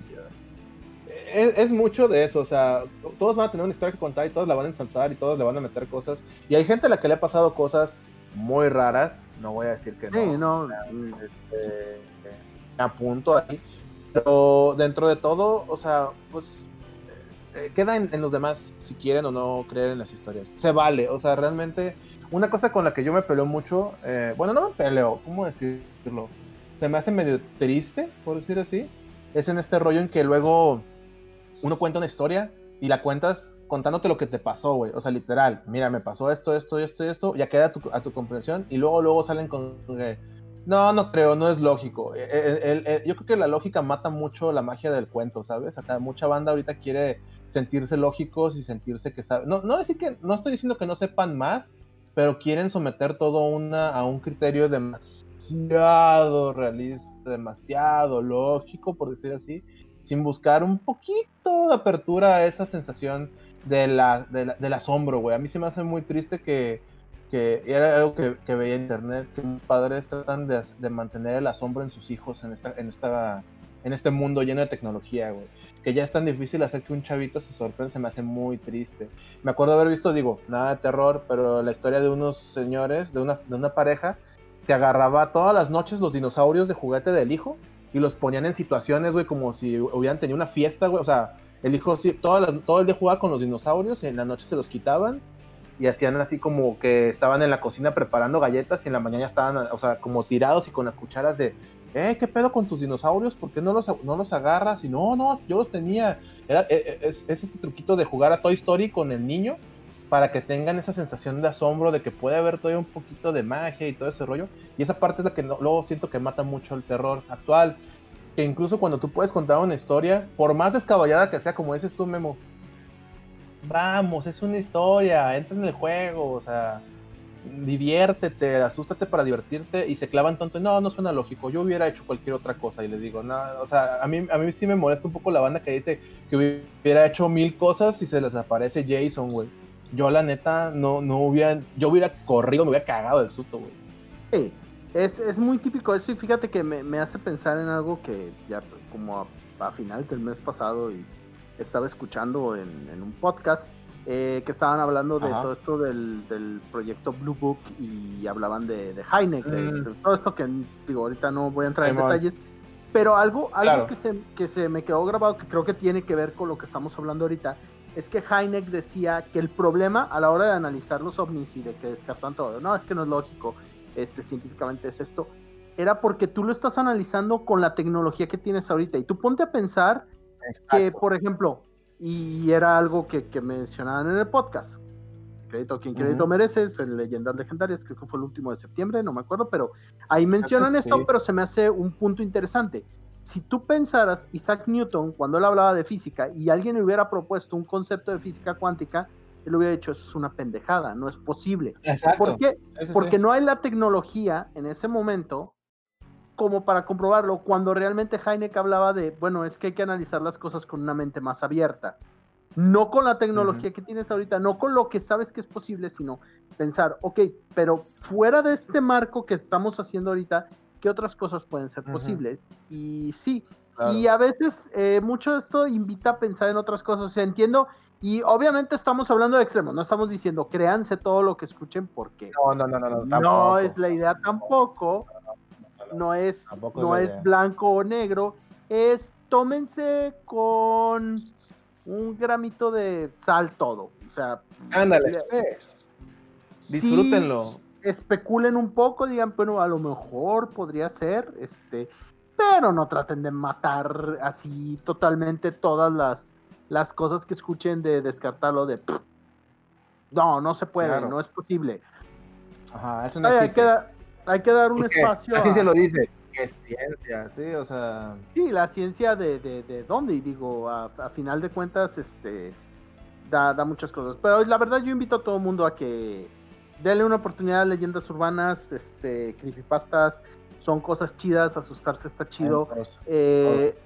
es, es mucho de eso. O sea, todos van a tener una historia que contar y todos la van a ensalzar y todos le van a meter cosas. Y hay gente a la que le ha pasado cosas muy raras. No voy a decir que no. Sí, no, Este, apunto ahí. Pero dentro de todo, o sea, pues eh, queda en, en los demás si quieren o no creer en las historias. Se vale, o sea, realmente una cosa con la que yo me peleo mucho, eh, bueno, no me peleo, ¿cómo decirlo? Se me hace medio triste, por decir así, es en este rollo en que luego uno cuenta una historia y la cuentas contándote lo que te pasó, güey. O sea, literal, mira, me pasó esto, esto, esto y esto, ya queda a tu, a comprensión y luego, luego salen con... no, no creo, no es lógico. Eh, el- el- yo creo que la lógica mata mucho la magia del cuento, ¿sabes? Acá mucha banda ahorita quiere sentirse lógicos y sentirse que saben. No, no decir que, no estoy diciendo que no sepan más, pero quieren someter todo una, a un criterio demasiado realista, demasiado lógico, por decir así, sin buscar un poquito de apertura a esa sensación de la, de la- del asombro, güey. A mí se me hace muy triste que, que era algo que, veía en internet, que los padres tratan de, de mantener el asombro en sus hijos en esta, en esta, en este mundo lleno de tecnología, güey. Que ya es tan difícil hacer que un chavito se sorprenda, se me hace muy triste. Me acuerdo haber visto, digo, nada de terror, pero la historia de unos señores, de una, de una pareja, que agarraba todas las noches los dinosaurios de juguete del hijo y los ponían en situaciones, güey, como si hubieran tenido una fiesta, güey. O sea, el hijo sí, todo, todo el día jugaba con los dinosaurios en la noche se los quitaban y hacían así como que estaban en la cocina preparando galletas y en la mañana estaban, o sea, como tirados y con las cucharas de, eh, ¿qué pedo con tus dinosaurios? ¿Por qué no los, no los agarras? Y no, no, yo los tenía. Era, e, e, es, es, este truquito de jugar a Toy Story con el niño para que tengan esa sensación de asombro de que puede haber todavía un poquito de magia y todo ese rollo. Y esa parte es la que luego siento que mata mucho el terror actual. Que incluso cuando tú puedes contar una historia, por más descabellada que sea, como dices tú, Memo, vamos, es una historia, entra en el juego, o sea, diviértete, asústate para divertirte y se clavan tanto, no, no suena lógico, yo hubiera hecho cualquier otra cosa y les digo, no, o sea, a mí, a mí sí me molesta un poco la banda que dice que hubiera hecho mil cosas y se les aparece Jason, güey. Yo la neta no, no hubiera, yo hubiera corrido, me hubiera cagado del susto, güey. Sí, es, es, muy típico eso y fíjate que me, me hace pensar en algo que ya como a, a finales del mes pasado y estaba escuchando en, en un podcast eh, que estaban hablando de todo esto del, del, proyecto Blue Book y hablaban de, de Heineck, de, mm. todo esto que digo, ahorita no voy a entrar en detalles, pero algo, algo que, se, que se me quedó grabado que creo que tiene que ver con lo que estamos hablando ahorita, es que Heineck decía que el problema a la hora de analizar los ovnis y de que descartan todo, no, es que no es lógico, este, científicamente es esto, era porque tú lo estás analizando con la tecnología que tienes ahorita y tú ponte a pensar que, por ejemplo, y era algo que, que mencionaban en el podcast. Crédito quien crédito merece, es en Leyendas Legendarias, creo que fue el último de septiembre, no me acuerdo, pero ahí mencionan esto, pero se me hace un punto interesante. Si tú pensaras Isaac Newton, cuando él hablaba de física, y alguien le hubiera propuesto un concepto de física cuántica, él hubiera dicho, eso es una pendejada, no es posible. ¿Por qué? Porque no hay la tecnología en ese momento como para comprobarlo, cuando realmente Heineck hablaba de, bueno, es que hay que analizar las cosas con una mente más abierta. No con la tecnología que tienes ahorita, no con lo que sabes que es posible, sino pensar, ok, pero fuera de este marco que estamos haciendo ahorita, ¿qué otras cosas pueden ser posibles? Y sí, y a veces eh, mucho de esto invita a pensar en otras cosas. O sea, entiendo, y obviamente estamos hablando de extremos, no estamos diciendo créanse todo lo que escuchen porque no, no, no, no, no, no es la idea tampoco no es, no es blanco o negro, es tómense con un gramito de sal todo. O sea, ándale, disfrútenlo. Especulen un poco, digan, bueno, a lo mejor podría ser, este, pero no traten de matar así totalmente todas las, las cosas que escuchen de descartarlo de no, no se puede, no es posible. Ajá, eso no hay, que, hay que dar un espacio. Así se lo dice. Que es ciencia, sí, o sea. Sí, la ciencia de, de, de dónde, y digo, a, final de cuentas, este. Da, da muchas cosas. Pero la verdad, yo invito a todo el mundo a que denle una oportunidad a leyendas urbanas, este, creepypastas, son cosas chidas, asustarse está chido. Eh,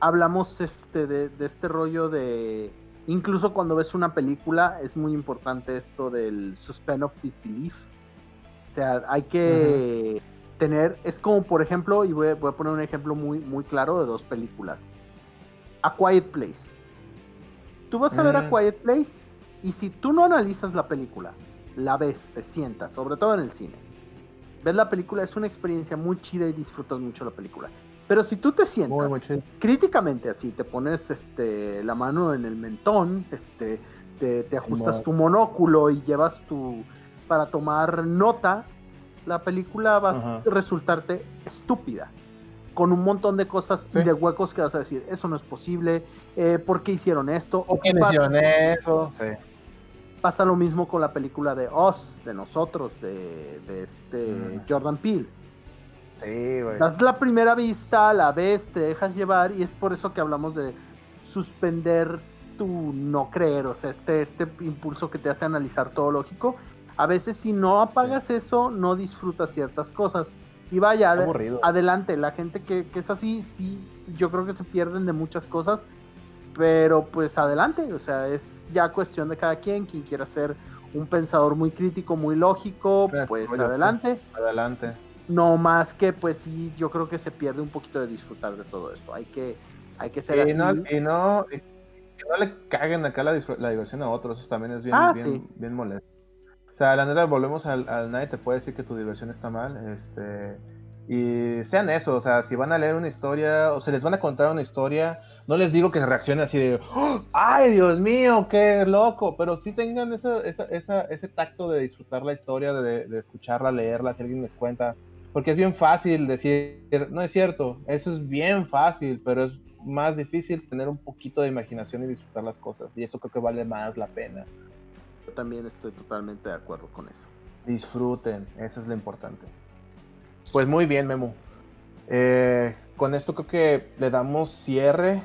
hablamos este de, de, este rollo de incluso cuando ves una película es muy importante esto del suspend of disbelief o sea, hay que tener, es como por ejemplo, y voy, a poner un ejemplo muy, muy claro de dos películas. A Quiet Place. Tú vas a ver a mm. Quiet Place y si tú no analizas la película, la ves, te sientas, sobre todo en el cine. Ves la película, es una experiencia muy chida y disfrutas mucho la película. Pero si tú te sientas críticamente así, te pones este, la mano en el mentón, este, te, te ajustas tu monóculo y llevas tu, para tomar nota, la película va a resultarte estúpida. Con un montón de cosas y de huecos que vas a decir, eso no es posible, eh, ¿por qué hicieron esto? ¿O qué hicieron eso? Pasa lo mismo con la película de Oz, de nosotros, de, este Jordan Peele. Sí, güey. Das la primera vista, la ves, te dejas llevar y es por eso que hablamos de suspender tu no creer, o sea, este, este impulso que te hace analizar todo lógico a veces si no apagas eso, no disfrutas ciertas cosas. Y vaya, adelante, la gente que, es así, sí, yo creo que se pierden de muchas cosas, pero pues adelante, o sea, es ya cuestión de cada quien, quien quiera ser un pensador muy crítico, muy lógico, pues adelante. Adelante. No más que, pues sí, yo creo que se pierde un poquito de disfrutar de todo esto. Hay que, hay que ser y así. No, y no, y no le caguen acá la, la, diversión a otros, eso también es bien, Ah, bien, sí. bien molesto. O sea, la neta, volvemos al, al nadie te puede decir que tu diversión está mal, este, y sean eso, o sea, si van a leer una historia o se les van a contar una historia, no les digo que reaccionen así de, ¡Oh! ¡ay, Dios mío, qué loco! Pero sí tengan esa, esa, esa, ese tacto de disfrutar la historia, de, de, escucharla, leerla, si alguien les cuenta. Porque es bien fácil decir, no es cierto, eso es bien fácil, pero es más difícil tener un poquito de imaginación y disfrutar las cosas. Y eso creo que vale más la pena. Yo también estoy totalmente de acuerdo con eso. Disfruten, eso es lo importante. Pues muy bien, Memo. Eh, con esto creo que le damos cierre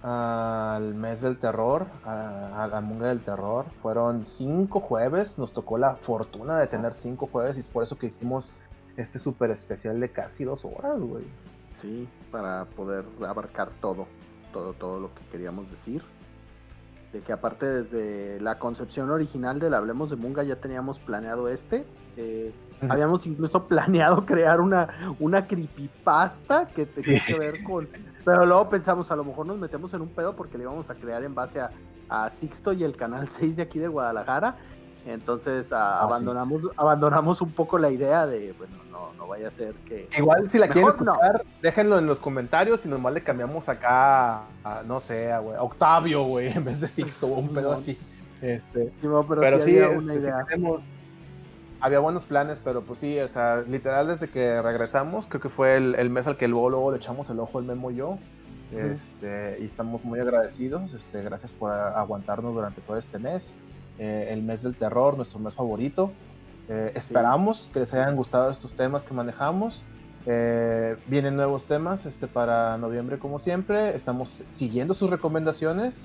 al mes del terror, a, la munga del terror. Fueron cinco jueves, nos tocó la fortuna de tener cinco jueves y es por eso que hicimos este súper especial de casi dos horas, güey. Sí, para poder abarcar todo, todo, todo lo que queríamos decir. De que aparte desde la concepción original del Hablemos de Munga ya teníamos planeado este. Eh, uh -huh. Habíamos incluso planeado crear una, una creepypasta que tenía que ver con... Pero luego pensamos, a lo mejor nos metemos en un pedo porque le íbamos a crear en base a, a Sixto y el Canal 6 de aquí de Guadalajara. Entonces a, ah, abandonamos, sí. abandonamos un poco la idea de, bueno, no, no vaya a ser que... Igual si la quieren escuchar, no. déjenlo en los comentarios y nomás le cambiamos acá a, no sé, a, a Octavio, güey, en vez de Sixto, un pedo así. Este, sí, pero, pero sí, sí había una este, idea. Sí había buenos planes, pero pues sí, o sea, literal desde que regresamos, creo que fue el, el mes al que luego, luego le echamos el ojo el Memo y yo. Este, y estamos muy agradecidos, este, gracias por aguantarnos durante todo este mes. Eh, el mes del terror, nuestro mes favorito. Eh, esperamos sí. que les hayan gustado estos temas que manejamos. Eh, vienen nuevos temas este, para noviembre como siempre. Estamos siguiendo sus recomendaciones.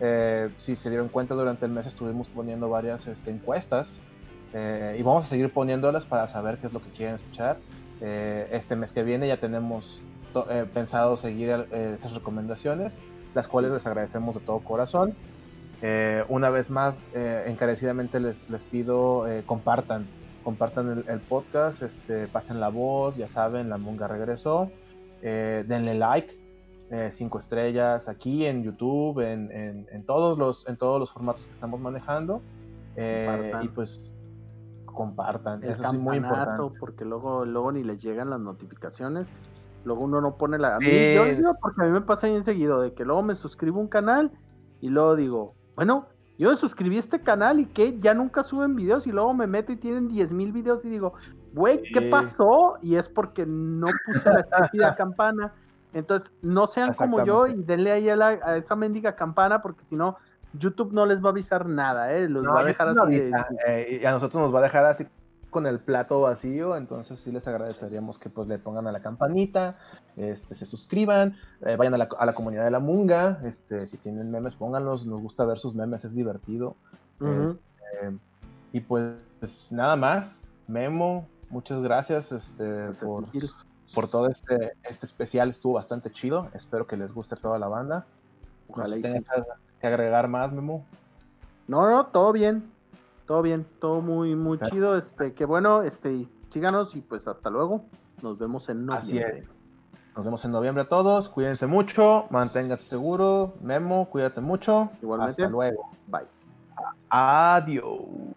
Eh, si se dieron cuenta durante el mes estuvimos poniendo varias este, encuestas eh, y vamos a seguir poniéndolas para saber qué es lo que quieren escuchar. este mes que viene ya tenemos pensado seguir estas recomendaciones, las cuales les agradecemos de todo corazón. Eh, una vez más, eh, encarecidamente les, les pido eh, compartan, compartan el, el, podcast, este, pasen la voz, ya saben, la Munga regresó, denle like, cinco estrellas aquí en YouTube, en, en, en, todos los, en todos los formatos que estamos manejando y pues compartan, el eso es muy importante. porque luego, luego ni les llegan las notificaciones. Luego uno no pone la... A mí, sí. yo, yo, porque a mí me pasa bien seguido, de que luego me suscribo a un canal y luego digo, bueno, yo me suscribí a este canal y que ya nunca suben videos y luego me meto y tienen 10 mil videos y digo, güey, ¿qué pasó? Y es porque no puse la estúpida campana. Entonces, no sean como yo y denle ahí a, la, a esa mendiga campana porque si no, YouTube no les va a avisar nada, ¿eh? Los no, va a dejar así. De... eh, y a nosotros nos va a dejar así con el plato vacío, entonces sí les agradeceríamos que pues le pongan a la campanita, este, se suscriban, eh, vayan a la, a la, comunidad de la Munga, este, si tienen memes pónganlos, nos gusta ver sus memes, es divertido. Uh -huh. este, y pues, pues, nada más, Memo, muchas gracias este, por, por, todo este, este especial, estuvo bastante chido, espero que les guste a toda la banda. Ojalá sí. Que agregar más, Memo. No, no, todo bien, todo bien, todo muy, muy claro. chido. Este, que bueno, este, síganos y pues hasta luego. Nos vemos en noviembre. Así es. Nos vemos en noviembre a todos. Cuídense mucho, manténganse seguro. Memo, cuídate mucho. Igualmente. Hasta luego. Bye. Adiós.